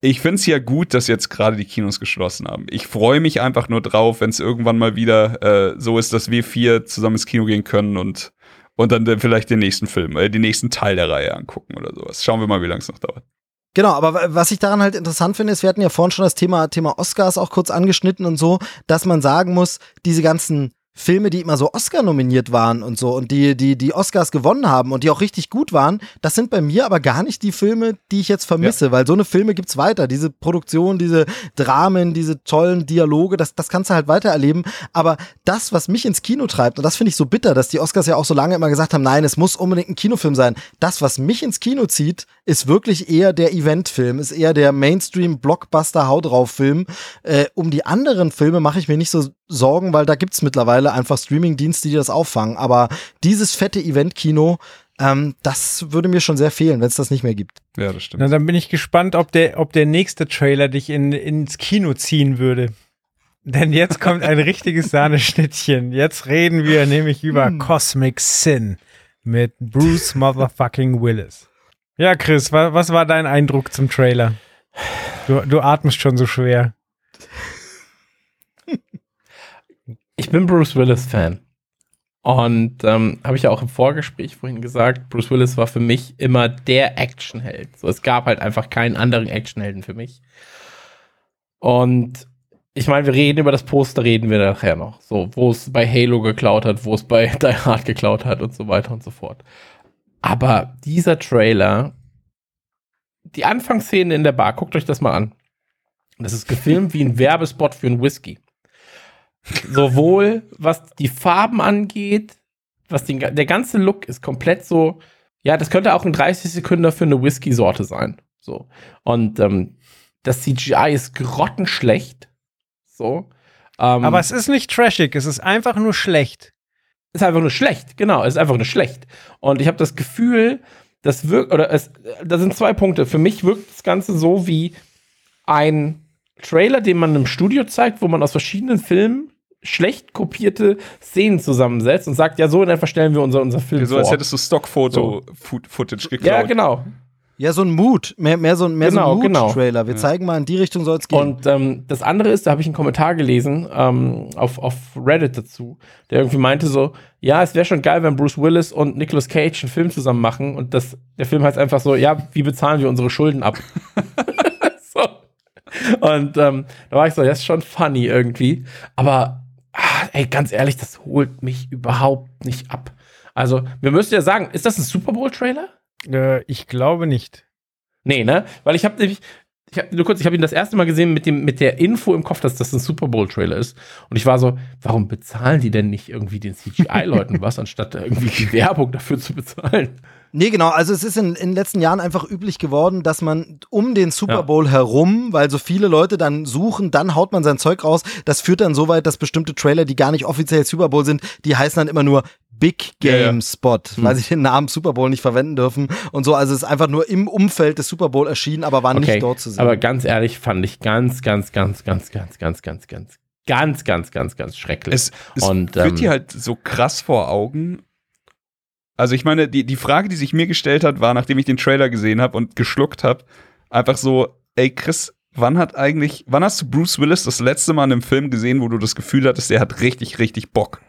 [SPEAKER 3] ich finde es ja gut, dass jetzt gerade die Kinos geschlossen haben. Ich freue mich einfach nur drauf, wenn es irgendwann mal wieder äh, so ist, dass wir vier zusammen ins Kino gehen können und, und dann vielleicht den nächsten Film, äh, den nächsten Teil der Reihe angucken oder sowas. Schauen wir mal, wie lange es noch dauert.
[SPEAKER 2] Genau, aber wa- was ich daran halt interessant finde, ist, wir hatten ja vorhin schon das Thema, Thema Oscars auch kurz angeschnitten und so, dass man sagen muss, diese ganzen Filme, die immer so Oscar nominiert waren und so und die, die, die Oscars gewonnen haben und die auch richtig gut waren, das sind bei mir aber gar nicht die Filme, die ich jetzt vermisse, weil so eine Filme gibt's weiter. Diese Produktion, diese Dramen, diese tollen Dialoge, das, das kannst du halt weiter erleben. Aber das, was mich ins Kino treibt, und das finde ich so bitter, dass die Oscars ja auch so lange immer gesagt haben, nein, es muss unbedingt ein Kinofilm sein. Das, was mich ins Kino zieht, ist wirklich eher der Eventfilm, ist eher der Mainstream-Blockbuster-Hau drauf-Film. Äh, um die anderen Filme mache ich mir nicht so Sorgen, weil da gibt's mittlerweile einfach Streaming-Dienste, die das auffangen. Aber dieses fette Event-Kino, ähm, das würde mir schon sehr fehlen, wenn es das nicht mehr gibt.
[SPEAKER 3] Ja, das stimmt.
[SPEAKER 1] Na, dann bin ich gespannt, ob der, ob der nächste Trailer dich in, ins Kino ziehen würde. Denn jetzt kommt ein richtiges Sahneschnittchen. Jetzt reden wir nämlich über Cosmic Sin mit Bruce Motherfucking Willis. Ja, Chris, wa was war dein Eindruck zum Trailer? Du, du atmest schon so schwer.
[SPEAKER 4] Ich bin Bruce Willis-Fan. Und ähm, habe ich ja auch im Vorgespräch vorhin gesagt, Bruce Willis war für mich immer der Actionheld. So, es gab halt einfach keinen anderen Actionhelden für mich. Und ich meine, wir reden über das Poster, reden wir nachher noch. So, wo es bei Halo geklaut hat, wo es bei Die Hard geklaut hat und so weiter und so fort. Aber dieser Trailer, die Anfangsszene in der Bar, guckt euch das mal an. Das ist gefilmt wie ein Werbespot für einen Whisky. Sowohl was die Farben angeht, was den, der ganze Look ist komplett so, ja, das könnte auch ein 30 Sekunden für eine Whisky-Sorte sein. So. Und ähm, das CGI ist grottenschlecht. So. Ähm,
[SPEAKER 1] Aber es ist nicht trashig, es ist einfach nur schlecht.
[SPEAKER 4] ist einfach nur schlecht, genau, es ist einfach nur schlecht. Und ich habe das Gefühl, das wirkt, oder es, da sind zwei Punkte. Für mich wirkt das Ganze so wie ein Trailer, den man im Studio zeigt, wo man aus verschiedenen Filmen schlecht kopierte Szenen zusammensetzt und sagt, ja, so in etwa stellen wir unser, unser Film
[SPEAKER 3] so als
[SPEAKER 4] vor.
[SPEAKER 3] hättest du Stockfoto-Footage geklaut.
[SPEAKER 4] ja, genau.
[SPEAKER 2] Ja, so ein Mood, mehr, mehr so ein, mehr
[SPEAKER 4] Genau,
[SPEAKER 2] so ein
[SPEAKER 4] genau.
[SPEAKER 2] Mood-Trailer. Wir zeigen mal, in die Richtung soll es gehen.
[SPEAKER 4] Und ähm, das andere ist, da habe ich einen Kommentar gelesen ähm, auf, auf Reddit dazu, der irgendwie meinte so, ja, es wäre schon geil, wenn Bruce Willis und Nicolas Cage einen Film zusammen machen und das, der Film heißt einfach so, ja, wie bezahlen wir unsere Schulden ab? so. Und ähm, da war ich so, das ist schon funny irgendwie, aber ah, ey, ganz ehrlich, das holt mich überhaupt nicht ab. Also, wir müssen ja sagen, ist das ein Super Bowl-Trailer?
[SPEAKER 1] Äh, ich glaube nicht.
[SPEAKER 4] Nee, ne? Weil ich habe nämlich, ich hab, nur kurz, ich habe ihn das erste Mal gesehen mit dem mit der Info im Kopf, dass das ein Super Bowl Trailer ist und ich war so, warum bezahlen die denn nicht irgendwie den CGI Leuten was anstatt irgendwie die Werbung dafür zu bezahlen?
[SPEAKER 2] Nee, genau. Also es ist in, in den letzten Jahren einfach üblich geworden, dass man um den Super Bowl ja. herum, weil so viele Leute dann suchen, dann haut man sein Zeug raus. Das führt dann so weit, dass bestimmte Trailer, die gar nicht offiziell Super Bowl sind, die heißen dann immer nur Big Game ja, Spot, hm. weil sie den Namen Super Bowl nicht verwenden dürfen und so. Also es ist einfach nur im Umfeld des Super Bowl erschienen, aber war okay, nicht dort zu sehen.
[SPEAKER 4] Aber ganz ehrlich, fand ich ganz, ganz, ganz, ganz, ganz, ganz, ganz, ganz, ganz, ganz, ganz, ganz schrecklich.
[SPEAKER 3] Es, es und, führt ähm, dir halt so krass vor Augen. Also ich meine, die, die Frage, die sich mir gestellt hat, war, nachdem ich den Trailer gesehen habe und geschluckt habe, einfach so, ey Chris, wann hat eigentlich, wann hast du Bruce Willis das letzte Mal in einem Film gesehen, wo du das Gefühl hattest, der hat richtig, richtig Bock?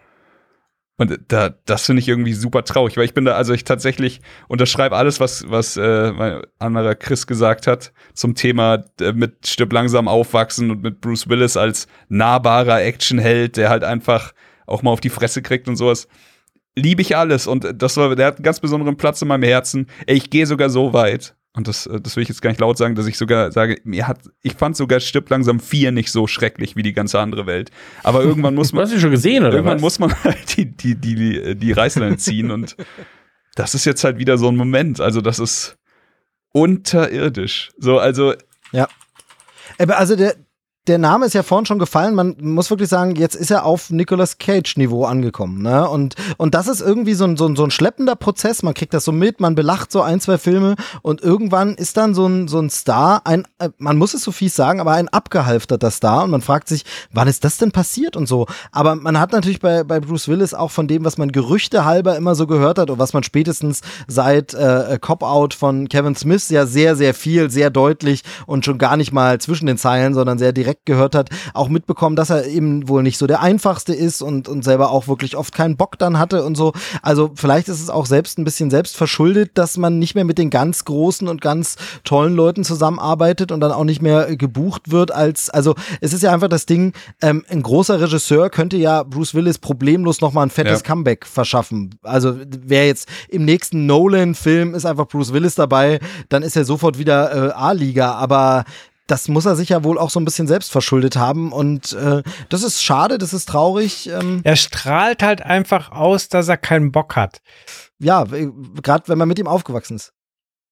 [SPEAKER 3] Und da, das finde ich irgendwie super traurig, weil ich bin da, also ich tatsächlich unterschreibe alles, was, was äh, mein anderer Chris gesagt hat zum Thema äh, mit Stück langsam aufwachsen und mit Bruce Willis als nahbarer Actionheld, der halt einfach auch mal auf die Fresse kriegt und sowas. Liebe ich alles und das war, der hat einen ganz besonderen Platz in meinem Herzen. Ich gehe sogar so weit, und das, äh, das will ich jetzt gar nicht laut sagen, dass ich sogar sage, mir hat, ich fand sogar Stirb langsam 4 nicht so schrecklich wie die ganze andere Welt. Aber irgendwann muss man.
[SPEAKER 4] Hast du schon gesehen, oder?
[SPEAKER 3] Irgendwann was? muss man halt die, die, die, die Reißleine ziehen und das ist jetzt halt wieder so ein Moment. Also, das ist unterirdisch. So, also.
[SPEAKER 2] Ja. Also der, der Name ist ja vorhin schon gefallen. Man muss wirklich sagen, jetzt ist er auf Nicolas Cage-Niveau angekommen. Ne? Und, und das ist irgendwie so ein, so, ein, so ein schleppender Prozess. Man kriegt das so mit, man belacht so ein, zwei Filme und irgendwann ist dann so ein, so ein Star, ein, äh, man muss es so fies sagen, aber ein abgehalfterter Star. Und man fragt sich, wann ist das denn passiert und so. Aber man hat natürlich bei, bei Bruce Willis auch von dem, was man Gerüchte halber immer so gehört hat und was man spätestens seit äh, Cop-Out von Kevin Smith ja sehr, sehr viel, sehr deutlich und schon gar nicht mal zwischen den Zeilen, sondern sehr direkt gehört hat, auch mitbekommen, dass er eben wohl nicht so der einfachste ist und, und selber auch wirklich oft keinen Bock dann hatte und so. Also vielleicht ist es auch selbst ein bisschen selbst verschuldet, dass man nicht mehr mit den ganz großen und ganz tollen Leuten zusammenarbeitet und dann auch nicht mehr gebucht wird als, also es ist ja einfach das Ding, ähm, ein großer Regisseur könnte ja Bruce Willis problemlos nochmal ein fettes ja. Comeback verschaffen. Also wer jetzt im nächsten Nolan-Film ist einfach Bruce Willis dabei, dann ist er sofort wieder äh, A-Liga, aber das muss er sich ja wohl auch so ein bisschen selbst verschuldet haben. Und äh, das ist schade, das ist traurig. Ähm.
[SPEAKER 1] Er strahlt halt einfach aus, dass er keinen Bock hat.
[SPEAKER 2] Ja, gerade wenn man mit ihm aufgewachsen ist.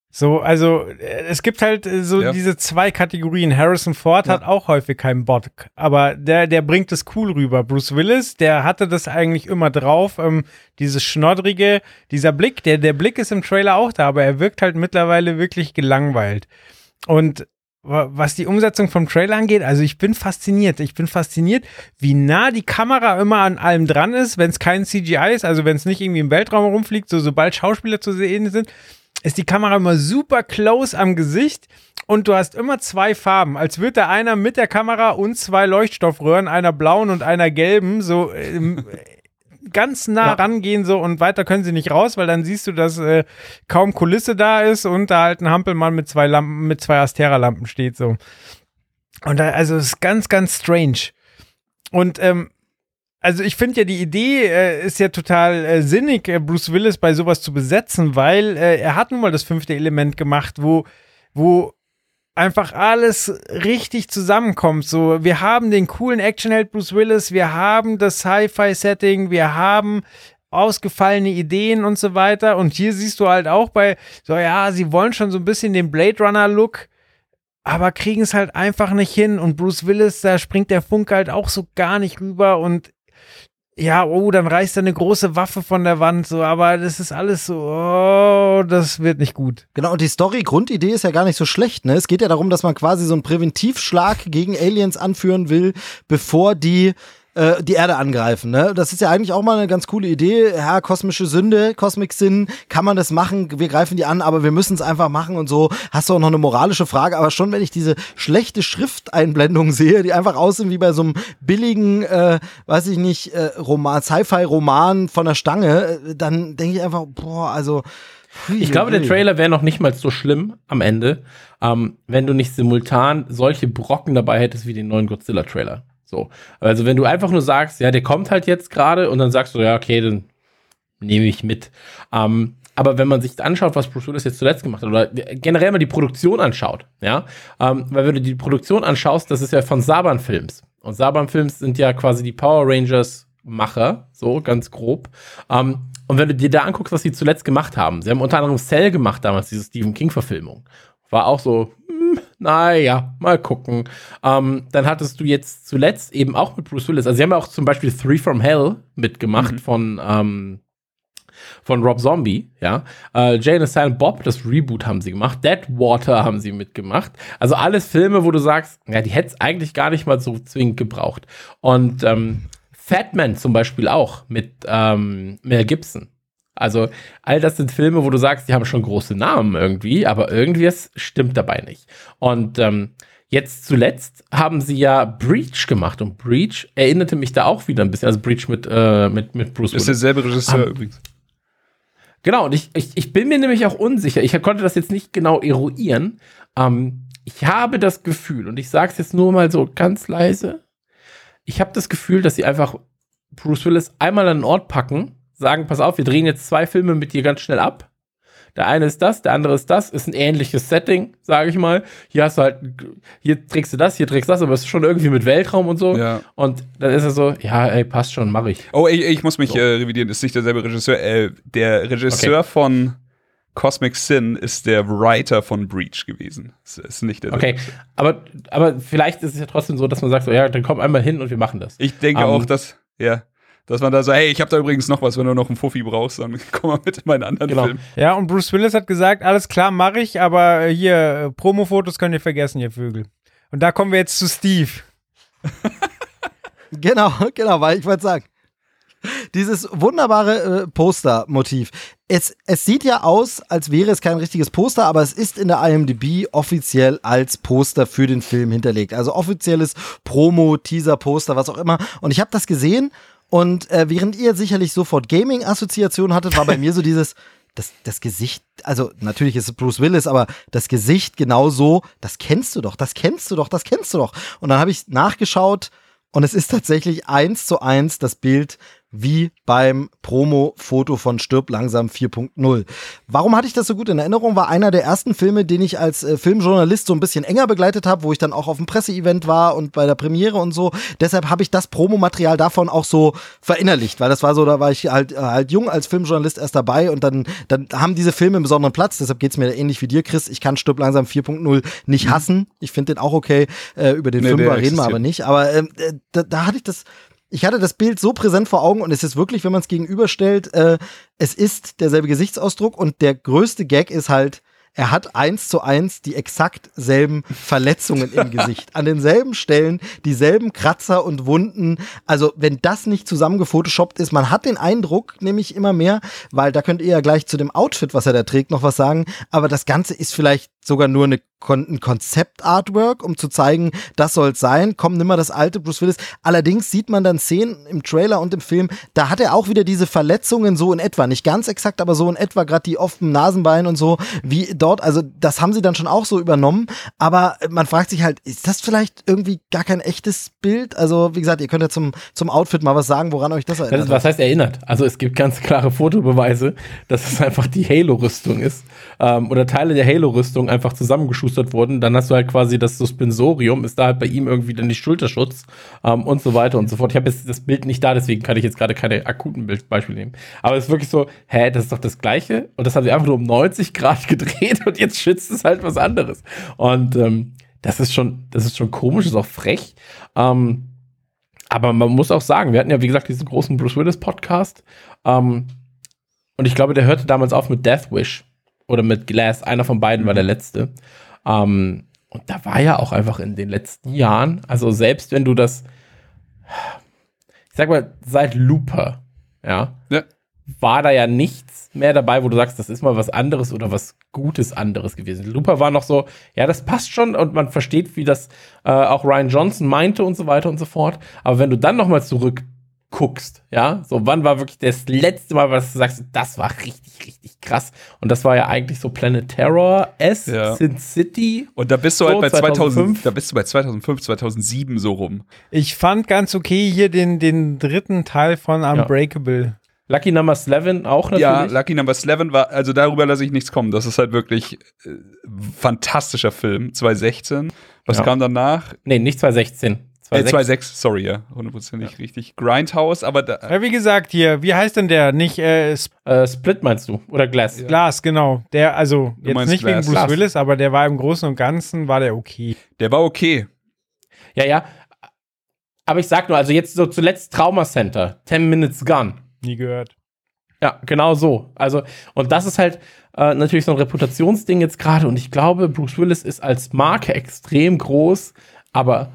[SPEAKER 1] So, also äh, es gibt halt äh, so ja. diese zwei Kategorien. Harrison Ford ja. hat auch häufig keinen Bock, aber der, der bringt es cool rüber. Bruce Willis, der hatte das eigentlich immer drauf. Ähm, dieses schnoddrige, dieser Blick, der, der Blick ist im Trailer auch da, aber er wirkt halt mittlerweile wirklich gelangweilt. Und was die Umsetzung vom Trailer angeht, also ich bin fasziniert. Ich bin fasziniert, wie nah die Kamera immer an allem dran ist, wenn es kein CGI ist, also wenn es nicht irgendwie im Weltraum rumfliegt, so sobald Schauspieler zu sehen sind, ist die Kamera immer super close am Gesicht und du hast immer zwei Farben, als würde da einer mit der Kamera und zwei Leuchtstoffröhren, einer blauen und einer gelben, so ähm, ganz nah ja. rangehen so und weiter können sie nicht raus, weil dann siehst du, dass äh, kaum Kulisse da ist und da halt ein Hampelmann mit zwei Lampen, mit zwei Astera-Lampen steht so. Und da, also es ist ganz, ganz strange. Und ähm, also ich finde ja die Idee äh, ist ja total äh, sinnig, äh, Bruce Willis bei sowas zu besetzen, weil äh, er hat nun mal das fünfte Element gemacht, wo wo einfach alles richtig zusammenkommt. So, wir haben den coolen Actionheld Bruce Willis, wir haben das Sci-Fi-Setting, wir haben ausgefallene Ideen und so weiter. Und hier siehst du halt auch bei, so ja, sie wollen schon so ein bisschen den Blade Runner-Look, aber kriegen es halt einfach nicht hin. Und Bruce Willis, da springt der Funk halt auch so gar nicht rüber. Und ja, oh, dann reißt er eine große Waffe von der Wand, so, aber das ist alles so, oh, das wird nicht gut.
[SPEAKER 2] Genau, und die Story-Grundidee ist ja gar nicht so schlecht, ne? Es geht ja darum, dass man quasi so einen Präventivschlag gegen Aliens anführen will, bevor die äh, die Erde angreifen. Ne? Das ist ja eigentlich auch mal eine ganz coole Idee. Ja, kosmische Sünde, Cosmic Sin, kann man das machen? Wir greifen die an, aber wir müssen es einfach machen und so. Hast du auch noch eine moralische Frage, aber schon wenn ich diese schlechte Schrifteinblendung sehe, die einfach aussehen wie bei so einem billigen, äh, weiß ich nicht, äh, Roman, Sci-Fi-Roman von der Stange, äh, dann denke ich einfach, boah, also.
[SPEAKER 4] Ich glaube, der Trailer wäre noch nicht mal so schlimm am Ende, ähm, wenn du nicht simultan solche Brocken dabei hättest wie den neuen Godzilla-Trailer. So. Also wenn du einfach nur sagst, ja, der kommt halt jetzt gerade und dann sagst du, ja, okay, dann nehme ich mit. Ähm, aber wenn man sich anschaut, was Bruce Willis jetzt zuletzt gemacht hat, oder generell mal die Produktion anschaut, ja, ähm, weil wenn du die Produktion anschaust, das ist ja von Saban Films. Und Saban Films sind ja quasi die Power Rangers Macher, so ganz grob. Ähm, und wenn du dir da anguckst, was sie zuletzt gemacht haben, sie haben unter anderem Cell gemacht damals, diese Stephen King-Verfilmung. War auch so, hm, naja, mal gucken. Ähm, dann hattest du jetzt zuletzt eben auch mit Bruce Willis, also sie haben ja auch zum Beispiel Three from Hell mitgemacht mhm. von, ähm, von Rob Zombie, ja. Äh, Jane Silent Bob, das Reboot haben sie gemacht. Dead Water haben sie mitgemacht. Also alles Filme, wo du sagst, ja, die hätte es eigentlich gar nicht mal so zwingend gebraucht. Und ähm, Fatman zum Beispiel auch mit ähm, Mel Gibson. Also all das sind Filme, wo du sagst, die haben schon große Namen irgendwie, aber irgendwie es stimmt dabei nicht. Und ähm, jetzt zuletzt haben sie ja Breach gemacht und Breach erinnerte mich da auch wieder ein bisschen, also Breach mit, äh, mit, mit Bruce
[SPEAKER 3] Willis. Ist derselbe Regisseur um, übrigens.
[SPEAKER 4] Genau, und ich, ich, ich bin mir nämlich auch unsicher. Ich konnte das jetzt nicht genau eruieren. Ähm, ich habe das Gefühl, und ich sage es jetzt nur mal so ganz leise, ich habe das Gefühl, dass sie einfach Bruce Willis einmal an den Ort packen, sagen, pass auf, wir drehen jetzt zwei Filme mit dir ganz schnell ab. Der eine ist das, der andere ist das, ist ein ähnliches Setting, sage ich mal. Hier hast du halt, hier trägst du das, hier trägst du das, aber es ist schon irgendwie mit Weltraum und so.
[SPEAKER 3] Ja.
[SPEAKER 4] Und dann ist er so, ja, ey, passt schon, mach ich.
[SPEAKER 3] Oh, ey, ich muss mich so. äh, revidieren, ist nicht derselbe Regisseur. Äh, der Regisseur okay. von Cosmic Sin ist der Writer von Breach gewesen. Das ist nicht der.
[SPEAKER 4] Okay, aber, aber vielleicht ist es ja trotzdem so, dass man sagt, so, ja, dann komm einmal hin und wir machen das.
[SPEAKER 3] Ich denke um, auch, dass, ja, dass man da so, hey, ich habe da übrigens noch was, wenn du noch einen Fuffi brauchst, dann komm mal mit in meinen anderen genau. Film.
[SPEAKER 1] Ja, und Bruce Willis hat gesagt, alles klar, mache ich, aber hier, Promo-Fotos könnt ihr vergessen, ihr Vögel. Und da kommen wir jetzt zu Steve.
[SPEAKER 2] genau, genau, weil ich wollte sagen, dieses wunderbare äh, Poster-Motiv. Es, es sieht ja aus, als wäre es kein richtiges Poster, aber es ist in der IMDb offiziell als Poster für den Film hinterlegt. Also offizielles Promo, Teaser-Poster, was auch immer. Und ich habe das gesehen und äh, während ihr sicherlich sofort Gaming-Assoziationen hattet, war bei mir so dieses, das, das Gesicht, also natürlich ist es Bruce Willis, aber das Gesicht genau so, das kennst du doch, das kennst du doch, das kennst du doch. Und dann habe ich nachgeschaut und es ist tatsächlich eins zu eins das Bild wie beim Promo-Foto von Stirb langsam 4.0. Warum hatte ich das so gut in Erinnerung? War einer der ersten Filme, den ich als äh, Filmjournalist so ein bisschen enger begleitet habe, wo ich dann auch auf dem Presseevent war und bei der Premiere und so. Deshalb habe ich das Promomaterial davon auch so verinnerlicht, weil das war so, da war ich halt, äh, halt jung als Filmjournalist erst dabei und dann, dann haben diese Filme einen besonderen Platz. Deshalb geht es mir ähnlich wie dir, Chris. Ich kann Stirb langsam 4.0 nicht mhm. hassen. Ich finde den auch okay. Äh, über den nee, Fünfer reden wir aber nicht. Aber ähm, äh, da, da hatte ich das ich hatte das Bild so präsent vor Augen und es ist wirklich, wenn man es gegenüberstellt, äh, es ist derselbe Gesichtsausdruck und der größte Gag ist halt, er hat eins zu eins die exakt selben Verletzungen im Gesicht. An denselben Stellen, dieselben Kratzer und Wunden. Also, wenn das nicht zusammengefotoshoppt ist, man hat den Eindruck, nämlich immer mehr, weil da könnt ihr ja gleich zu dem Outfit, was er da trägt, noch was sagen. Aber das Ganze ist vielleicht sogar nur eine ein Konzept-Artwork, um zu zeigen, das soll es sein. Komm, nimm mal das alte Bruce Willis. Allerdings sieht man dann Szenen im Trailer und im Film, da hat er auch wieder diese Verletzungen so in etwa. Nicht ganz exakt, aber so in etwa, gerade die offenen Nasenbein und so, wie dort. Also, das haben sie dann schon auch so übernommen. Aber man fragt sich halt, ist das vielleicht irgendwie gar kein echtes Bild? Also, wie gesagt, ihr könnt ja zum, zum Outfit mal was sagen, woran euch das erinnert.
[SPEAKER 4] Was heißt erinnert? Also, es gibt ganz klare Fotobeweise, dass es einfach die Halo-Rüstung ist. Ähm, oder Teile der Halo-Rüstung einfach zusammengeschustert wurden. Dann hast du halt quasi das Suspensorium, ist da halt bei ihm irgendwie dann die Schulterschutz ähm, und so weiter und so fort. Ich habe jetzt das Bild nicht da, deswegen kann ich jetzt gerade keine akuten Bildbeispiele nehmen. Aber es ist wirklich so, hä, das ist doch das Gleiche. Und das haben sie einfach nur um 90 Grad gedreht und jetzt schützt es halt was anderes. Und ähm, das ist schon, das ist schon komisch, ist auch frech. Ähm, aber man muss auch sagen, wir hatten ja, wie gesagt, diesen großen Bruce Willis Podcast. Ähm, und ich glaube, der hörte damals auf mit Death Wish oder mit Glass, einer von beiden mhm. war der mhm. letzte. Ähm, und da war ja auch einfach in den letzten Jahren, also selbst wenn du das, ich sag mal, seit Looper, ja, ja, war da ja nichts mehr dabei, wo du sagst, das ist mal was anderes oder was Gutes anderes gewesen. Looper war noch so, ja, das passt schon und man versteht, wie das äh, auch Ryan Johnson meinte und so weiter und so fort. Aber wenn du dann noch mal zurück guckst, ja, so wann war wirklich das letzte Mal, was du sagst, das war richtig, richtig krass. Und das war ja eigentlich so Planet Terror, S, ja. Sin City.
[SPEAKER 3] Und da bist du so, halt bei 2005. 2005, da bist du bei 2005, 2007 so rum.
[SPEAKER 1] Ich fand ganz okay hier den, den dritten Teil von Unbreakable.
[SPEAKER 4] Lucky Number 11 auch natürlich.
[SPEAKER 3] Ja, Lucky Number 11 war, also darüber lasse ich nichts kommen. Das ist halt wirklich äh, fantastischer Film. 2016. Was
[SPEAKER 4] Ja.
[SPEAKER 3] kam danach?
[SPEAKER 4] nee, nicht 2016.
[SPEAKER 3] Äh,
[SPEAKER 4] 2006.
[SPEAKER 3] 2006, sorry, ja, hundertprozentig richtig. Grindhouse, aber da,
[SPEAKER 1] Ja, wie gesagt, hier, wie heißt denn der? Nicht äh, Sp-
[SPEAKER 4] Äh, Split meinst du? Oder Glass?
[SPEAKER 1] Glas, genau. Der, also,
[SPEAKER 3] Du
[SPEAKER 1] jetzt
[SPEAKER 3] meinst
[SPEAKER 1] nicht
[SPEAKER 3] Glass.
[SPEAKER 1] wegen Bruce
[SPEAKER 4] Glass.
[SPEAKER 1] Willis, aber der war im Großen und Ganzen, war der okay.
[SPEAKER 3] der war okay.
[SPEAKER 4] Ja, ja. Aber ich sag nur, also jetzt so zuletzt Trauma Center, 10 Minutes Gone.
[SPEAKER 1] Nie gehört.
[SPEAKER 4] Ja, genau so. Also, und das ist halt äh, natürlich so ein Reputationsding jetzt gerade. Und ich glaube, Bruce Willis ist als Marke extrem groß, aber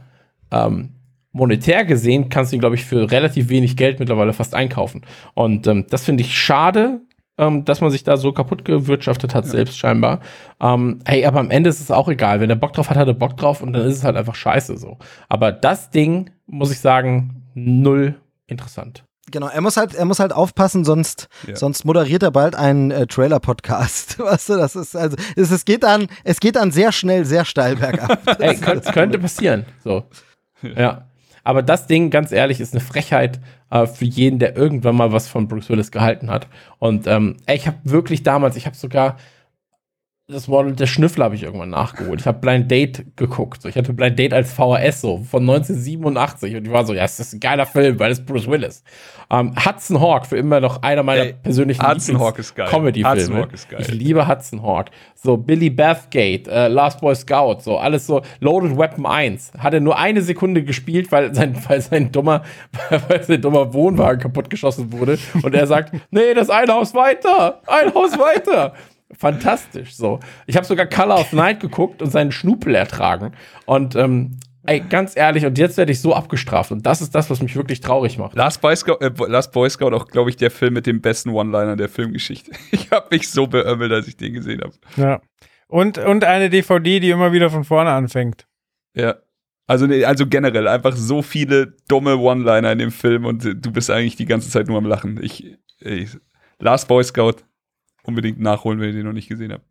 [SPEAKER 4] ähm, monetär gesehen kannst du ihn, glaube ich, für relativ wenig Geld mittlerweile fast einkaufen. Und ähm, das finde ich schade, ähm, dass man sich da so kaputt gewirtschaftet hat, selbst scheinbar. Ähm, hey, aber am Ende ist es auch egal. Wenn er Bock drauf hat, hat er Bock drauf und dann ist es halt einfach scheiße so. Aber das Ding, muss ich sagen, null interessant.
[SPEAKER 2] Genau, er muss halt, er muss halt aufpassen, sonst,
[SPEAKER 3] Ja.
[SPEAKER 2] sonst moderiert er bald einen äh, Trailer-Podcast. Weißt du, das ist also, es, es geht dann, es geht dann sehr schnell, sehr steil bergab.
[SPEAKER 4] Ey, könnte, könnte passieren. So. Ja. Aber das Ding, ganz ehrlich, ist eine Frechheit äh, für jeden, der irgendwann mal was von Bruce Willis gehalten hat. Und ähm, ich habe wirklich damals, ich habe sogar das Model der Schnüffler habe ich irgendwann nachgeholt. Ich habe Blind Date geguckt. So, ich hatte Blind Date als VHS so von 1987 und ich war so, ja, das ist ein geiler Film, weil es Bruce Willis. Ähm, Hudson Hawk für immer noch einer meiner
[SPEAKER 3] Ey,
[SPEAKER 4] persönlichen
[SPEAKER 3] Hudson Hawk ist geil.
[SPEAKER 4] Comedy-Filme.
[SPEAKER 3] Hudson Hawk ist geil.
[SPEAKER 4] Ich liebe Hudson Hawk. So Billy Bathgate, äh, Last Boy Scout, so alles so Loaded Weapon 1. Hat er nur eine Sekunde gespielt, weil sein, weil sein dummer, weil sein dummer Wohnwagen kaputtgeschossen wurde. Und er sagt, nee, das ein Haus weiter, ein Haus weiter. Fantastisch, so. Ich habe sogar Color of Night geguckt und seinen Schnupel ertragen. Und ähm, ey, ganz ehrlich, und jetzt werde ich so abgestraft. Und das ist das, was mich wirklich traurig macht.
[SPEAKER 3] Last Boy Scout, äh, Last Boy Scout auch, glaube ich, der Film mit dem besten One-Liner der Filmgeschichte. Ich habe mich so beömmelt, als ich den gesehen habe.
[SPEAKER 1] Ja. Und, und eine DVD, die immer wieder von vorne anfängt.
[SPEAKER 3] Ja. Also, nee, also generell einfach so viele dumme One-Liner in dem Film und du bist eigentlich die ganze Zeit nur am Lachen. Ich, ey, Last Boy Scout unbedingt nachholen, wenn ihr den noch nicht gesehen habt.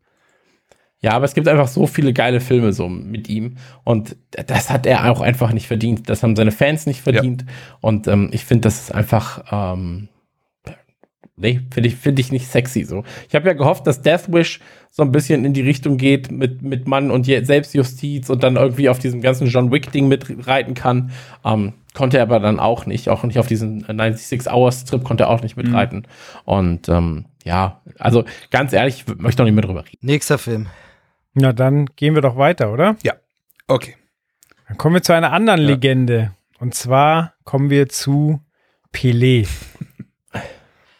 [SPEAKER 4] Ja, aber es gibt einfach so viele geile Filme so mit ihm und das hat er auch einfach nicht verdient. Das haben seine Fans nicht verdient und ähm, ich finde, das ist einfach, ähm, nee, finde ich, finde ich nicht sexy so. Ich habe ja gehofft, dass Death Wish so ein bisschen in die Richtung geht mit, mit Mann und Selbstjustiz und dann irgendwie auf diesem ganzen John Wick-Ding mitreiten kann. Ähm, konnte er aber dann auch nicht, auch nicht auf diesen 96-Hours-Trip konnte er auch nicht mitreiten. Und ähm, ja, also ganz ehrlich, ich möchte auch nicht mehr drüber reden.
[SPEAKER 2] Nächster Film.
[SPEAKER 1] Na, dann gehen wir doch weiter, oder?
[SPEAKER 3] Okay.
[SPEAKER 1] Dann kommen wir zu einer anderen
[SPEAKER 3] Ja.
[SPEAKER 1] Legende. Und zwar kommen wir zu Pelé.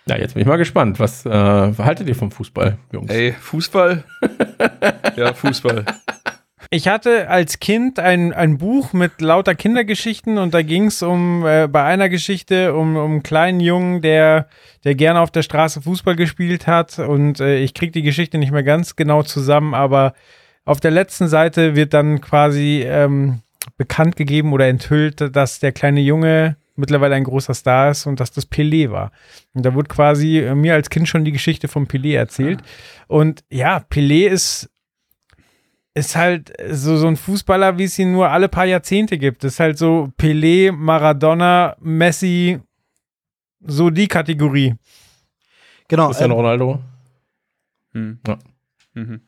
[SPEAKER 4] Ja, jetzt bin ich mal gespannt. Was äh, haltet ihr vom Fußball, Jungs?
[SPEAKER 3] Ey, Fußball? ja, Fußball.
[SPEAKER 1] Ich hatte als Kind ein, ein Buch mit lauter Kindergeschichten und da ging es um, äh, bei einer Geschichte um, um einen kleinen Jungen, der, der gerne auf der Straße Fußball gespielt hat und äh, ich kriege die Geschichte nicht mehr ganz genau zusammen, aber auf der letzten Seite wird dann quasi ähm, bekannt gegeben oder enthüllt, dass der kleine Junge mittlerweile ein großer Star ist und dass das Pelé war. Und da wurde quasi äh, mir als Kind schon die Geschichte von Pelé erzählt. Und ja, Pelé ist ist halt so, so ein Fußballer, wie es ihn nur alle paar Jahrzehnte gibt. Ist halt so Pelé, Maradona, Messi, so die Kategorie.
[SPEAKER 2] Genau.
[SPEAKER 4] Cristiano
[SPEAKER 2] Ähm,
[SPEAKER 4] Ronaldo.
[SPEAKER 3] Hm.
[SPEAKER 4] Ja.
[SPEAKER 3] Mhm.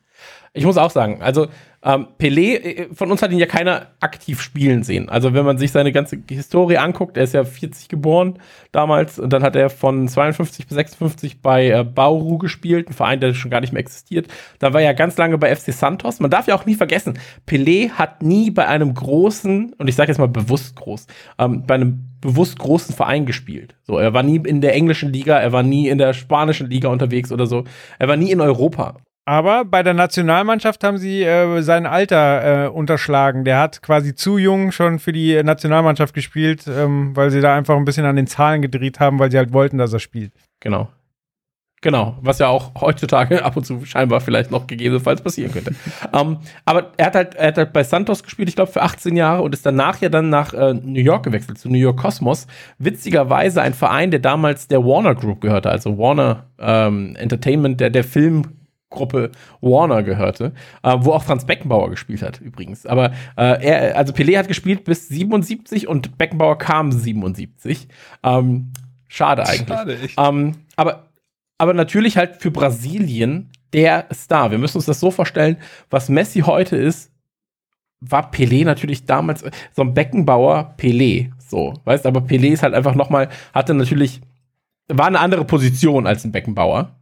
[SPEAKER 4] Ich muss auch sagen, also ähm, Pelé, äh, von uns hat ihn ja keiner aktiv spielen sehen. Also wenn man sich seine ganze Historie anguckt, er ist ja 40 geboren damals und dann hat er von 52 bis 56 bei äh, Bauru gespielt, ein Verein, der schon gar nicht mehr existiert. Dann war er ganz lange bei FC Santos. Man darf ja auch nie vergessen, Pelé hat nie bei einem großen, und ich sage jetzt mal bewusst groß, ähm, bei einem bewusst großen Verein gespielt. So, er war nie in der englischen Liga, er war nie in der spanischen Liga unterwegs oder so. Er war nie in Europa.
[SPEAKER 1] Aber bei der Nationalmannschaft haben sie äh, sein Alter äh, unterschlagen. Der hat quasi zu jung schon für die Nationalmannschaft gespielt, ähm, weil sie da einfach ein bisschen an den Zahlen gedreht haben, weil sie halt wollten, dass er spielt.
[SPEAKER 4] Genau. Genau, was ja auch heutzutage ab und zu scheinbar vielleicht noch gegebenenfalls passieren könnte. ähm, aber er hat, halt, er hat halt bei Santos gespielt, ich glaube, für 18 Jahre und ist danach ja dann nach äh, New York gewechselt, zu New York Cosmos. Witzigerweise ein Verein, der damals der Warner Group gehörte, also Warner ähm, Entertainment, der, der Filmgruppe Warner gehörte, äh, wo auch Franz Beckenbauer gespielt hat, übrigens. Aber äh, er, also Pelé hat gespielt bis 77 und Beckenbauer kam 77. Ähm, schade eigentlich.
[SPEAKER 3] Schade, echt.
[SPEAKER 4] Ähm, aber, aber natürlich halt für Brasilien der Star. Wir müssen uns das so vorstellen, was Messi heute ist, war Pelé natürlich damals so ein Beckenbauer Pelé, so, weißt, aber Pelé ist halt einfach nochmal, hatte natürlich, war eine andere Position als ein Beckenbauer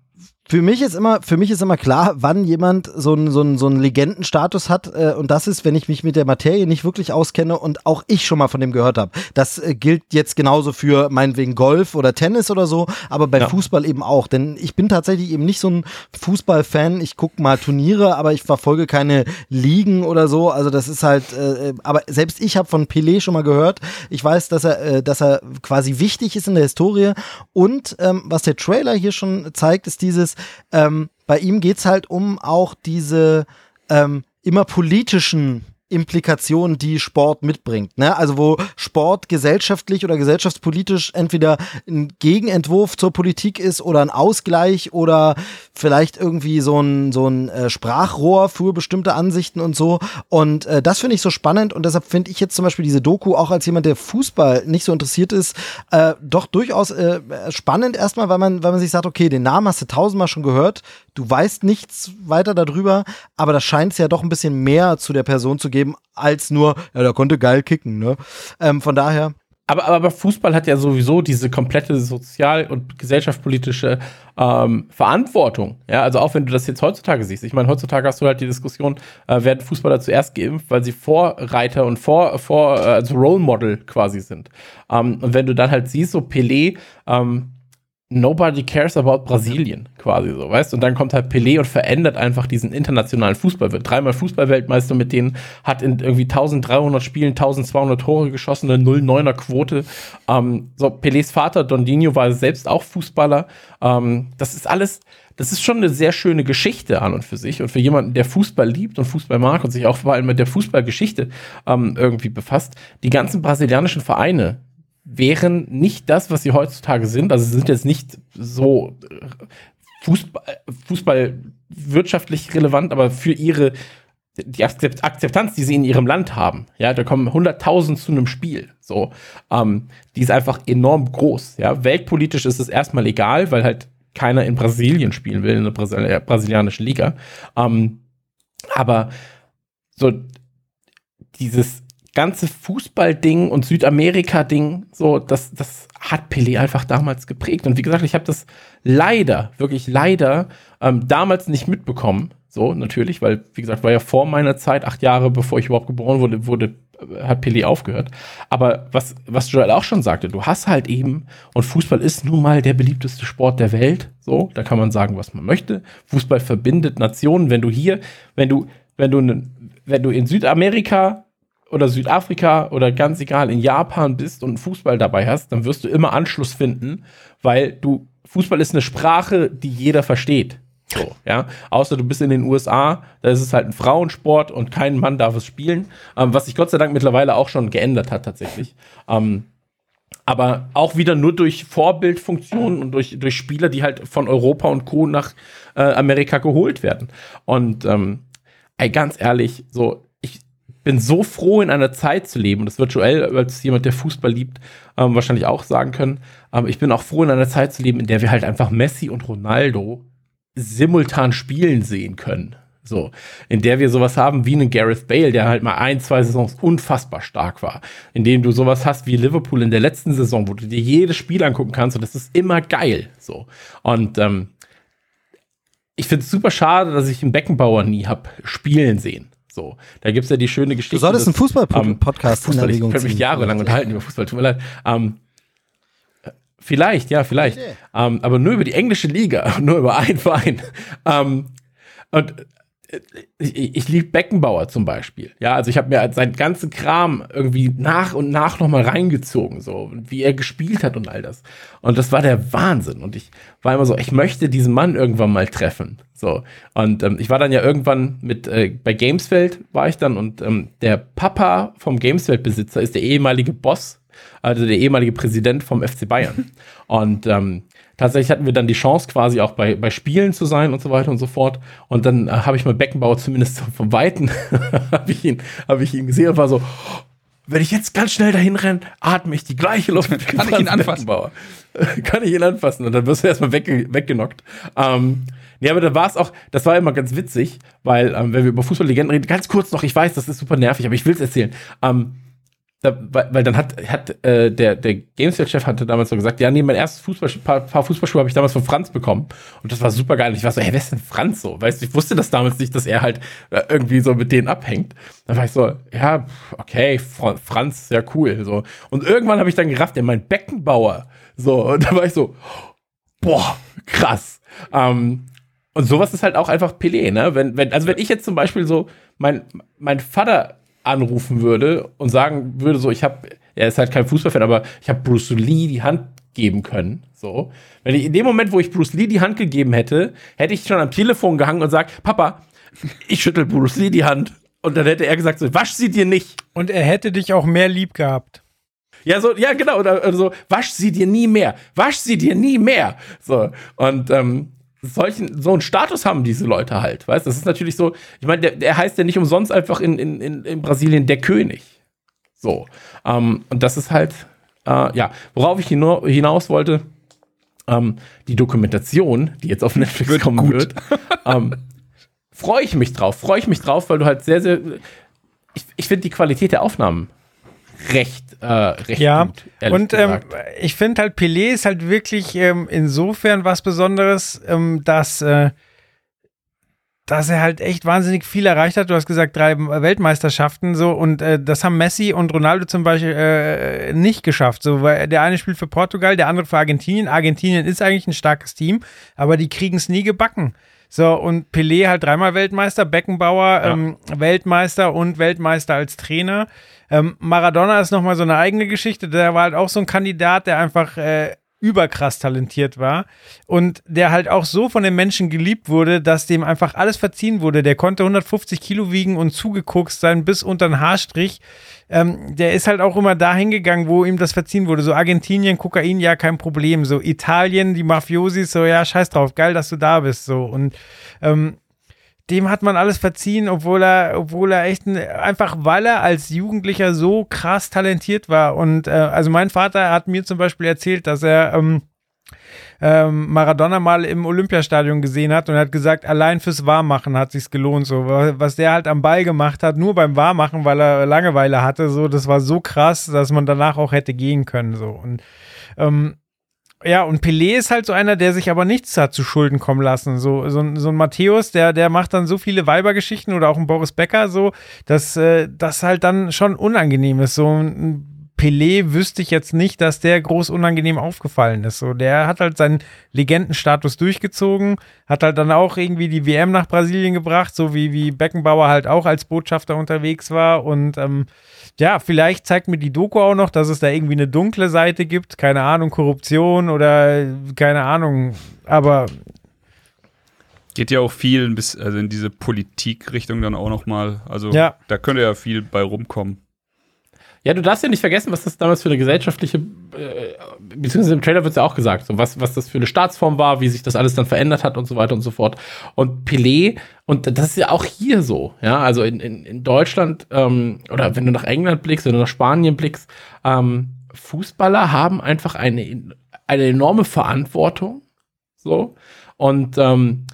[SPEAKER 2] für mich ist immer, für mich ist immer klar, wann jemand so einen so einen, so einen Legendenstatus hat. Äh, und das ist, wenn ich mich mit der Materie nicht wirklich auskenne und auch ich schon mal von dem gehört habe. Das äh, gilt jetzt genauso für meinetwegen Golf oder Tennis oder so, aber bei ja. Fußball eben auch. Denn ich bin tatsächlich eben nicht so ein Fußballfan. Ich gucke mal Turniere, aber ich verfolge keine Ligen oder so. Also das ist halt, äh, aber selbst ich habe von Pelé schon mal gehört. Ich weiß, dass er, äh, dass er quasi wichtig ist in der Historie. Und ähm, was der Trailer hier schon zeigt, ist dieses, ähm, bei ihm geht es halt um auch diese ähm, immer politischen Implikationen, die Sport mitbringt. Ne? Also wo Sport gesellschaftlich oder gesellschaftspolitisch entweder ein Gegenentwurf zur Politik ist oder ein Ausgleich oder vielleicht irgendwie so ein, so ein äh, Sprachrohr für bestimmte Ansichten und so. Und äh, das finde ich so spannend und deshalb finde ich jetzt zum Beispiel diese Doku auch als jemand, der Fußball nicht so interessiert ist, äh, doch durchaus äh, spannend erstmal, weil man, weil man sich sagt, okay, den Namen hast du tausendmal schon gehört, du weißt nichts weiter darüber, aber das scheint es ja doch ein bisschen mehr zu der Person zu geben, als nur, ja, der konnte geil kicken, ne? Ähm, von daher.
[SPEAKER 4] Aber, aber Fußball hat ja sowieso diese komplette sozial- und gesellschaftspolitische ähm, Verantwortung. Ja, also auch wenn du das jetzt heutzutage siehst. Ich meine, heutzutage hast du halt die Diskussion, äh, werden Fußballer zuerst geimpft, weil sie Vorreiter und vor, vor also Role Model quasi sind. Ähm, und wenn du dann halt siehst, so Pelé, ähm, Nobody cares about Brasilien, quasi so, weißt Und dann kommt halt Pelé und verändert einfach diesen internationalen Fußball. Wird dreimal Fußballweltmeister mit denen, hat in irgendwie 1300 Spielen 1200 Tore geschossen, eine 0-9er Quote. Ähm, so, Pelés Vater Dondinho war selbst auch Fußballer. Ähm, das ist alles, das ist schon eine sehr schöne Geschichte an und für sich. Und für jemanden, der Fußball liebt und Fußball mag und sich auch vor allem mit der Fußballgeschichte ähm, irgendwie befasst, die ganzen brasilianischen Vereine, wären nicht das, was sie heutzutage sind. Also sie sind jetzt nicht so äh, Fußball, Fußball wirtschaftlich relevant, aber für ihre die Akzeptanz, die sie in ihrem Land haben, ja, da kommen 100.000 zu einem Spiel, so, ähm, die ist einfach enorm groß, ja. Weltpolitisch ist es erstmal egal, weil halt keiner in Brasilien spielen will, in der Brasil brasilianischen Liga. Ähm, aber so dieses ganze Fußballding und Südamerika-Ding, so, das, das hat Pelé einfach damals geprägt. Und wie gesagt, ich habe das leider, wirklich leider, ähm, damals nicht mitbekommen. So, natürlich, weil, wie gesagt, war ja vor meiner Zeit, acht Jahre bevor ich überhaupt geboren wurde, wurde äh, hat Pelé aufgehört. Aber was, was Joel auch schon sagte, du hast halt eben, und Fußball ist nun mal der beliebteste Sport der Welt. So, da kann man sagen, was man möchte. Fußball verbindet Nationen. Wenn du hier, wenn du, wenn du, wenn du in Südamerika oder Südafrika oder ganz egal in Japan bist und Fußball dabei hast, dann wirst du immer Anschluss finden, weil du Fußball ist eine Sprache, die jeder versteht. So, ja. Außer du bist in den USA, da ist es halt ein Frauensport und kein Mann darf es spielen. Ähm, was sich Gott sei Dank mittlerweile auch schon geändert hat, tatsächlich. Ähm, aber auch wieder nur durch Vorbildfunktionen und durch, durch Spieler, die halt von Europa und Co. nach äh, Amerika geholt werden. Und ähm, ey, ganz ehrlich, so, bin so froh, in einer Zeit zu leben. Das wird Joel als jemand, der Fußball liebt, ähm, wahrscheinlich auch sagen können. Aber ich bin auch froh, in einer Zeit zu leben, in der wir halt einfach Messi und Ronaldo simultan spielen sehen können. So, in der wir sowas haben wie einen Gareth Bale, der halt mal ein, zwei Saisons unfassbar stark war. In dem du sowas hast wie Liverpool in der letzten Saison, wo du dir jedes Spiel angucken kannst und das ist immer geil. So. Und ähm, ich finde es super schade, dass ich einen Beckenbauer nie hab spielen sehen. So, da gibt es ja die schöne Geschichte.
[SPEAKER 2] Du solltest einen Fußball-Podcast
[SPEAKER 4] ähm, Fußball, Ich könnte mich jahrelang unterhalten über Fußball, tut mir leid. Ähm, vielleicht, ja, vielleicht. Okay. Ähm, aber nur über die englische Liga, nur über einen Verein. Ähm, und ich, ich liebe Beckenbauer zum Beispiel. Ja, also ich habe mir seinen ganzen Kram irgendwie nach und nach nochmal reingezogen, so wie er gespielt hat und all das. Und das war der Wahnsinn. Und ich war immer so, ich möchte diesen Mann irgendwann mal treffen. So. Und ähm, ich war dann ja irgendwann mit äh, bei Gamesfeld war ich dann und ähm, der Papa vom Gamesfeld-Besitzer ist der ehemalige Boss, also der ehemalige Präsident vom FC Bayern. und ähm, tatsächlich hatten wir dann die Chance, quasi auch bei, bei Spielen zu sein und so weiter und so fort. Und dann äh, habe ich mal Beckenbauer zumindest vom Weiten, habe ich, ihn, hab ich ihn gesehen und war so, wenn ich jetzt ganz schnell dahin renne, atme ich die gleiche Luft.
[SPEAKER 3] Kann ich ihn anfassen?
[SPEAKER 4] Beckenbauer. Kann ich ihn anfassen und dann wirst du erstmal wegge weggenockt. Ähm, nee, aber da war es auch, das war immer ganz witzig, weil, ähm, wenn wir über Fußballlegenden reden, ganz kurz noch, ich weiß, das ist super nervig, aber ich will es erzählen. Ähm, da, weil, weil dann hat, hat äh, der, der Gameswelt-Chef hatte damals so gesagt, ja, nee, mein erstes Fußball, paar, paar Fußballschuhe habe ich damals von Franz bekommen. Und das war super geil. Und ich war so, hey, wer ist denn Franz so? Weißt du, ich wusste das damals nicht, dass er halt äh, irgendwie so mit denen abhängt. Dann war ich so, ja, okay, Fr Franz, sehr cool. So. Und irgendwann habe ich dann gerafft, der mein Beckenbauer. So, und da war ich so, boah, krass. Ähm, und sowas ist halt auch einfach Pelé, ne? Wenn, wenn, also wenn ich jetzt zum Beispiel so mein, mein Vater anrufen würde und sagen würde, so, ich habe, er ist halt kein Fußballfan, aber ich habe Bruce Lee die Hand geben können. So. Wenn ich in dem Moment, wo ich Bruce Lee die Hand gegeben hätte, hätte ich schon am Telefon gehangen und sagt, Papa, ich schüttel Bruce Lee die Hand. Und dann hätte er gesagt, so, wasch sie dir nicht.
[SPEAKER 1] Und er hätte dich auch mehr lieb gehabt.
[SPEAKER 4] Ja, so, ja, genau. Oder, oder so, wasch sie dir nie mehr. Wasch sie dir nie mehr. So. Und ähm, solchen, so einen Status haben diese Leute halt, weißt Das ist natürlich so, ich meine, der, der heißt ja nicht umsonst einfach in, in, in, in Brasilien der König. So. Ähm, und das ist halt, äh, ja, worauf ich hinaus wollte, ähm, die Dokumentation, die jetzt auf Netflix
[SPEAKER 3] Wird
[SPEAKER 4] kommen
[SPEAKER 3] gut.
[SPEAKER 4] wird, ähm, freue ich mich drauf, freue ich mich drauf, weil du halt sehr, sehr, ich, ich finde die Qualität der Aufnahmen recht, äh, recht
[SPEAKER 1] Ja,
[SPEAKER 4] gut.
[SPEAKER 1] und ähm, ich finde halt, Pelé ist halt wirklich ähm, insofern was Besonderes, ähm, dass, äh, dass er halt echt wahnsinnig viel erreicht hat. Du hast gesagt, drei Weltmeisterschaften so und äh, das haben Messi und Ronaldo zum Beispiel äh, nicht geschafft. So, weil der eine spielt für Portugal, der andere für Argentinien. Argentinien ist eigentlich ein starkes Team, aber die kriegen es nie gebacken. So, und Pelé halt dreimal Weltmeister, Beckenbauer
[SPEAKER 4] Ja.
[SPEAKER 1] ähm, Weltmeister und Weltmeister als Trainer. Ähm, Maradona ist nochmal so eine eigene Geschichte. Der war halt auch so ein Kandidat, der einfach äh, überkrass talentiert war und der halt auch so von den Menschen geliebt wurde, dass dem einfach alles verziehen wurde. Der konnte 150 Kilo wiegen und zugeguckt sein bis unter den Haarstrich. Ähm, der ist halt auch immer dahin gegangen, wo ihm das verziehen wurde. So Argentinien, Kokain, ja, kein Problem. So Italien, die Mafiosis, so ja, scheiß drauf, geil, dass du da bist. So und ähm, dem hat man alles verziehen, obwohl er, obwohl er echt ein, einfach, weil er als Jugendlicher so krass talentiert war. Und äh, also mein Vater hat mir zum Beispiel erzählt, dass er ähm, ähm, Maradona mal im Olympiastadion gesehen hat und hat gesagt, allein fürs Warmmachen hat sich's gelohnt. So was der halt am Ball gemacht hat, nur beim Warmmachen, weil er Langeweile hatte, so das war so krass, dass man danach auch hätte gehen können. So und ähm, ja, und Pelé ist halt so einer, der sich aber nichts hat zu Schulden kommen lassen. So, so, ein- so ein Matthäus, der, der macht dann so viele Weibergeschichten oder auch ein Boris Becker so, dass äh, das halt dann schon unangenehm ist. So ein Pelé wüsste ich jetzt nicht, dass der groß unangenehm aufgefallen ist. So, der hat halt seinen Legendenstatus durchgezogen, hat halt dann auch irgendwie die WM nach Brasilien gebracht, so wie, wie Beckenbauer halt auch als Botschafter unterwegs war und ähm, ja, vielleicht zeigt mir die Doku auch noch, dass es da irgendwie eine dunkle Seite gibt. Keine Ahnung, Korruption oder keine Ahnung. Aber
[SPEAKER 3] Geht ja auch viel also in diese Politikrichtung dann auch nochmal. Also
[SPEAKER 1] Ja.
[SPEAKER 3] da könnte ja viel bei rumkommen.
[SPEAKER 4] Ja, du darfst ja nicht vergessen, was das damals für eine gesellschaftliche, äh, beziehungsweise im Trailer wird es ja auch gesagt, so was, was das für eine Staatsform war, wie sich das alles dann verändert hat und so weiter und so fort. Und Pelé, und das ist ja auch hier so, ja, also in, in, in Deutschland, ähm, oder wenn du nach England blickst, wenn du nach Spanien blickst, ähm, Fußballer haben einfach eine, eine enorme Verantwortung, so, und ähm,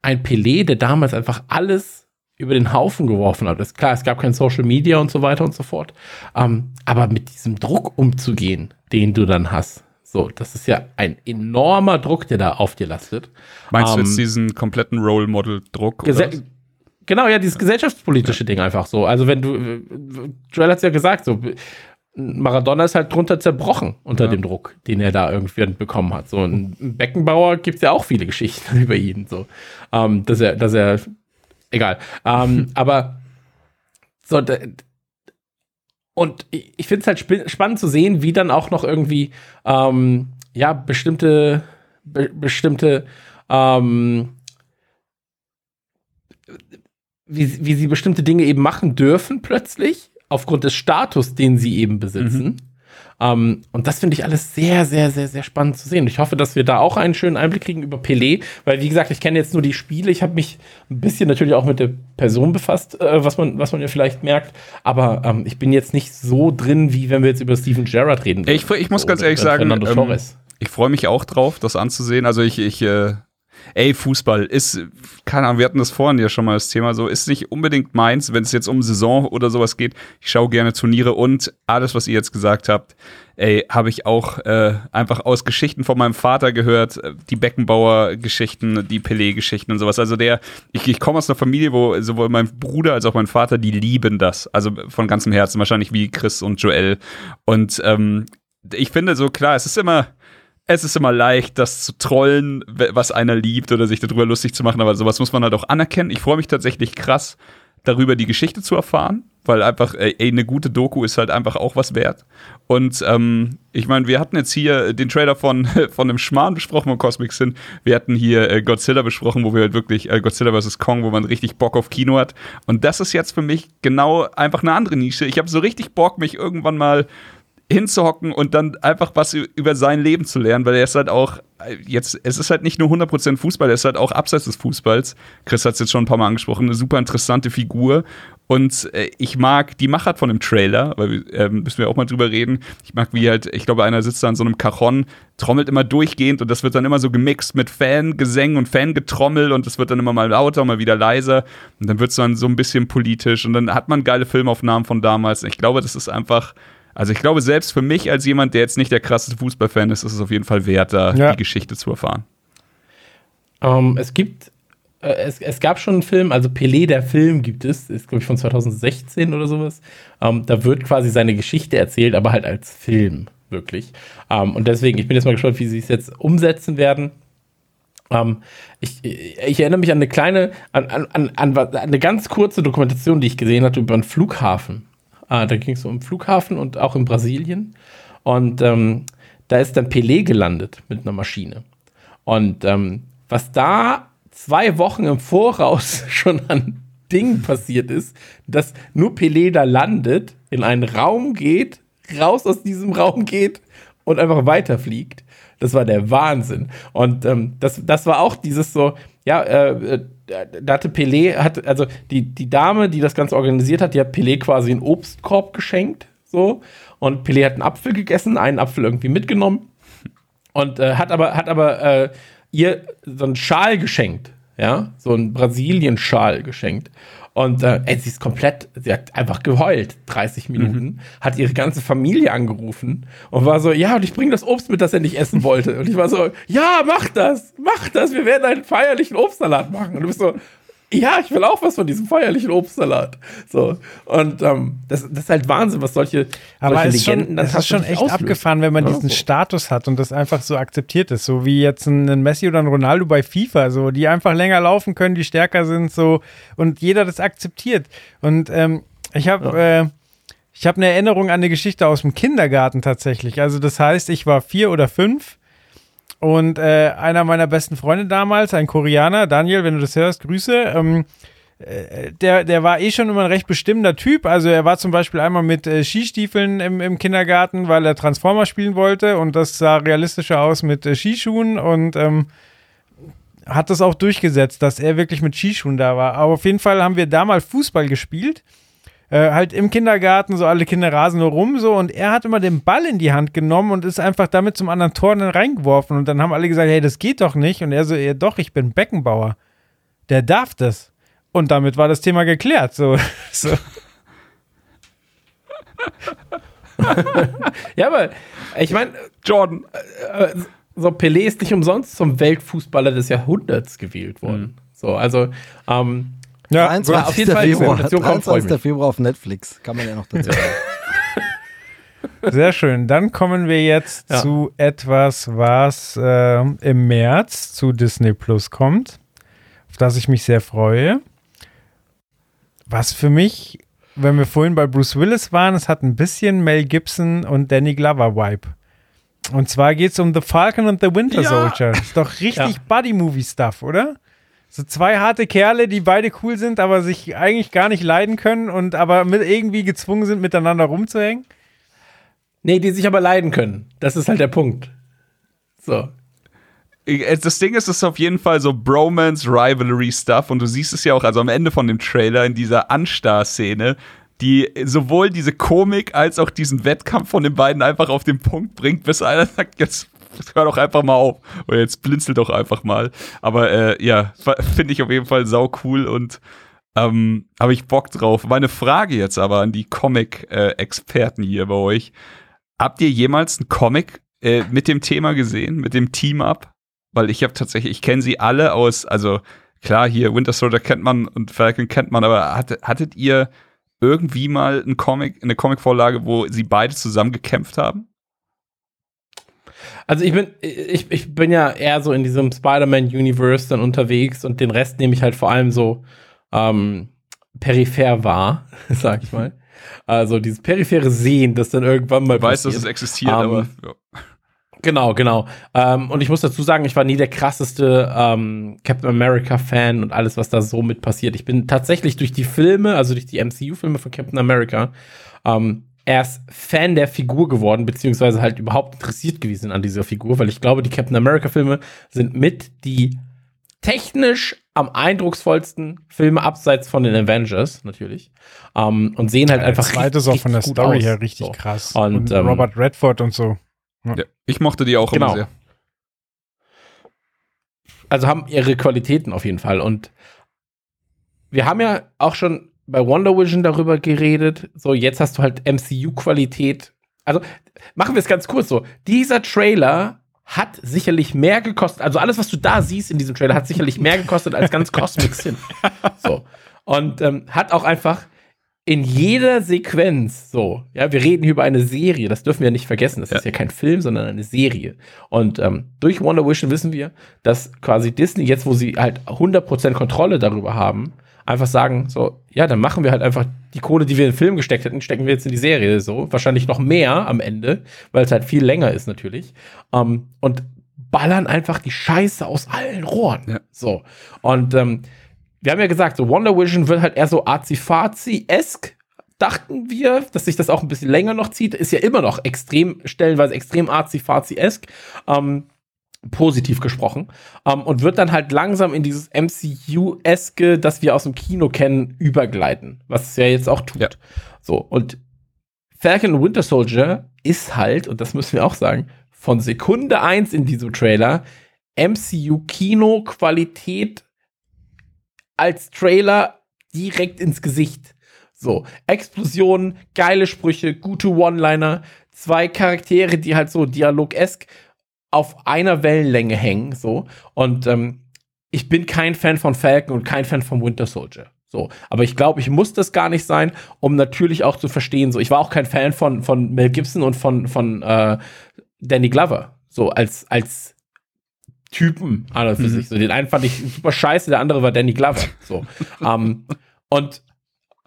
[SPEAKER 4] ein Pelé, der damals einfach alles über den Haufen geworfen hat. Ist klar, es gab kein Social Media und so weiter und so fort. Ähm, aber mit diesem Druck umzugehen, den du dann hast, so, das ist ja ein enormer Druck, der da auf dir lastet.
[SPEAKER 3] Meinst du
[SPEAKER 4] Ähm,
[SPEAKER 3] jetzt diesen kompletten Role Model Druck?
[SPEAKER 4] Genau, ja, dieses gesellschaftspolitische Ding einfach so. Also wenn du, Joel hat es ja gesagt, so, Maradona ist halt drunter zerbrochen unter
[SPEAKER 3] Ja.
[SPEAKER 4] dem Druck, den er da irgendwie bekommen hat. So ein Beckenbauer gibt es ja auch viele Geschichten über ihn, so, ähm, dass er, dass er, egal. Ähm, aber so, da, und ich, finde es halt sp spannend zu sehen, wie dann auch noch irgendwie, ähm, ja, bestimmte, be bestimmte, ähm, wie, wie sie bestimmte Dinge eben machen dürfen plötzlich, aufgrund des Status, den sie eben besitzen. Ähm, und das finde ich alles sehr, sehr, sehr, sehr spannend zu sehen. Ich hoffe, dass wir da auch einen schönen Einblick kriegen über Pelé, weil wie gesagt, ich kenne jetzt nur die Spiele. Ich habe mich ein bisschen natürlich auch mit der Person befasst, äh, was, man, was man ja vielleicht merkt. Aber ähm, ich bin jetzt nicht so drin, wie wenn wir jetzt über Steven Gerrard reden.
[SPEAKER 3] Ich, ich muss ganz ehrlich sagen, ähm, ich freue mich auch drauf, das anzusehen. Also ich, ich äh, ey, Fußball ist, keine Ahnung, wir hatten das vorhin ja schon mal das Thema, so ist nicht unbedingt meins, wenn es jetzt um Saison oder sowas geht. Ich schaue gerne Turniere und alles, was ihr jetzt gesagt habt, ey, habe ich auch äh, einfach aus Geschichten von meinem Vater gehört, äh, die Beckenbauer-Geschichten, die Pelé-Geschichten und sowas. Also der, ich, ich komme aus einer Familie, wo sowohl mein Bruder als auch mein Vater, die lieben das. Also von ganzem Herzen, wahrscheinlich wie Chris und Joel. Und ähm, ich finde so, klar, es ist immer, es ist immer leicht, das zu trollen, was einer liebt oder sich darüber lustig zu machen, aber sowas muss man halt auch anerkennen. Ich freue mich tatsächlich krass, darüber die Geschichte zu erfahren, weil einfach, ey, eine gute Doku ist halt einfach auch was wert. Und ähm, ich meine, wir hatten jetzt hier den Trailer von, von dem Schmarrn besprochen von Cosmic Sin. Wir hatten hier äh, Godzilla besprochen, wo wir halt wirklich, äh, Godzilla vs. Kong, wo man richtig Bock auf Kino hat. Und das ist jetzt für mich genau einfach eine andere Nische. Ich habe so richtig Bock, mich irgendwann mal hinzuhocken und dann einfach was über sein Leben zu lernen, weil er ist halt auch, jetzt, es ist halt nicht nur 100% Fußball, er ist halt auch abseits des Fußballs. Chris hat es jetzt schon ein paar Mal angesprochen, eine super interessante Figur. Und äh, ich mag die Machart von dem Trailer, weil ähm, müssen wir auch mal drüber reden. Ich mag, wie halt, ich glaube, einer sitzt da an so einem Cajon, trommelt immer durchgehend und das wird dann immer so gemixt mit Fangesängen und Fangetrommel und das wird dann immer mal lauter, mal wieder leiser und dann wird es dann so ein bisschen politisch und dann hat man geile Filmaufnahmen von damals. Ich glaube, das ist einfach also ich glaube, selbst für mich als jemand, der jetzt nicht der krasseste Fußballfan ist, ist es auf jeden Fall wert, da ja. die Geschichte zu erfahren.
[SPEAKER 4] Um, ähm, es gibt, äh, es, es gab schon einen Film, also Pelé, der Film gibt es, ist glaube ich von 2016 oder sowas. Um, ähm, da wird quasi seine Geschichte erzählt, aber halt als Film, wirklich. Um, ähm, und deswegen, ich bin jetzt mal gespannt, wie sie es jetzt umsetzen werden. ich, ich erinnere mich an eine kleine, an, an, an, an eine ganz kurze Dokumentation, die ich gesehen hatte über einen Flughafen Ah, da ging es um Flughafen und auch in Brasilien. Und ähm, da ist dann Pelé gelandet mit einer Maschine. Und ähm, was da zwei Wochen im Voraus schon an Dingen passiert ist, dass nur Pelé da landet, in einen Raum geht, raus aus diesem Raum geht und einfach weiterfliegt. Das war der Wahnsinn. Und ähm, das, das war auch dieses so, ja, äh, äh da hatte Pelé, hat, also die, die Dame, die das Ganze organisiert hat, die hat Pelé quasi einen Obstkorb geschenkt, so. Und Pelé hat einen Apfel gegessen, einen Apfel irgendwie mitgenommen und äh, hat aber, hat aber äh, ihr so einen Schal geschenkt, ja, so einen Brasilien-Schal geschenkt. Und äh, ey, sie ist komplett, sie hat einfach geheult, 30 Minuten, mhm. hat ihre ganze Familie angerufen und war so, ja, und ich bringe das Obst mit, das er nicht essen wollte. Und ich war so, ja, mach das, mach das, wir werden einen feierlichen Obstsalat machen. Und du bist so, ja, ich will auch was von diesem feierlichen Obstsalat. So. Und ähm, das, das ist halt Wahnsinn, was solche,
[SPEAKER 1] Aber solche Legenden schon, dann Es ist schon echt auslöst. abgefahren, wenn man ja, diesen so. Status hat und das einfach so akzeptiert ist. So wie jetzt ein Messi oder ein Ronaldo bei FIFA, so, die einfach länger laufen können, die stärker sind, so und jeder das akzeptiert. Und ähm, ich habe ja. äh, ich habe eine Erinnerung an eine Geschichte aus dem Kindergarten tatsächlich. Also das heißt, ich war vier oder fünf und äh, einer meiner besten Freunde damals, ein Koreaner, Daniel, wenn du das hörst, Grüße. Ähm, äh, der, der war eh schon immer ein recht bestimmter Typ. Also er war zum Beispiel einmal mit äh, Skistiefeln im, im Kindergarten, weil er Transformer spielen wollte und das sah realistischer aus mit äh, Skischuhen und ähm, hat das auch durchgesetzt, dass er wirklich mit Skischuhen da war. Aber auf jeden Fall haben wir da mal Fußball gespielt äh, halt im Kindergarten, so alle Kinder rasen nur rum, so und er hat immer den Ball in die Hand genommen und ist einfach damit zum anderen Tor dann reingeworfen und dann haben alle gesagt, hey, das geht doch nicht und er so, ja doch, ich bin Beckenbauer. Der darf das. Und damit war das Thema geklärt, so. so.
[SPEAKER 4] ja, aber ich meine, Jordan, äh, äh, so Pelé ist nicht umsonst zum Weltfußballer des Jahrhunderts gewählt worden. Mhm. So, also ähm,
[SPEAKER 2] ja, 23. auf jeden Fall Februar, 23. Februar auf Netflix. Kann man ja noch dazu sagen.
[SPEAKER 1] Sehr schön. Dann kommen wir jetzt ja. zu etwas, was äh, im März zu Disney Plus kommt, auf das ich mich sehr freue. Was für mich, wenn wir vorhin bei Bruce Willis waren, es hat ein bisschen Mel Gibson und Danny Glover Vibe. Und zwar geht es um The Falcon and the Winter ja. Soldier. Ist doch richtig ja. Buddy-Movie-Stuff, oder? So zwei harte Kerle, die beide cool sind, aber sich eigentlich gar nicht leiden können und aber mit irgendwie gezwungen sind, miteinander rumzuhängen.
[SPEAKER 4] Nee, die sich aber leiden können. Das ist halt der Punkt. So.
[SPEAKER 3] Äh, Das Ding ist, es ist auf jeden Fall so Bromance, Rivalry Stuff und du siehst es ja auch, also am Ende von dem Trailer in dieser Anstar-Szene, die sowohl diese Komik als auch diesen Wettkampf von den beiden einfach auf den Punkt bringt, bis einer sagt, jetzt hör doch einfach mal auf oder jetzt blinzel doch einfach mal. Aber äh, ja, finde ich auf jeden Fall sau cool und ähm, habe ich Bock drauf. Meine Frage jetzt aber an die Comic-Experten hier bei euch. Habt ihr jemals einen Comic äh, mit dem Thema gesehen, mit dem Team-Up? Weil ich habe tatsächlich, ich kenne sie alle aus, also klar, hier Winter Soldier kennt man und Falcon kennt man, aber hatte, hattet ihr irgendwie mal einen Comic, eine Comicvorlage, wo sie beide zusammen gekämpft haben?
[SPEAKER 4] Also ich bin, ich, ich bin ja eher so in diesem Spider-Man-Universe dann unterwegs und den Rest nehme ich halt vor allem so ähm, peripher wahr, sag ich mal. Also dieses periphere Sehen, das dann irgendwann mal
[SPEAKER 3] Ich weiß, dass es existiert,
[SPEAKER 4] Ähm,
[SPEAKER 3] aber ja.
[SPEAKER 4] Genau, genau. Ähm, und ich muss dazu sagen, ich war nie der krasseste ähm, Captain America-Fan und alles, was da so mit passiert. Ich bin tatsächlich durch die Filme, also durch die MCU-Filme von Captain America, ähm, erst Fan der Figur geworden, beziehungsweise halt überhaupt interessiert gewesen an dieser Figur, weil ich glaube, die Captain America-Filme sind mit die technisch am eindrucksvollsten Filme abseits von den Avengers, natürlich. Ähm, und sehen halt
[SPEAKER 1] Der
[SPEAKER 4] einfach
[SPEAKER 1] zweite ist auch von der Story
[SPEAKER 4] aus.
[SPEAKER 1] her richtig
[SPEAKER 4] So.
[SPEAKER 1] krass.
[SPEAKER 4] Und,
[SPEAKER 1] Und,
[SPEAKER 4] ähm,
[SPEAKER 1] Robert Redford und so.
[SPEAKER 3] ja. Ich mochte die auch
[SPEAKER 4] Genau.
[SPEAKER 3] immer sehr.
[SPEAKER 4] also haben ihre Qualitäten auf jeden Fall. Und wir haben ja auch schon bei Wonder Vision darüber geredet. So, jetzt hast du halt MCU-Qualität. Also machen wir es ganz kurz so. Dieser Trailer hat sicherlich mehr gekostet. Also alles, was du da siehst in diesem Trailer, hat sicherlich mehr gekostet als ganz Cosmic Sin. So. Und ähm, hat auch einfach in jeder Sequenz so, ja, wir reden hier über eine Serie, das dürfen wir nicht vergessen, das
[SPEAKER 3] Ja.
[SPEAKER 4] ist ja kein Film, sondern eine Serie. Und ähm, durch Wonder Vision wissen wir, dass quasi Disney, jetzt wo sie halt 100% Kontrolle darüber haben, einfach sagen, so, ja, dann machen wir halt einfach die Kohle, die wir in den Film gesteckt hätten, stecken wir jetzt in die Serie, so, wahrscheinlich noch mehr am Ende, weil es halt viel länger ist natürlich. Ähm, und ballern einfach die Scheiße aus allen Rohren.
[SPEAKER 3] Ja.
[SPEAKER 4] So. Und ähm, wir haben ja gesagt, so Wonder Vision wird halt eher so Azi-Fazi-esk, dachten wir, dass sich das auch ein bisschen länger noch zieht. Ist ja immer noch extrem, stellenweise extrem Azi-Fazi-esk. Ähm, positiv gesprochen. Ähm, und wird dann halt langsam in dieses MCU-eske, das wir aus dem Kino kennen, übergleiten. Was es ja jetzt auch tut.
[SPEAKER 3] Ja.
[SPEAKER 4] So, und Falcon Winter Soldier ist halt, und das müssen wir auch sagen, von Sekunde eins in diesem Trailer MCU-Kino-Qualität als Trailer direkt ins Gesicht. So, Explosionen, geile Sprüche, gute One-Liner, zwei Charaktere, die halt so dialogesk auf einer Wellenlänge hängen, so. Und ähm, ich bin kein Fan von Falcon und kein Fan von Winter Soldier. So, aber ich glaube, ich muss das gar nicht sein, um natürlich auch zu verstehen. So, ich war auch kein Fan von, von Mel Gibson und von, von äh, Danny Glover. So, als, als Typen an und für
[SPEAKER 3] Mhm.
[SPEAKER 4] sich. So, den einen fand ich super scheiße, der andere war Danny Glover. So. ähm, und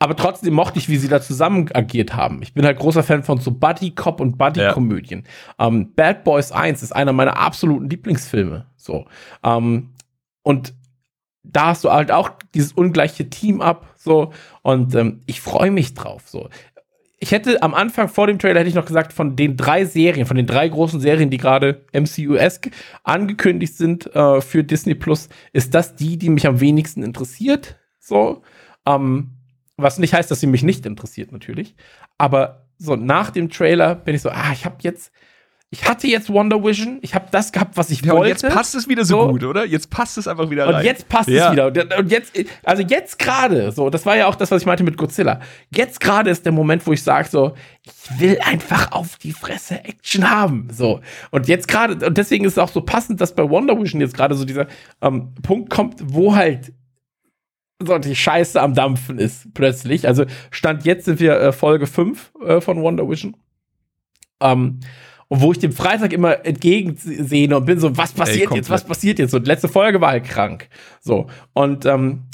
[SPEAKER 4] aber trotzdem mochte ich, wie sie da zusammen agiert haben. Ich bin halt großer Fan von so Buddy-Cop und Buddy-Komödien. Ähm, Bad Boys 1 ist einer meiner absoluten Lieblingsfilme. So. Ähm, und da hast du halt auch dieses ungleiche Team-Up, so. Und ähm, ich freue mich drauf, so. Ich hätte am Anfang vor dem Trailer hätte ich noch gesagt, von den drei Serien, von den drei großen Serien, die gerade MCU-esque angekündigt sind äh, für Disney Plus, ist das die, die mich am wenigsten interessiert. So. Ähm, was nicht heißt, dass sie mich nicht interessiert, natürlich. Aber so nach dem Trailer bin ich so, ah, ich habe jetzt, ich hatte jetzt Wonder Vision, ich habe das gehabt, was ich
[SPEAKER 3] Ja, und
[SPEAKER 4] wollte.
[SPEAKER 3] jetzt passt es wieder so,
[SPEAKER 4] So.
[SPEAKER 3] gut, oder? Jetzt passt es einfach wieder
[SPEAKER 4] Und
[SPEAKER 3] rein.
[SPEAKER 4] jetzt passt
[SPEAKER 3] Ja.
[SPEAKER 4] es wieder. Und- Und jetzt, also jetzt gerade, so, das war ja auch das, was ich meinte mit Godzilla. Jetzt gerade ist der Moment, wo ich sage, so, ich will einfach auf die Fresse Action haben. So. Und jetzt gerade, und deswegen ist es auch so passend, dass bei Wonder Vision jetzt gerade so dieser ähm, Punkt kommt, wo halt so die Scheiße am Dampfen ist, plötzlich. Also, Stand jetzt sind wir äh, Folge 5 äh, von Wonder Vision. Ähm, und wo ich dem Freitag immer entgegensehne und bin so, was passiert
[SPEAKER 3] komplett.
[SPEAKER 4] jetzt, was passiert jetzt? Und letzte Folge war halt krank. So. Und ähm,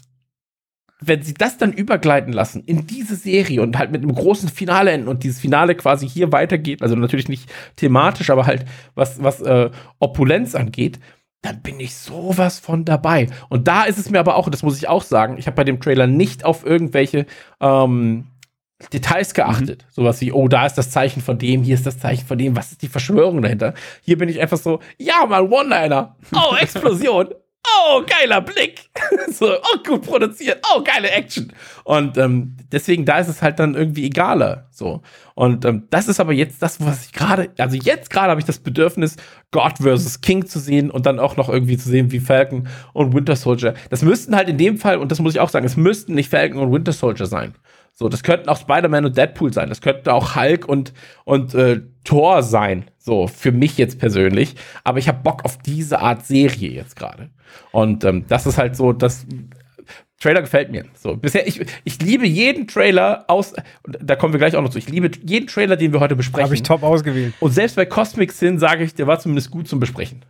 [SPEAKER 4] wenn sie das dann übergleiten lassen in diese Serie und halt mit einem großen Finale enden und dieses Finale quasi hier weitergeht, also natürlich nicht thematisch, aber halt was, was äh, Opulenz angeht, dann bin ich sowas von dabei. Und da ist es mir aber auch, das muss ich auch sagen, ich habe bei dem Trailer nicht auf irgendwelche ähm, Details geachtet. Mhm. Sowas wie, oh, da ist das Zeichen von dem, hier ist das Zeichen von dem, was ist die Verschwörung dahinter? Hier bin ich einfach so, ja, mal One-Liner. Oh, Explosion. Oh, geiler Blick. so, oh, gut produziert. Oh, geile Action. Und ähm, deswegen, da ist es halt dann irgendwie egaler. So. Und ähm, das ist aber jetzt das, was ich gerade, also jetzt gerade habe ich das Bedürfnis, God vs. King zu sehen und dann auch noch irgendwie zu sehen, wie Falcon und Winter Soldier. Das müssten halt in dem Fall, und das muss ich auch sagen, es müssten nicht Falcon und Winter Soldier sein. So, das könnten auch Spider-Man und Deadpool sein. Das könnte auch Hulk und, und äh, Thor sein. So, für mich jetzt persönlich. Aber ich habe Bock auf diese Art Serie jetzt gerade. Und ähm, das ist halt so, das Trailer gefällt mir. So, bisher, ich, ich liebe jeden Trailer aus, da kommen wir gleich auch noch zu, ich liebe jeden Trailer, den wir heute besprechen.
[SPEAKER 1] Habe ich top ausgewählt.
[SPEAKER 4] Und selbst bei Cosmic Sin sage ich, der war zumindest gut zum Besprechen.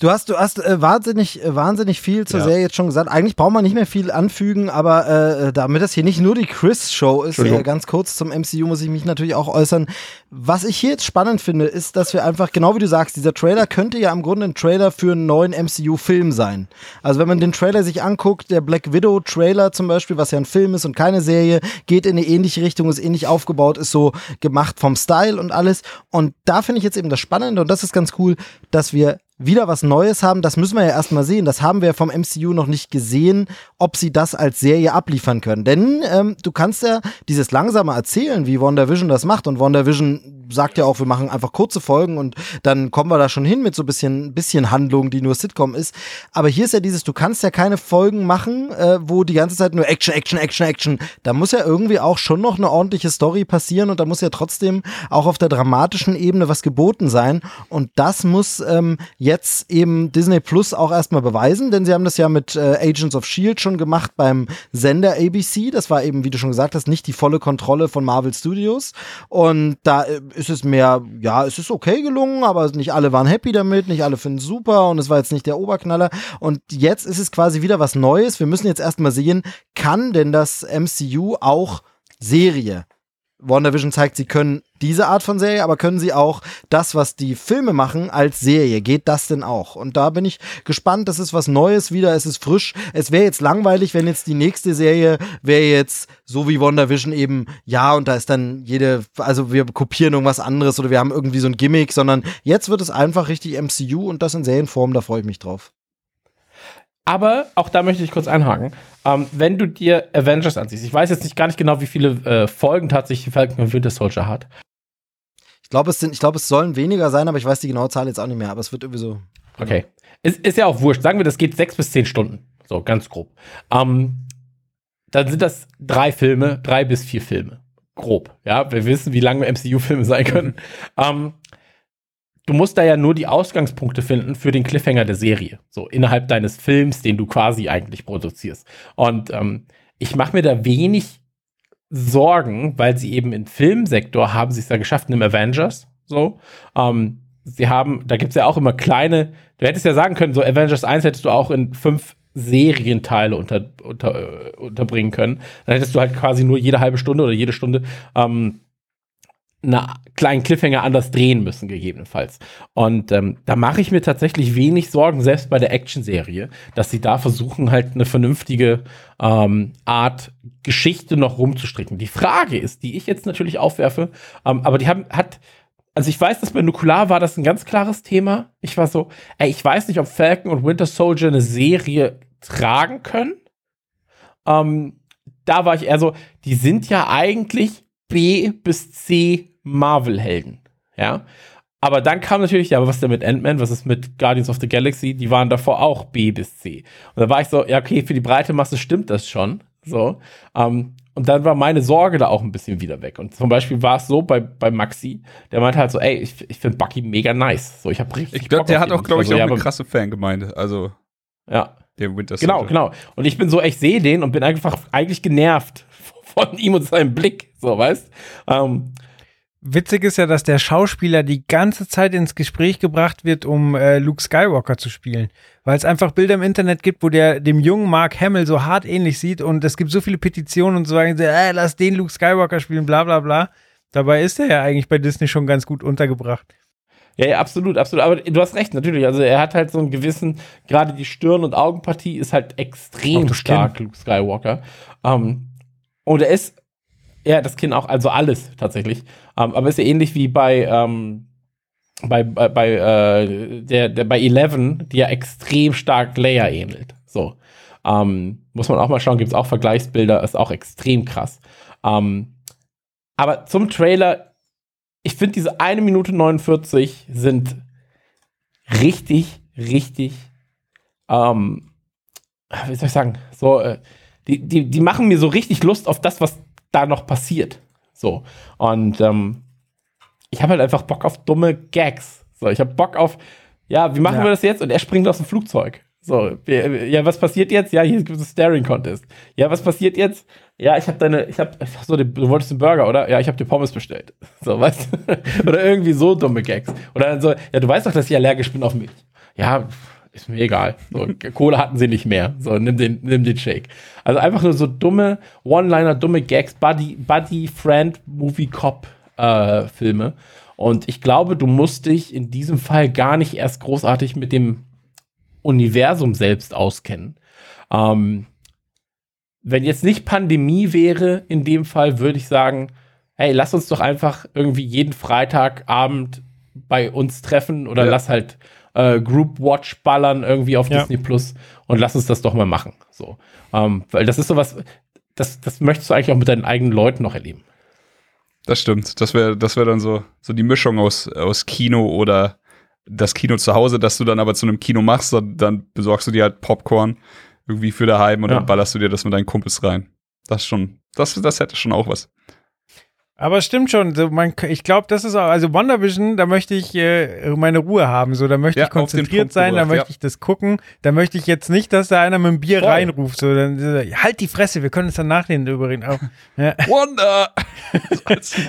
[SPEAKER 2] Du hast, du hast äh, wahnsinnig, äh, wahnsinnig viel zur ja. Serie jetzt schon gesagt. Eigentlich braucht man nicht mehr viel anfügen, aber äh, äh damit das hier nicht nur die Chris-Show ist, äh, ganz kurz zum MCU muss ich mich natürlich auch äußern. Was ich hier jetzt spannend finde, ist, dass wir einfach, genau wie du sagst, dieser Trailer könnte ja im Grunde ein Trailer für einen neuen MCU-Film sein. Also wenn man den Trailer sich anguckt, der Black Widow-Trailer zum Beispiel, was ja ein Film ist und keine Serie, geht in eine ähnliche Richtung, ist ähnlich aufgebaut, ist so gemacht vom Style und alles. Und da finde ich jetzt eben das Spannende und das ist ganz cool, dass wir wieder was Neues haben, das müssen wir ja erstmal sehen. Das haben wir vom MCU noch nicht gesehen, ob sie das als Serie abliefern können. Denn ähm, du kannst ja dieses langsame erzählen, wie WandaVision das macht. Und WandaVision sagt ja auch, wir machen einfach kurze Folgen und dann kommen wir da schon hin mit so ein bisschen, bisschen Handlung, die nur Sitcom ist. Aber hier ist ja dieses, du kannst ja keine Folgen machen, äh, wo die ganze Zeit nur Action, Action, Action, Action. Da muss ja irgendwie auch schon noch eine ordentliche Story passieren und da muss ja trotzdem auch auf der dramatischen Ebene was geboten sein. Und das muss ähm, jetzt eben Disney Plus auch erstmal beweisen, denn sie haben das ja mit äh, Agents of Shield schon gemacht beim Sender ABC. Das war eben, wie du schon gesagt hast, nicht die volle Kontrolle von Marvel Studios. Und da äh, ist es mehr, ja, es ist okay gelungen, aber nicht alle waren happy damit, nicht alle finden es super und es war jetzt nicht der Oberknaller. Und jetzt ist es quasi wieder was Neues. Wir müssen jetzt erstmal sehen, kann denn das MCU auch Serie? WandaVision zeigt, sie können diese Art von Serie, aber können sie auch das, was die Filme machen, als Serie? Geht das denn auch? Und da bin ich gespannt. Das ist was Neues wieder. Es ist frisch. Es wäre jetzt langweilig, wenn jetzt die nächste Serie wäre jetzt so wie WandaVision eben, ja, und da ist dann jede, also wir kopieren irgendwas anderes oder wir haben irgendwie so ein Gimmick, sondern jetzt wird es einfach richtig MCU und das in Serienform. Da freue ich mich drauf.
[SPEAKER 4] Aber auch da möchte ich kurz einhaken. Ähm, wenn du dir Avengers ansiehst, ich weiß jetzt nicht gar nicht genau, wie viele äh, Folgen tatsächlich Falcon und Winter Soldier hat.
[SPEAKER 2] Ich glaube, es sind, ich glaube, es sollen weniger sein, aber ich weiß die genaue Zahl jetzt auch nicht mehr. Aber es wird irgendwie so.
[SPEAKER 4] Okay. Ist, ist ja auch wurscht. Sagen wir, das geht sechs bis zehn Stunden. So, ganz grob. Ähm, dann sind das drei Filme, drei bis vier Filme. Grob. Ja, wir wissen, wie lange MCU-Filme sein können. ähm, du musst da ja nur die Ausgangspunkte finden für den Cliffhanger der Serie. So innerhalb deines Films, den du quasi eigentlich produzierst. Und ähm, ich mache mir da wenig Sorgen, weil sie eben im Filmsektor haben sie es ja geschafft, im Avengers. So. Ähm, sie haben, da gibt es ja auch immer kleine, du hättest ja sagen können, so Avengers 1 hättest du auch in fünf Serienteile unter, unter, äh, unterbringen können. Dann hättest du halt quasi nur jede halbe Stunde oder jede Stunde ähm, einen kleinen Cliffhanger anders drehen müssen, gegebenenfalls. Und ähm, da mache ich mir tatsächlich wenig Sorgen, selbst bei der Action-Serie, dass sie da versuchen, halt eine vernünftige ähm, Art Geschichte noch rumzustricken. Die Frage ist, die ich jetzt natürlich aufwerfe, ähm, aber die haben, hat, also ich weiß, dass bei Nukular war das ein ganz klares Thema. Ich war so, ey, ich weiß nicht, ob Falcon und Winter Soldier eine Serie tragen können. Ähm, da war ich eher so, die sind ja eigentlich B bis C Marvel-Helden. Ja. Aber dann kam natürlich, ja, aber was ist denn mit Ant-Man, was ist mit Guardians of the Galaxy? Die waren davor auch B bis C. Und da war ich so, ja, okay, für die breite Masse stimmt das schon. So. Um, und dann war meine Sorge da auch ein bisschen wieder weg. Und zum Beispiel war es so bei, bei Maxi, der meinte halt so, ey, ich, ich finde Bucky mega nice. So, ich habe richtig.
[SPEAKER 3] Ich glaube, der hat auch, glaube ich, also, auch ja, eine krasse Fangemeinde. Also.
[SPEAKER 4] Ja. Der Winter Genau, genau. Und ich bin so, ich sehe den und bin einfach eigentlich genervt von ihm und seinem Blick. So, weißt? Um,
[SPEAKER 1] Witzig ist ja, dass der Schauspieler die ganze Zeit ins Gespräch gebracht wird, um äh, Luke Skywalker zu spielen. Weil es einfach Bilder im Internet gibt, wo der dem jungen Mark Hamill so hart ähnlich sieht und es gibt so viele Petitionen und so sagen, äh, lass den Luke Skywalker spielen, bla bla bla. Dabei ist er ja eigentlich bei Disney schon ganz gut untergebracht.
[SPEAKER 4] Ja, ja, absolut, absolut. Aber du hast recht, natürlich. Also er hat halt so einen gewissen, gerade die Stirn- und Augenpartie ist halt extrem stark, Luke Skywalker. Ähm, und er ist Ja, das Kinn auch, also alles tatsächlich. Ähm, aber ist ja ähnlich wie bei, ähm, bei, bei, äh, der, der, bei Eleven, die ja extrem stark Leia ähnelt. So. Ähm, muss man auch mal schauen, gibt es auch Vergleichsbilder, ist auch extrem krass. Ähm, aber zum Trailer, ich finde diese 1 Minute 49 sind richtig, richtig, ähm, wie soll ich sagen, so, äh, die, die, die machen mir so richtig Lust auf das, was da noch passiert. So. Und ähm, ich habe halt einfach Bock auf dumme Gags. So, ich habe Bock auf, ja, wie machen
[SPEAKER 1] Ja.
[SPEAKER 4] wir das jetzt? Und er springt aus dem Flugzeug. So, ja, was passiert jetzt? Ja, hier gibt es einen Staring Contest. Ja, was passiert jetzt? Ja, ich habe deine, ich habe, so, du wolltest einen Burger, oder? Ja, ich habe dir Pommes bestellt. So, weißt du? Oder irgendwie so dumme Gags. Oder so, ja, du weißt doch, dass ich allergisch bin auf Milch. Ja, ist mir egal. So, Kohle hatten sie nicht mehr. So, nimm den, nimm den Shake. Also einfach nur so dumme One-Liner, dumme Gags, Buddy, Buddy, Friend, Movie, Cop äh, Filme. Und ich glaube, du musst dich in diesem Fall gar nicht erst großartig mit dem Universum selbst auskennen. Ähm, wenn jetzt nicht Pandemie wäre, in dem Fall würde ich sagen, hey, lass uns doch einfach irgendwie jeden Freitagabend bei uns treffen oder
[SPEAKER 3] Ja.
[SPEAKER 4] lass halt äh, Group Watch ballern irgendwie auf
[SPEAKER 1] Ja.
[SPEAKER 4] Disney Plus und lass uns das doch mal machen. So, ähm, weil das ist sowas, das, das möchtest du eigentlich auch mit deinen eigenen Leuten noch erleben.
[SPEAKER 3] Das stimmt. Das wäre das wär dann so, so die Mischung aus, aus Kino oder das Kino zu Hause, das du dann aber zu einem Kino machst, dann, dann besorgst du dir halt Popcorn irgendwie für daheim und
[SPEAKER 4] Ja.
[SPEAKER 3] dann ballerst du dir das mit deinen Kumpels rein. Das schon, das, das hätte schon auch was.
[SPEAKER 1] Aber es stimmt schon, so man, ich glaube, das ist auch, also WandaVision, da möchte ich äh, meine Ruhe haben, so, da möchte
[SPEAKER 3] Ja,
[SPEAKER 1] ich konzentriert sein, da
[SPEAKER 3] gebracht,
[SPEAKER 1] möchte ich das gucken, da möchte ich jetzt nicht, dass da einer mit dem Bier
[SPEAKER 4] Voll.
[SPEAKER 1] reinruft, so, dann, halt die Fresse, wir können uns dann nachher drüber reden. Auch, ja.
[SPEAKER 3] Wonder!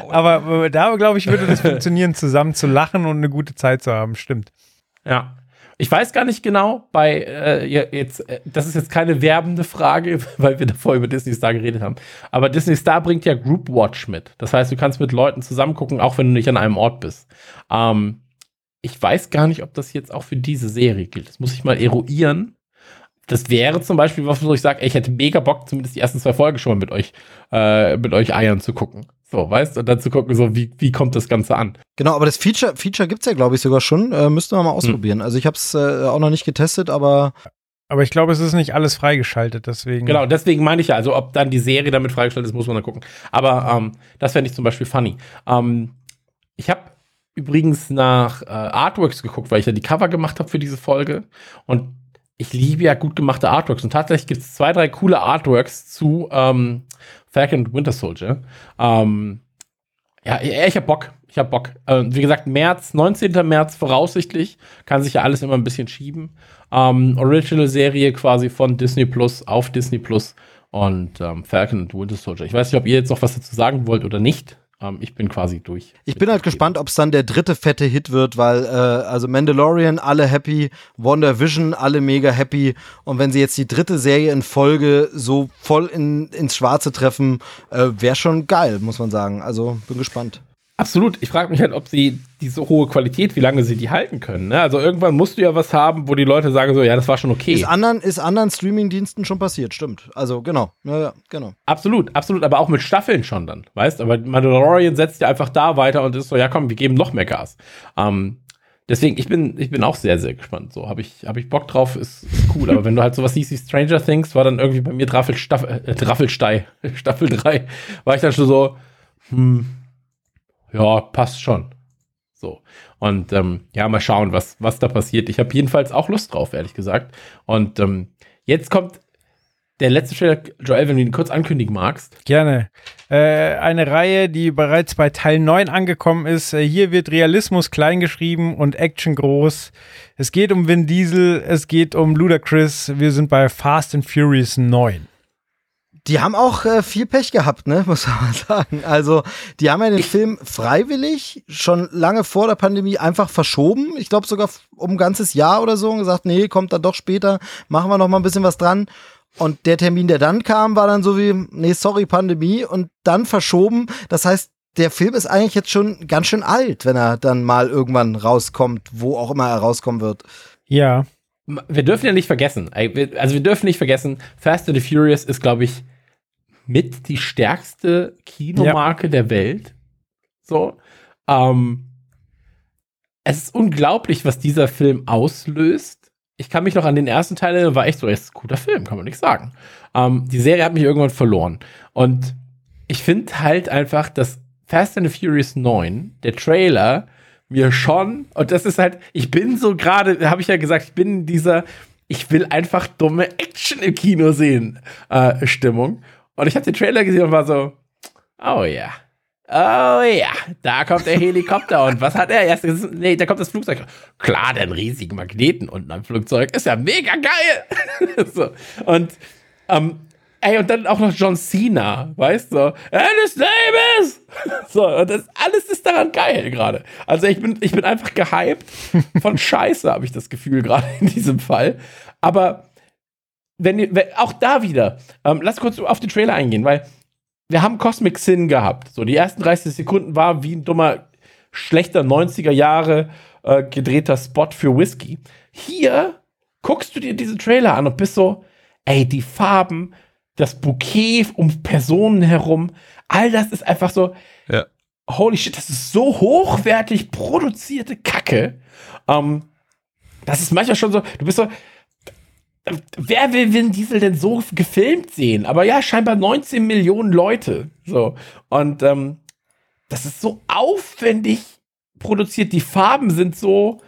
[SPEAKER 1] Aber äh, da, glaube ich, würde das funktionieren, zusammen zu lachen und eine gute Zeit zu haben, stimmt.
[SPEAKER 4] Ja. Ich weiß gar nicht genau, bei äh, jetzt, äh, das ist jetzt keine werbende Frage, weil wir davor über Disney Star geredet haben. Aber Disney Star bringt ja Group Watch mit. Das heißt, du kannst mit Leuten zusammen gucken, auch wenn du nicht an einem Ort bist. Ähm, ich weiß gar nicht, ob das jetzt auch für diese Serie gilt. Das muss ich mal eruieren. Das wäre zum Beispiel was, wo ich sage, ich hätte mega Bock, zumindest die ersten zwei Folgen schon mal mit euch, äh, mit euch Eiern zu gucken. So, weißt du? Und dann zu gucken, so, wie, wie kommt das Ganze an?
[SPEAKER 2] Genau, aber das Feature, Feature gibt's ja, glaube ich, sogar schon. Äh, müssten wir mal ausprobieren. Also ich habe es äh, auch noch nicht getestet, aber
[SPEAKER 1] Aber ich glaube, es ist nicht alles freigeschaltet, deswegen.
[SPEAKER 4] Genau, deswegen meine ich ja, also ob dann die Serie damit freigestellt ist, muss man dann gucken. Aber ähm, das fände ich zum Beispiel funny. Ähm, ich habe übrigens nach äh, Artworks geguckt, weil ich ja die Cover gemacht habe für diese Folge. Und ich liebe ja gut gemachte Artworks. Und tatsächlich gibt es zwei, drei coole Artworks zu ähm, Falcon Winter Soldier. Ähm, ja, ich hab Bock. Ich hab Bock. Äh, wie gesagt, März, 19. März voraussichtlich. Kann sich ja alles immer ein bisschen schieben. Ähm, Original-Serie quasi von Disney Plus auf Disney Plus und ähm, Falcon und Winter Soldier. Ich weiß nicht, ob ihr jetzt noch was dazu sagen wollt oder nicht. Ähm, ich bin quasi durch.
[SPEAKER 2] ich bin halt gespannt, ob es dann der dritte fette Hit wird, weil äh, also Mandalorian alle happy, WandaVision alle mega happy und wenn sie jetzt die dritte Serie in Folge so voll in, ins Schwarze treffen, äh, wäre schon geil, muss man sagen. Also bin gespannt.
[SPEAKER 4] Absolut. Ich frage mich halt, ob sie diese hohe Qualität, wie lange sie die halten können. Ne? Also irgendwann musst du ja was haben, wo die Leute sagen so, ja, das war schon okay.
[SPEAKER 2] Ist anderen, ist anderen Streaming-Diensten schon passiert, stimmt. Also genau, ja, ja, genau.
[SPEAKER 4] Absolut, absolut, aber auch mit Staffeln schon dann, weißt? Aber Mandalorian setzt ja einfach da weiter und ist so, ja komm, wir geben noch mehr Gas. Ähm, deswegen, ich bin, ich bin auch sehr, sehr gespannt. So, habe ich, hab ich Bock drauf, ist, ist cool. aber wenn du halt sowas siehst wie Stranger Things, war dann irgendwie bei mir Draffel, Staffel, äh, Draffelstei, Staffel 3, war ich dann schon so, hm, ja, passt schon. So. Und ähm, ja, mal schauen, was, was da passiert. Ich habe jedenfalls auch Lust drauf, ehrlich gesagt. Und ähm, jetzt kommt der letzte Trailer, Joel, wenn du ihn kurz ankündigen magst.
[SPEAKER 1] Gerne. Äh, eine Reihe, die bereits bei Teil 9 angekommen ist. Äh, hier wird Realismus klein geschrieben und Action groß. Es geht um Vin Diesel, es geht um Ludacris. Wir sind bei Fast and Furious 9.
[SPEAKER 2] Die haben auch äh, viel Pech gehabt, ne, muss man mal sagen. Also, die haben ja den Film freiwillig schon lange vor der Pandemie einfach verschoben. Ich glaube sogar um ein ganzes Jahr oder so und gesagt, nee, kommt dann doch später, machen wir noch mal ein bisschen was dran. Und der Termin, der dann kam, war dann so wie, nee, sorry, Pandemie und dann verschoben. Das heißt, der Film ist eigentlich jetzt schon ganz schön alt, wenn er dann mal irgendwann rauskommt, wo auch immer er rauskommen wird.
[SPEAKER 1] Ja.
[SPEAKER 4] Wir dürfen ja nicht vergessen, also wir dürfen nicht vergessen, Fast and the Furious ist, glaube ich, mit die stärkste Kinomarke der Welt. So. Ähm, es ist unglaublich, was dieser Film auslöst. Ich kann mich noch an den ersten Teil erinnern, war echt so, es ist ein guter Film, kann man nicht sagen. Ähm, die Serie hat mich irgendwann verloren. Und ich finde halt einfach, dass Fast and the Furious 9, der Trailer, mir schon, und das ist halt, ich bin so gerade, habe ich ja gesagt, ich bin in dieser, ich will einfach dumme Action im Kino sehen, äh, Stimmung. Und ich habe den Trailer gesehen und war so, oh ja. Oh ja, da kommt der Helikopter und was hat er? Erst, nee, da kommt das Flugzeug. Klar, den riesigen Magneten unten am Flugzeug ist ja mega geil. so. Und ähm, Ey, und dann auch noch John Cena, weißt du? So, name is! So, und das alles ist daran geil gerade. Also ich bin, ich bin einfach gehypt von Scheiße, habe ich das Gefühl, gerade in diesem Fall. Aber wenn, wenn auch da wieder, ähm, lass kurz auf den Trailer eingehen, weil wir haben Cosmic Sin gehabt. So, die ersten 30 Sekunden war wie ein dummer, schlechter 90er Jahre äh, gedrehter Spot für Whisky. Hier guckst du dir diesen Trailer an und bist so, ey, die Farben, das Bouquet um Personen herum, all das ist einfach so,
[SPEAKER 3] Ja.
[SPEAKER 4] holy shit, das ist so hochwertig produzierte Kacke. Ähm, das ist manchmal schon so, du bist so, wer will Vin Diesel denn so gefilmt sehen? Aber ja, scheinbar 19 Millionen Leute. So. Und ähm, das ist so aufwendig produziert. Die Farben sind so.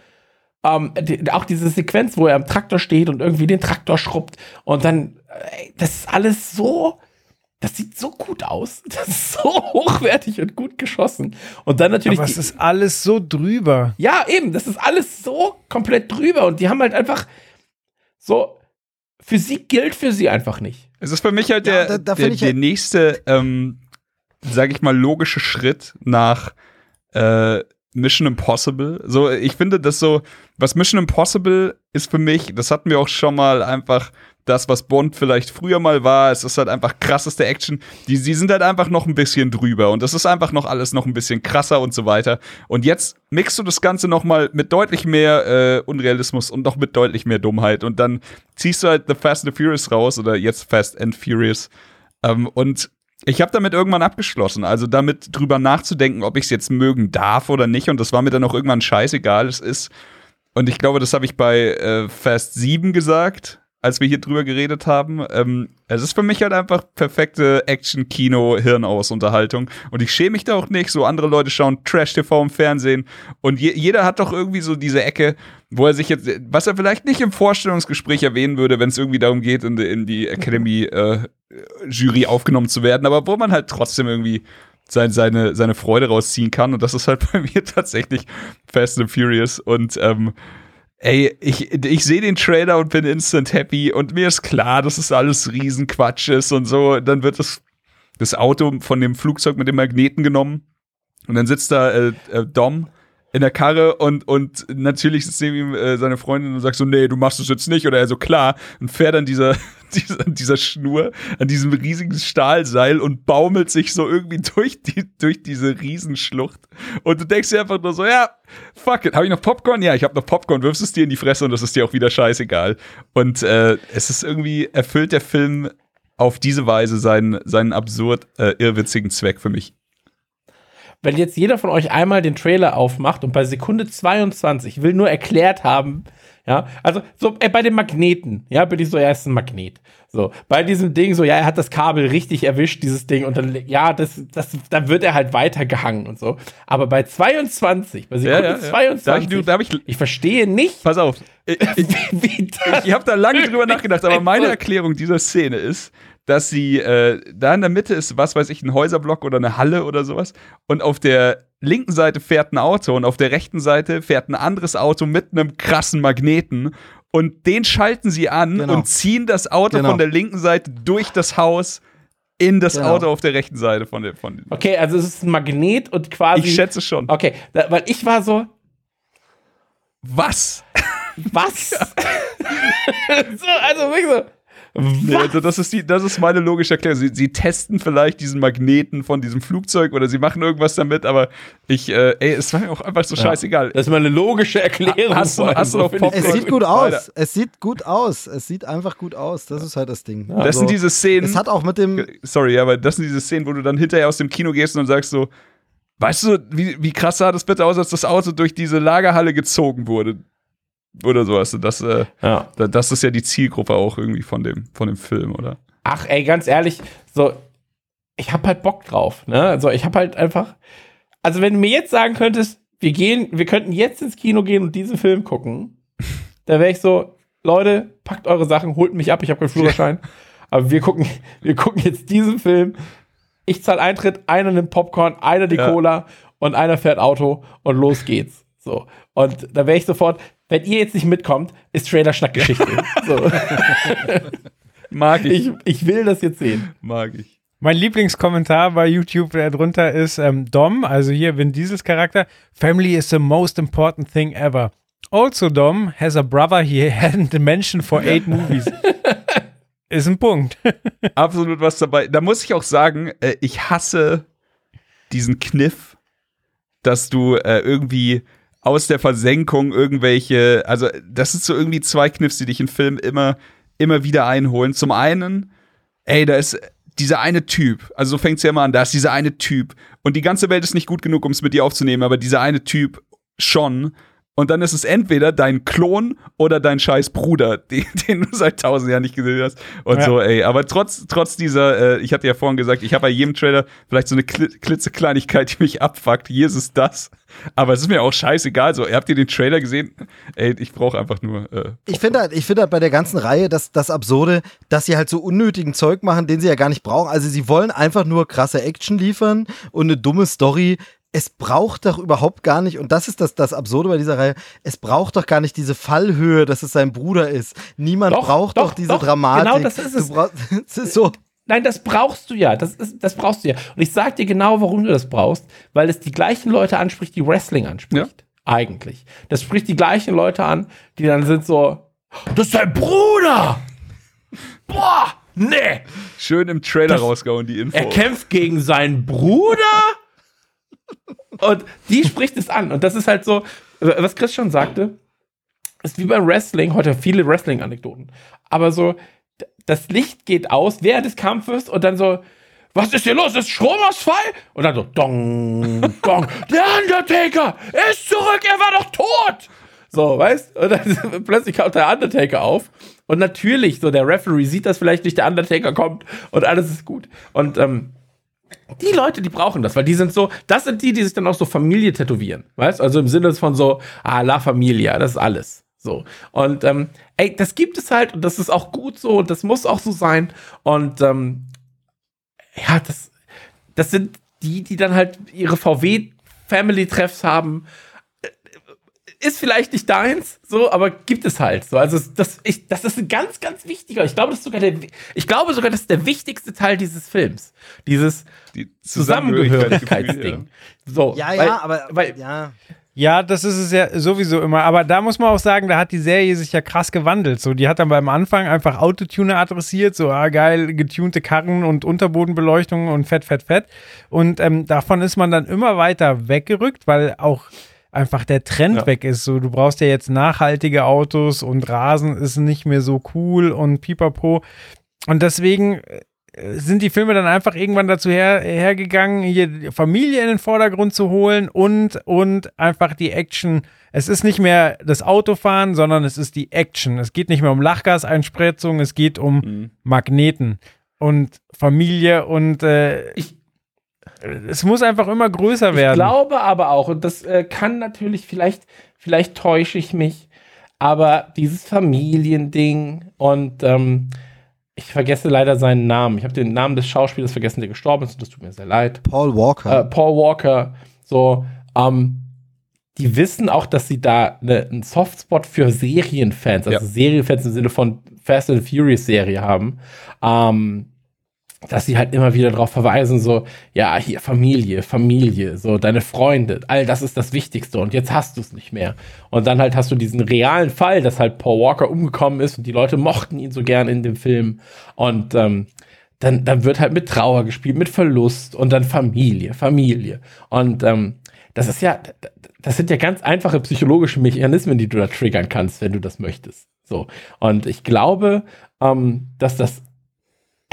[SPEAKER 4] Ähm, die, auch diese Sequenz, wo er am Traktor steht und irgendwie den Traktor schrubbt und dann, das ist alles so, das sieht so gut aus. Das ist so hochwertig und gut geschossen. Und dann natürlich.
[SPEAKER 1] Aber es ist alles so drüber.
[SPEAKER 4] ja, eben, das ist alles so komplett drüber und die haben halt einfach so, Physik gilt für sie einfach nicht.
[SPEAKER 3] Es ist für mich halt
[SPEAKER 2] Ja,
[SPEAKER 3] der,
[SPEAKER 2] da- da
[SPEAKER 3] der, der
[SPEAKER 2] halt-
[SPEAKER 3] nächste, ähm, sag ich mal, logische Schritt nach äh, Mission Impossible. So, ich finde das so, was Mission Impossible ist für mich, das hatten wir auch schon mal einfach das, was Bond vielleicht früher mal war. Es ist halt einfach krasseste Action. Die, die sind halt einfach noch ein bisschen drüber und das ist einfach noch alles noch ein bisschen krasser und so weiter. Und jetzt mixt du das Ganze noch mal mit deutlich mehr äh, Unrealismus und noch mit deutlich mehr Dummheit und dann ziehst du halt The Fast and the Furious raus oder jetzt Fast and Furious ähm, und ich habe damit irgendwann abgeschlossen, also damit drüber nachzudenken, ob ich es jetzt mögen darf oder nicht. Und das war mir dann auch irgendwann scheißegal. Es ist, und ich glaube, das habe ich bei äh, Fast 7 gesagt, als wir hier drüber geredet haben. Ähm, es ist für mich halt einfach perfekte Action-Kino-Hirnaus-Unterhaltung. Und ich schäme mich da auch nicht. So andere Leute schauen Trash-TV im Fernsehen. Und je, jeder hat doch irgendwie so diese Ecke, wo er sich jetzt, was er vielleicht nicht im Vorstellungsgespräch erwähnen würde, wenn es irgendwie darum geht, in, die- in die Academy äh, aufgenommen zu werden, aber wo man halt trotzdem irgendwie sein, seine, seine Freude rausziehen kann. Und das ist halt bei mir tatsächlich Fast and Furious. Und ähm, ey, ich, ich sehe den Trailer und bin instant happy. Und mir ist klar, dass es alles Riesenquatsch ist und so. Dann wird das, das Auto von dem Flugzeug mit dem Magneten genommen. Und dann sitzt da äh, äh, Dom in der Karre und, und natürlich sitzt neben ihm äh, seine Freundin und sagt so, nee, du machst es jetzt nicht. Oder er so, klar. Und fährt an dieser, dieser, dieser Schnur, an diesem riesigen Stahlseil und baumelt sich so irgendwie durch, die, durch diese Riesenschlucht. Und du denkst dir einfach nur so, ja, fuck it. Habe ich noch Popcorn? Ja, ich habe noch Popcorn. Wirfst es dir in die Fresse und das ist dir auch wieder scheißegal. Und äh, es ist irgendwie, erfüllt der Film auf diese Weise seinen, seinen absurd äh, irrwitzigen Zweck für mich.
[SPEAKER 4] wenn jetzt jeder von euch einmal den Trailer aufmacht und bei Sekunde 22, ich will nur erklärt haben, ja, also so äh, bei dem Magneten, ja, bin ich so, ja, ist ein Magnet. So, bei diesem Ding, so, ja, er hat das Kabel richtig erwischt, dieses Ding, und dann, ja, das, das, dann wird er halt weitergehangen und so. Aber bei 22, bei Sekunde
[SPEAKER 3] Ja, ja, ja.
[SPEAKER 4] 22,
[SPEAKER 3] Da hab ich- du- ich-
[SPEAKER 4] ich verstehe nicht,
[SPEAKER 3] Pass auf. Ich, ich, ich habe da lange drüber nachgedacht, aber meine Erklärung dieser Szene ist, dass sie äh, da in der Mitte ist, was weiß ich, ein Häuserblock oder eine Halle oder sowas. Und auf der linken Seite fährt ein Auto und auf der rechten Seite fährt ein anderes Auto mit einem krassen Magneten. Und den schalten sie an
[SPEAKER 2] Genau.
[SPEAKER 3] und ziehen das Auto
[SPEAKER 2] Genau.
[SPEAKER 3] von der linken Seite durch das Haus in das
[SPEAKER 2] Genau.
[SPEAKER 3] Auto auf der rechten Seite von der. Von
[SPEAKER 4] Okay, also es ist ein Magnet und quasi.
[SPEAKER 3] ich schätze schon.
[SPEAKER 4] Okay, da, weil ich war so,
[SPEAKER 3] Was?
[SPEAKER 4] was? so, also wirklich so,
[SPEAKER 3] Also das ist die, das ist meine logische Erklärung. Sie, sie testen vielleicht diesen Magneten von diesem Flugzeug oder sie machen irgendwas damit, aber ich, äh, ey, es war mir auch einfach so scheißegal.
[SPEAKER 4] Das ist mal eine logische Erklärung.
[SPEAKER 3] Hast du- hast du noch Popcorn?
[SPEAKER 2] Es sieht gut aus. Es sieht gut aus. Es sieht einfach gut aus. Das ist halt das Ding.
[SPEAKER 3] Das
[SPEAKER 2] Also,
[SPEAKER 3] sind diese Szenen.
[SPEAKER 2] Es hat auch mit dem.
[SPEAKER 3] sorry, aber das sind diese Szenen, wo du dann hinterher aus dem Kino gehst und sagst so, weißt du, wie, wie krass sah das bitte aus, als das Auto durch diese Lagerhalle gezogen wurde? Oder so, also das, äh,
[SPEAKER 4] Ja.
[SPEAKER 3] da- das ist ja die Zielgruppe auch irgendwie von dem, von dem Film, oder?
[SPEAKER 4] Ach, ey, ganz ehrlich, so, ich hab halt Bock drauf, ne? Also, ich hab halt einfach, also, wenn du mir jetzt sagen könntest, wir gehen, wir könnten jetzt ins Kino gehen und diesen Film gucken, da wäre ich so, Leute, packt eure Sachen, holt mich ab, ich habe keinen Führerschein, aber wir gucken, wir gucken jetzt diesen Film. Ich zahle Eintritt, einer nimmt Popcorn, einer die
[SPEAKER 3] Ja.
[SPEAKER 4] Cola und einer fährt Auto und los geht's. So. Und da wäre ich sofort, wenn ihr jetzt nicht mitkommt, ist Trailer Schnack Geschichte. so.
[SPEAKER 3] Mag ich,
[SPEAKER 4] ich, ich will das jetzt sehen.
[SPEAKER 3] mag ich.
[SPEAKER 1] Mein Lieblingskommentar bei YouTube darunter ist ähm, Dom, also hier Vin Diesels Charakter. Family is the most important thing ever. Also Dom has a brother he hadn't mentioned for eight movies. ist ein Punkt.
[SPEAKER 3] Absolut was dabei. Da muss ich auch sagen, äh, ich hasse diesen Kniff, dass du äh, irgendwie aus der Versenkung irgendwelche, also das sind so irgendwie zwei Kniffs, die dich in Filmen immer, immer wieder einholen. Zum einen, ey, da ist dieser eine Typ, also so fängt's ja immer an, da ist dieser eine Typ und die ganze Welt ist nicht gut genug, um es mit dir aufzunehmen, aber dieser eine Typ schon. Und dann ist es entweder dein Klon oder dein scheiß Bruder, den, den du seit tausend Jahren nicht gesehen hast. Und
[SPEAKER 1] Ja.
[SPEAKER 3] so, ey. Aber trotz, trotz dieser, äh, ich hatte ja vorhin gesagt, ich habe bei jedem Trailer vielleicht so eine kli klitzekleinigkeit, die mich abfuckt. Hier ist es das. Aber es ist mir auch scheißegal. So, habt ihr den Trailer gesehen? Ey, ich brauche einfach nur. Äh,
[SPEAKER 2] Ich finde halt, ich finde halt bei der ganzen Reihe das, das Absurde, dass sie halt so unnötigen Zeug machen, den sie ja gar nicht brauchen. Also sie wollen einfach nur krasse Action liefern und eine dumme Story. Es braucht doch überhaupt gar nicht, und das ist das, das Absurde bei dieser Reihe, es braucht doch gar nicht diese Fallhöhe, dass es sein Bruder ist. Niemand
[SPEAKER 4] Doch,
[SPEAKER 2] braucht doch,
[SPEAKER 4] doch,
[SPEAKER 2] diese
[SPEAKER 4] doch,
[SPEAKER 2] Dramatik.
[SPEAKER 4] genau das ist es.
[SPEAKER 2] Du brauchst, es ist so,
[SPEAKER 4] Nein, das brauchst du ja. Das, ist, das brauchst du ja. Und ich sag dir genau, warum du das brauchst, weil es die gleichen Leute anspricht, die Wrestling anspricht. Eigentlich. Das spricht die gleichen Leute an, die dann sind so, das ist dein Bruder! Boah! Nee!
[SPEAKER 3] schön im Trailer
[SPEAKER 4] Das-
[SPEAKER 3] rausgehauen, die Info.
[SPEAKER 4] Er kämpft gegen seinen Bruder und die spricht es an. Und das ist halt so, was Chris schon sagte, ist wie beim Wrestling, heute viele Wrestling-Anekdoten, aber so, das Licht geht aus während des Kampfes und dann so, was ist hier los? Ist Stromausfall? Und dann so, dong, dong, der Undertaker ist zurück, er war doch tot! So, weißt? Und dann plötzlich kommt der Undertaker auf. Und natürlich, so der Referee sieht das vielleicht nicht, der Undertaker kommt und alles ist gut. Und ähm, die Leute, die brauchen das, weil die sind so, das sind die, die sich dann auch so Familie tätowieren, weißt? Also im Sinne von so, ah, La Familia, das ist alles. So. Und ähm, ey, das gibt es halt und das ist auch gut so und das muss auch so sein. Und ähm, ja, das, das sind die, die dann halt ihre VW-Family-Treffs haben. Ist vielleicht nicht deins, so, aber gibt es halt so. Also das, ich, das ist ein ganz, ganz wichtiger. Ich glaube, das ist sogar der, ich glaube sogar, das ist der wichtigste Teil dieses Films. Dieses
[SPEAKER 3] die
[SPEAKER 4] Zusammengehörigkeitsding. So,
[SPEAKER 2] ja,
[SPEAKER 4] weil-
[SPEAKER 2] ja, aber,
[SPEAKER 4] weil,
[SPEAKER 2] ja.
[SPEAKER 1] Ja, das ist es ja sowieso immer. Aber da muss man auch sagen, da hat die Serie sich ja krass gewandelt. So, die hat dann beim Anfang einfach Autotuner adressiert, so ah, geil, getunte Karren und Unterbodenbeleuchtung und fett, fett, fett. Und ähm, davon ist man dann immer weiter weggerückt, weil auch einfach der Trend
[SPEAKER 4] Ja.
[SPEAKER 1] weg ist. So, du brauchst ja jetzt nachhaltige Autos und Rasen ist nicht mehr so cool und pipapo. Und deswegen äh, sind die Filme dann einfach irgendwann dazu her, hergegangen, hier die Familie in den Vordergrund zu holen und, und einfach die Action. Es ist nicht mehr das Autofahren, sondern es ist die Action. Es geht nicht mehr um Lachgaseinspritzung, es geht um
[SPEAKER 3] Mhm.
[SPEAKER 1] Magneten und Familie und äh,
[SPEAKER 4] Ich-
[SPEAKER 1] es muss einfach immer größer
[SPEAKER 4] Ich
[SPEAKER 1] werden.
[SPEAKER 4] glaube aber auch, und das äh, kann natürlich, vielleicht, vielleicht täusche ich mich, aber dieses Familiending und ähm, ich vergesse leider seinen Namen. Ich habe den Namen des Schauspielers vergessen, der gestorben ist, und das tut mir sehr leid.
[SPEAKER 2] Paul Walker.
[SPEAKER 4] Äh, Paul Walker, so, ähm, die wissen auch, dass sie da ne, einen Softspot für Serienfans, also
[SPEAKER 3] Ja.
[SPEAKER 4] Serienfans im Sinne von Fast and Furious Serie haben. Ähm, dass sie halt immer wieder darauf verweisen, so, ja, hier Familie, Familie, so deine Freunde, all das ist das Wichtigste und jetzt hast du es nicht mehr. Und dann halt hast du diesen realen Fall, dass halt Paul Walker umgekommen ist und die Leute mochten ihn so gern in dem Film. Und ähm, dann, dann wird halt mit Trauer gespielt, mit Verlust und dann Familie, Familie. Und ähm, das ist ja, das sind ja ganz einfache psychologische Mechanismen, die du da triggern kannst, wenn du das möchtest. So. Und ich glaube, ähm, dass das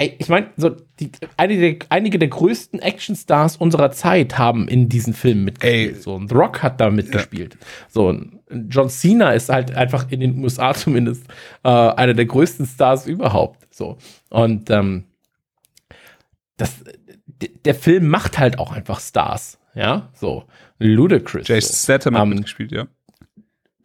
[SPEAKER 4] Ey, ich meine, so die, einige, der, einige der größten Actionstars unserer Zeit haben in diesen Filmen mitgespielt. Ey. So, und The Rock hat da mitgespielt. Ja. So, John Cena ist halt einfach in den USA zumindest äh, einer der größten Stars überhaupt. So. Und ähm, das, der Film macht halt auch einfach Stars. Ja, so. Ludacris.
[SPEAKER 3] Jason Statham hat um, ähm, mitgespielt, ja.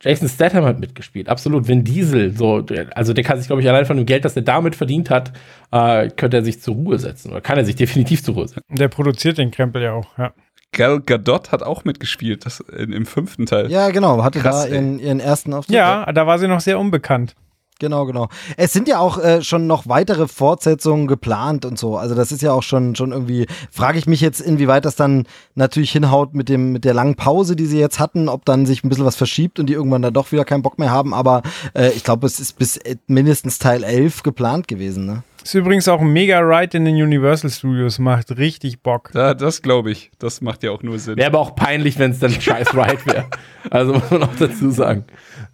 [SPEAKER 4] Jason Statham hat mitgespielt, absolut. Vin Diesel, so, also der kann sich, glaube ich, allein von dem Geld, das er damit verdient hat, äh, könnte er sich zur Ruhe setzen. Oder kann er sich definitiv zur Ruhe setzen.
[SPEAKER 1] Der produziert den Krempel ja auch, ja.
[SPEAKER 3] Gal Gadot hat auch mitgespielt, das in, im fünften Teil.
[SPEAKER 2] Ja, genau, hatte Krass, da ihren, ihren, ersten Auftritt.
[SPEAKER 1] Ja, da war sie noch sehr unbekannt.
[SPEAKER 2] Genau, genau. Es sind ja auch äh, schon noch weitere Fortsetzungen geplant und so. Also das ist ja auch schon schon irgendwie. Frage ich mich jetzt, inwieweit das dann natürlich hinhaut mit dem mit der langen Pause, die sie jetzt hatten, ob dann sich ein bisschen was verschiebt und die irgendwann dann doch wieder keinen Bock mehr haben. Aber äh, ich glaube, es ist bis mindestens Teil 11 geplant gewesen. Ne?
[SPEAKER 1] Ist übrigens auch ein mega Ride in den Universal Studios, macht richtig Bock.
[SPEAKER 3] Ja, das glaube ich. Das macht ja auch nur Sinn.
[SPEAKER 4] Wäre aber auch peinlich, wenn es dann ein scheiß Ride wäre. Also muss man auch dazu sagen.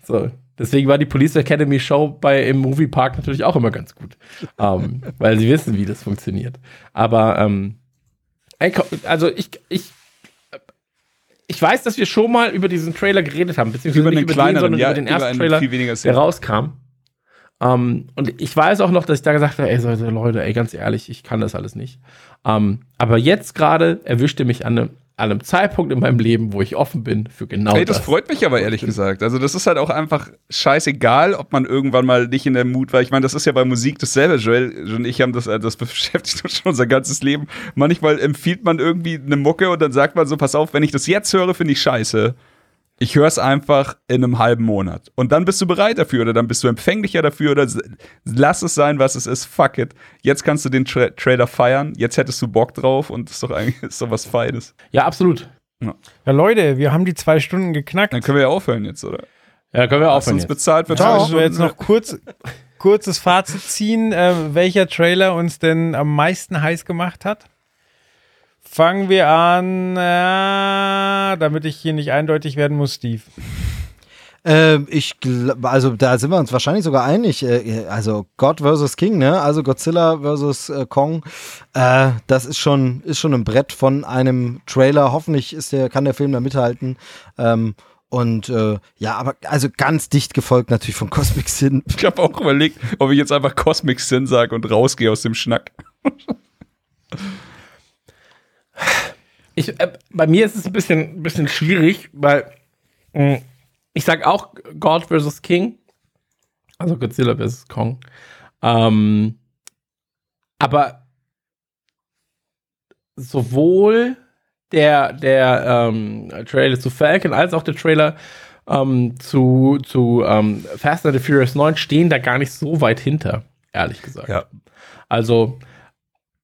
[SPEAKER 4] So. Deswegen war die Police Academy Show bei im Moviepark natürlich auch immer ganz gut, ähm, weil sie wissen, wie das funktioniert. Aber ähm, also ich, ich, ich weiß, dass wir schon mal über diesen Trailer geredet haben, beziehungsweise über nicht über den, sondern ja, über den ersten Trailer, der rauskam. Um, ähm, und ich weiß auch noch, dass ich da gesagt habe, ey, Leute, ey, ganz ehrlich, ich kann das alles nicht. Um, ähm, aber jetzt gerade erwischte mich an an einem Zeitpunkt in meinem Leben, wo ich offen bin für genau hey,
[SPEAKER 3] das.
[SPEAKER 4] das
[SPEAKER 3] freut mich aber ehrlich gesagt. Also das ist halt auch einfach scheißegal, ob man irgendwann mal nicht in der Mut war. Ich meine, das ist ja bei Musik dasselbe. Joel und ich haben das, das beschäftigt uns schon unser ganzes Leben. Manchmal empfiehlt man irgendwie eine Mucke und dann sagt man so, pass auf, wenn ich das jetzt höre, finde ich scheiße ich höre es einfach in einem halben Monat. Und dann bist du bereit dafür oder dann bist du empfänglicher dafür oder lass es sein, was es ist. Fuck it. Jetzt kannst du den Tra Trailer feiern. Jetzt hättest du Bock drauf und das ist doch eigentlich ist doch was Feines.
[SPEAKER 4] Ja, absolut.
[SPEAKER 1] Ja. ja. Leute, wir haben die zwei Stunden geknackt.
[SPEAKER 3] Dann können wir ja aufhören jetzt, oder?
[SPEAKER 4] Ja, können wir aufhören.
[SPEAKER 3] Hast uns bezahlt für
[SPEAKER 1] zwei Stunden. wir jetzt noch kurz, kurzes Fazit ziehen, äh, welcher Trailer uns denn am meisten heiß gemacht hat? Fangen wir an, äh, damit ich hier nicht eindeutig werden muss, Steve.
[SPEAKER 2] Ähm, ich also da sind wir uns wahrscheinlich sogar einig. Äh, also God vs. King, ne? Also Godzilla vs. Äh, Kong. Äh, das ist schon, ist schon ein Brett von einem Trailer. Hoffentlich ist der, kann der Film da mithalten. Ähm, und äh, ja, aber also ganz dicht gefolgt natürlich von Cosmic Sin.
[SPEAKER 3] Ich habe auch überlegt, ob ich jetzt einfach Cosmic Sin sage und rausgehe aus dem Schnack.
[SPEAKER 4] Ich, äh, bei mir ist es ein bisschen, bisschen schwierig, weil mh, hm, ich sage auch God vs. King, also Godzilla vs. Kong. Ähm, aber sowohl der, der ähm, Trailer zu Falcon als auch der Trailer ähm, zu, zu ähm, Fast and the Furious 9 stehen da gar nicht so weit hinter, ehrlich gesagt. Ja. Also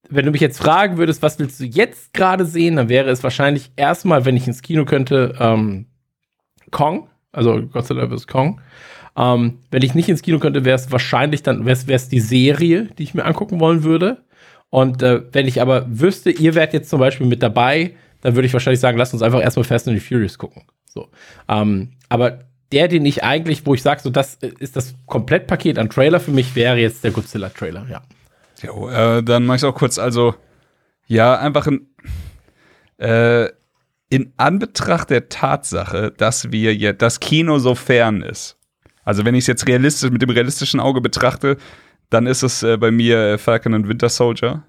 [SPEAKER 4] wenn du mich jetzt fragen würdest, was willst du jetzt gerade sehen, dann wäre es wahrscheinlich erstmal, wenn ich ins Kino könnte, ähm, Kong, also Godzilla vs. Kong. Ähm, wenn ich nicht ins Kino könnte, wäre es wahrscheinlich dann, wäre es die Serie, die ich mir angucken wollen würde. Und äh, wenn ich aber wüsste, ihr wärt jetzt zum Beispiel mit dabei, dann würde ich wahrscheinlich sagen, lasst uns einfach erstmal Fast and the Furious gucken. So. Ähm, aber der, den ich eigentlich, wo ich sage, so das ist das Komplettpaket an Trailer für mich, wäre jetzt der Godzilla-Trailer, ja.
[SPEAKER 3] Jo, äh, dann mache ich auch kurz, also, ja, einfach in, äh, in Anbetracht der Tatsache, dass wir jetzt, das Kino so fern ist. Also, wenn ich es jetzt realistisch, mit dem realistischen Auge betrachte, dann ist es äh, bei mir Falcon und Winter Soldier.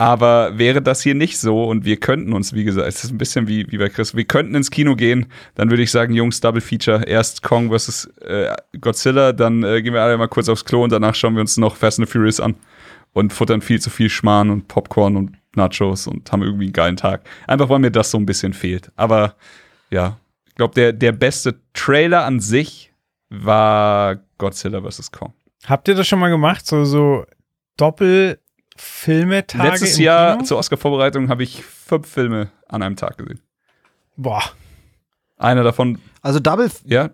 [SPEAKER 3] Aber wäre das hier nicht so und wir könnten uns, wie gesagt, es ist ein bisschen wie, wie bei Chris, wir könnten ins Kino gehen, dann würde ich sagen, Jungs, Double Feature, erst Kong vs. Äh, Godzilla, dann äh, gehen wir alle mal kurz aufs Klo und danach schauen wir uns noch Fast and the Furious an und futtern viel zu viel Schmarrn und Popcorn und Nachos und haben irgendwie einen geilen Tag. Einfach weil mir das so ein bisschen fehlt. Aber ja, ich glaube, der, der beste Trailer an sich war Godzilla vs. Kong.
[SPEAKER 1] Habt ihr das schon mal gemacht? So, so Doppel Filmetage
[SPEAKER 3] Letztes Jahr
[SPEAKER 1] Kino?
[SPEAKER 3] zur Oscar-Vorbereitung habe ich fünf Filme an einem Tag gesehen.
[SPEAKER 1] Boah.
[SPEAKER 3] Einer davon,
[SPEAKER 2] Also Double,
[SPEAKER 3] ja,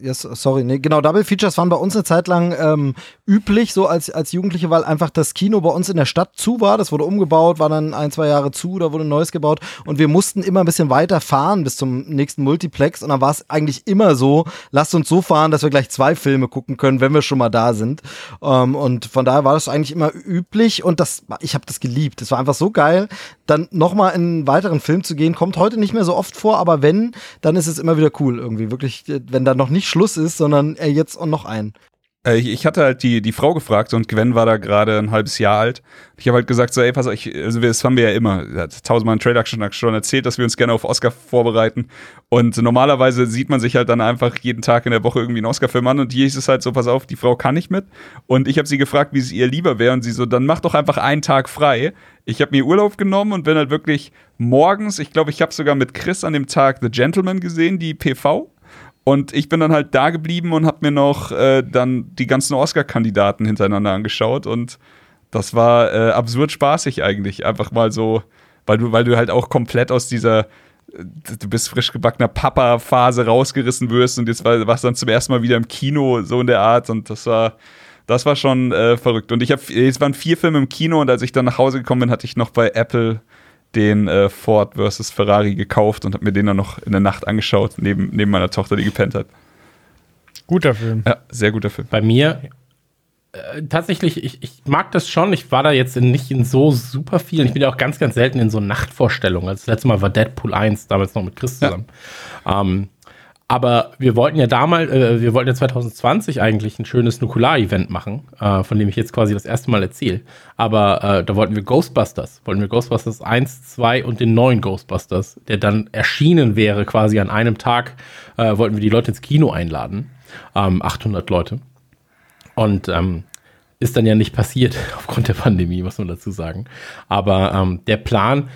[SPEAKER 2] ja, sorry, nee, genau, Double Features waren bei uns eine Zeit lang ähm, üblich, so als, als Jugendliche, weil einfach das Kino bei uns in der Stadt zu war. Das wurde umgebaut, war dann ein, zwei Jahre zu, da wurde ein neues gebaut und wir mussten immer ein bisschen weiter fahren bis zum nächsten Multiplex und dann war es eigentlich immer so, lasst uns so fahren, dass wir gleich zwei Filme gucken können, wenn wir schon mal da sind. Ähm, und von daher war das eigentlich immer üblich und das, ich habe das geliebt. Das war einfach so geil, dann nochmal in einen weiteren Film zu gehen, kommt heute nicht mehr so oft vor, aber wenn, dann ist es immer wieder cool irgendwie. Wirklich, wenn da noch nicht Schluss ist, sondern äh, jetzt und noch ein.
[SPEAKER 3] Äh, Ich, hatte halt die, die Frau gefragt und Gwen war da gerade ein halbes Jahr alt. Ich habe halt gesagt, so, ey, pass auf, ich, also das haben wir ja immer, er tausendmal in Trailer schon, schon erzählt, dass wir uns gerne auf Oscar vorbereiten. Und normalerweise sieht man sich halt dann einfach jeden Tag in der Woche irgendwie einen Oscar-Film an und hier ist es halt so, pass auf, die Frau kann nicht mit. Und ich habe sie gefragt, wie es ihr lieber wäre und sie so, dann mach doch einfach einen Tag frei. Ich habe mir Urlaub genommen und bin halt wirklich morgens, ich glaube, ich habe sogar mit Chris an dem Tag The Gentleman gesehen, die PV. Und ich bin dann halt da geblieben und habe mir noch äh, dann die ganzen Oscar-Kandidaten hintereinander angeschaut und das war äh, absurd spaßig eigentlich. Einfach mal so, weil du, weil du halt auch komplett aus dieser, äh, du bist frisch gebackener Papa-Phase rausgerissen wirst und jetzt war, warst dann zum ersten Mal wieder im Kino, so in der Art und das war, das war schon äh, verrückt. Und ich habe, es waren vier Filme im Kino und als ich dann nach Hause gekommen bin, hatte ich noch bei Apple den äh, Ford versus Ferrari gekauft und habe mir den dann noch in der Nacht angeschaut, neben, neben meiner Tochter, die gepennt hat.
[SPEAKER 1] Guter Film.
[SPEAKER 3] Ja, sehr guter Film.
[SPEAKER 4] Bei mir äh, tatsächlich, ich, ich mag das schon. Ich war da jetzt in, nicht in so super vielen. Ich bin ja auch ganz, ganz selten in so Nachtvorstellungen. Also das letzte Mal war Deadpool 1, damals noch mit Chris
[SPEAKER 3] Ja.
[SPEAKER 4] zusammen. Ähm, aber wir wollten ja damals, äh, wir wollten ja 2020 eigentlich ein schönes Nukular-Event machen, äh, von dem ich jetzt quasi das erste Mal erzähle. Aber äh, da wollten wir Ghostbusters, wollten wir Ghostbusters 1, 2 und den neuen Ghostbusters, der dann erschienen wäre quasi an einem Tag, äh, wollten wir die Leute ins Kino einladen. Ähm, 800 Leute. Und ähm, ist dann ja nicht passiert aufgrund der Pandemie, muss man dazu sagen. Aber ähm, der Plan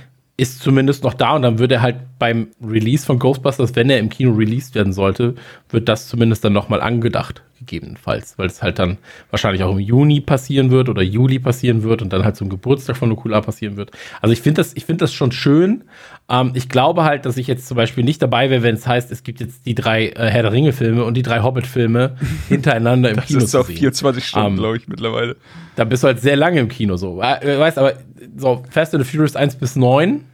[SPEAKER 4] ist zumindest noch da und dann wird er halt beim Release von Ghostbusters, wenn er im Kino released werden sollte, wird das zumindest dann nochmal angedacht, gegebenenfalls, weil es halt dann wahrscheinlich auch im Juni passieren wird oder Juli passieren wird und dann halt zum Geburtstag von Nukular passieren wird. Also ich finde das, ich finde das schon schön. Ähm, ich glaube halt, dass ich jetzt zum Beispiel nicht dabei wäre, wenn es heißt, es gibt jetzt die drei äh, Herr der Ringe-Filme und die drei Hobbit-Filme hintereinander im
[SPEAKER 3] Das
[SPEAKER 4] Kino
[SPEAKER 3] ist
[SPEAKER 4] zu
[SPEAKER 3] auch
[SPEAKER 4] sehen.
[SPEAKER 3] 24 Stunden,
[SPEAKER 4] Ähm,
[SPEAKER 3] glaube ich, mittlerweile.
[SPEAKER 4] Da bist du halt sehr lange im Kino so. Äh, Weißt aber, so Fast and the Furious 1 bis 9.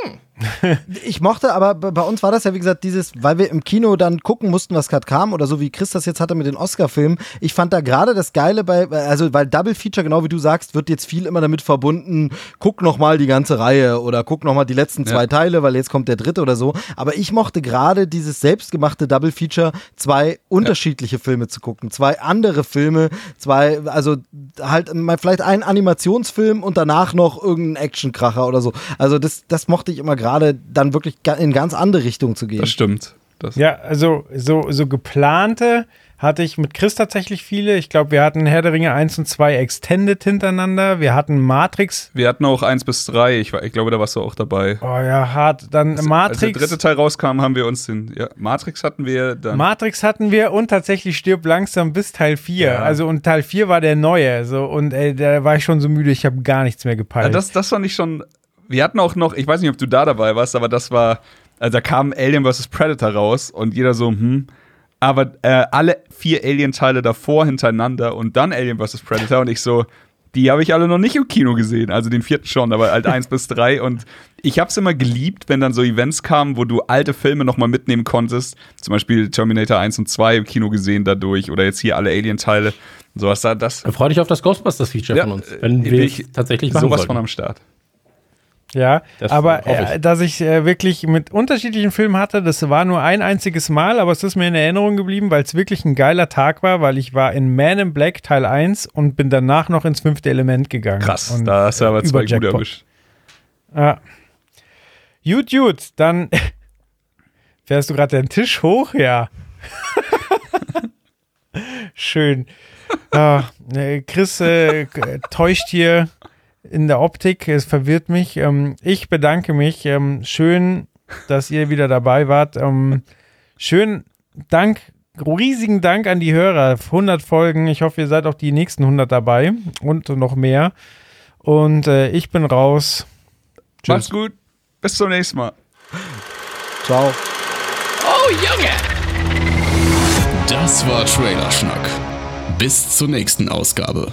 [SPEAKER 4] Hmm.
[SPEAKER 2] Ich mochte, aber bei uns war das ja, wie gesagt, dieses, weil wir im Kino dann gucken mussten, was gerade kam, oder so wie Chris das jetzt hatte mit den Oscar-Filmen. Ich fand da gerade das Geile bei, also weil Double Feature, genau wie du sagst, wird jetzt viel immer damit verbunden, guck noch mal die ganze Reihe oder guck noch mal die letzten zwei
[SPEAKER 3] Ja.
[SPEAKER 2] Teile, weil jetzt kommt der dritte oder so. Aber ich mochte gerade dieses selbstgemachte Double Feature, zwei unterschiedliche Filme zu gucken, zwei andere Filme, zwei, also halt mal vielleicht ein Animationsfilm und danach noch irgendein Actionkracher oder so. Also das, das mochte ich immer gerade, dann wirklich in ganz andere Richtungen zu gehen.
[SPEAKER 3] Das stimmt. Das,
[SPEAKER 1] Ja, also so, so geplante hatte ich mit Chris tatsächlich viele. Ich glaube, wir hatten Herr der Ringe 1 und 2 Extended hintereinander. Wir hatten Matrix.
[SPEAKER 3] Wir hatten auch eins bis drei. Ich, war- ich glaube, da warst du auch dabei.
[SPEAKER 1] Oh ja, hart. Dann
[SPEAKER 3] Als der
[SPEAKER 1] Matrix.
[SPEAKER 3] dritte Teil rauskam, haben wir uns den. Ja, Matrix hatten wir dann.
[SPEAKER 1] Matrix hatten wir und tatsächlich stirb langsam bis Teil 4.
[SPEAKER 3] Ja.
[SPEAKER 1] Also und Teil 4 war der neue. So, und ey, da war ich schon so müde, ich habe gar nichts mehr
[SPEAKER 3] ja,
[SPEAKER 1] gepeilt.
[SPEAKER 3] das, das fand ich schon. Wir hatten auch noch, ich weiß nicht, ob du da dabei warst, aber das war. Also da kam Alien vs. Predator raus und jeder so, hm. Aber äh, alle vier Alien-Teile davor hintereinander und dann Alien vs. Predator und ich so, die habe ich alle noch nicht im Kino gesehen. Also den vierten schon, aber halt eins bis drei. Und ich habe es immer geliebt, wenn dann so Events kamen, wo du alte Filme nochmal mitnehmen konntest. Zum Beispiel Terminator 1 und 2 im Kino gesehen dadurch oder jetzt hier alle Alien-Teile. Sowas da, das
[SPEAKER 4] Dann freu dich auf das Ghostbusters-Feature
[SPEAKER 3] Ja,
[SPEAKER 4] von uns,
[SPEAKER 3] äh,
[SPEAKER 4] wenn wir
[SPEAKER 3] ich
[SPEAKER 4] tatsächlich machen
[SPEAKER 3] sowas
[SPEAKER 4] sollten.
[SPEAKER 3] von am Start.
[SPEAKER 1] Ja,
[SPEAKER 4] Das
[SPEAKER 1] aber
[SPEAKER 4] ich.
[SPEAKER 1] äh, dass ich äh, wirklich mit unterschiedlichen Filmen hatte, das war nur ein einziges Mal, aber es ist mir in Erinnerung geblieben, weil es wirklich ein geiler Tag war, weil ich war in Man in Black Teil 1 und bin danach noch ins fünfte Element gegangen.
[SPEAKER 3] Krass,
[SPEAKER 1] und,
[SPEAKER 3] da hast du aber
[SPEAKER 1] äh,
[SPEAKER 3] zwei gute erwischt.
[SPEAKER 1] Ja. Gut, gut, dann fährst du gerade den Tisch hoch, ja. Schön. Ah, äh, Chris äh, täuscht hier in der Optik, es verwirrt mich. Ähm, ich bedanke mich. Ähm, schön, dass ihr wieder dabei wart. Ähm, schön, Dank, riesigen Dank an die Hörer. 100 Folgen. Ich hoffe, ihr seid auch die nächsten 100 dabei und noch mehr. Und äh, ich bin raus. Tschüss.
[SPEAKER 3] Macht's gut. Bis zum nächsten Mal.
[SPEAKER 2] Ciao.
[SPEAKER 4] Oh, Junge!
[SPEAKER 5] Das war Trailer Schnack. Bis zur nächsten Ausgabe.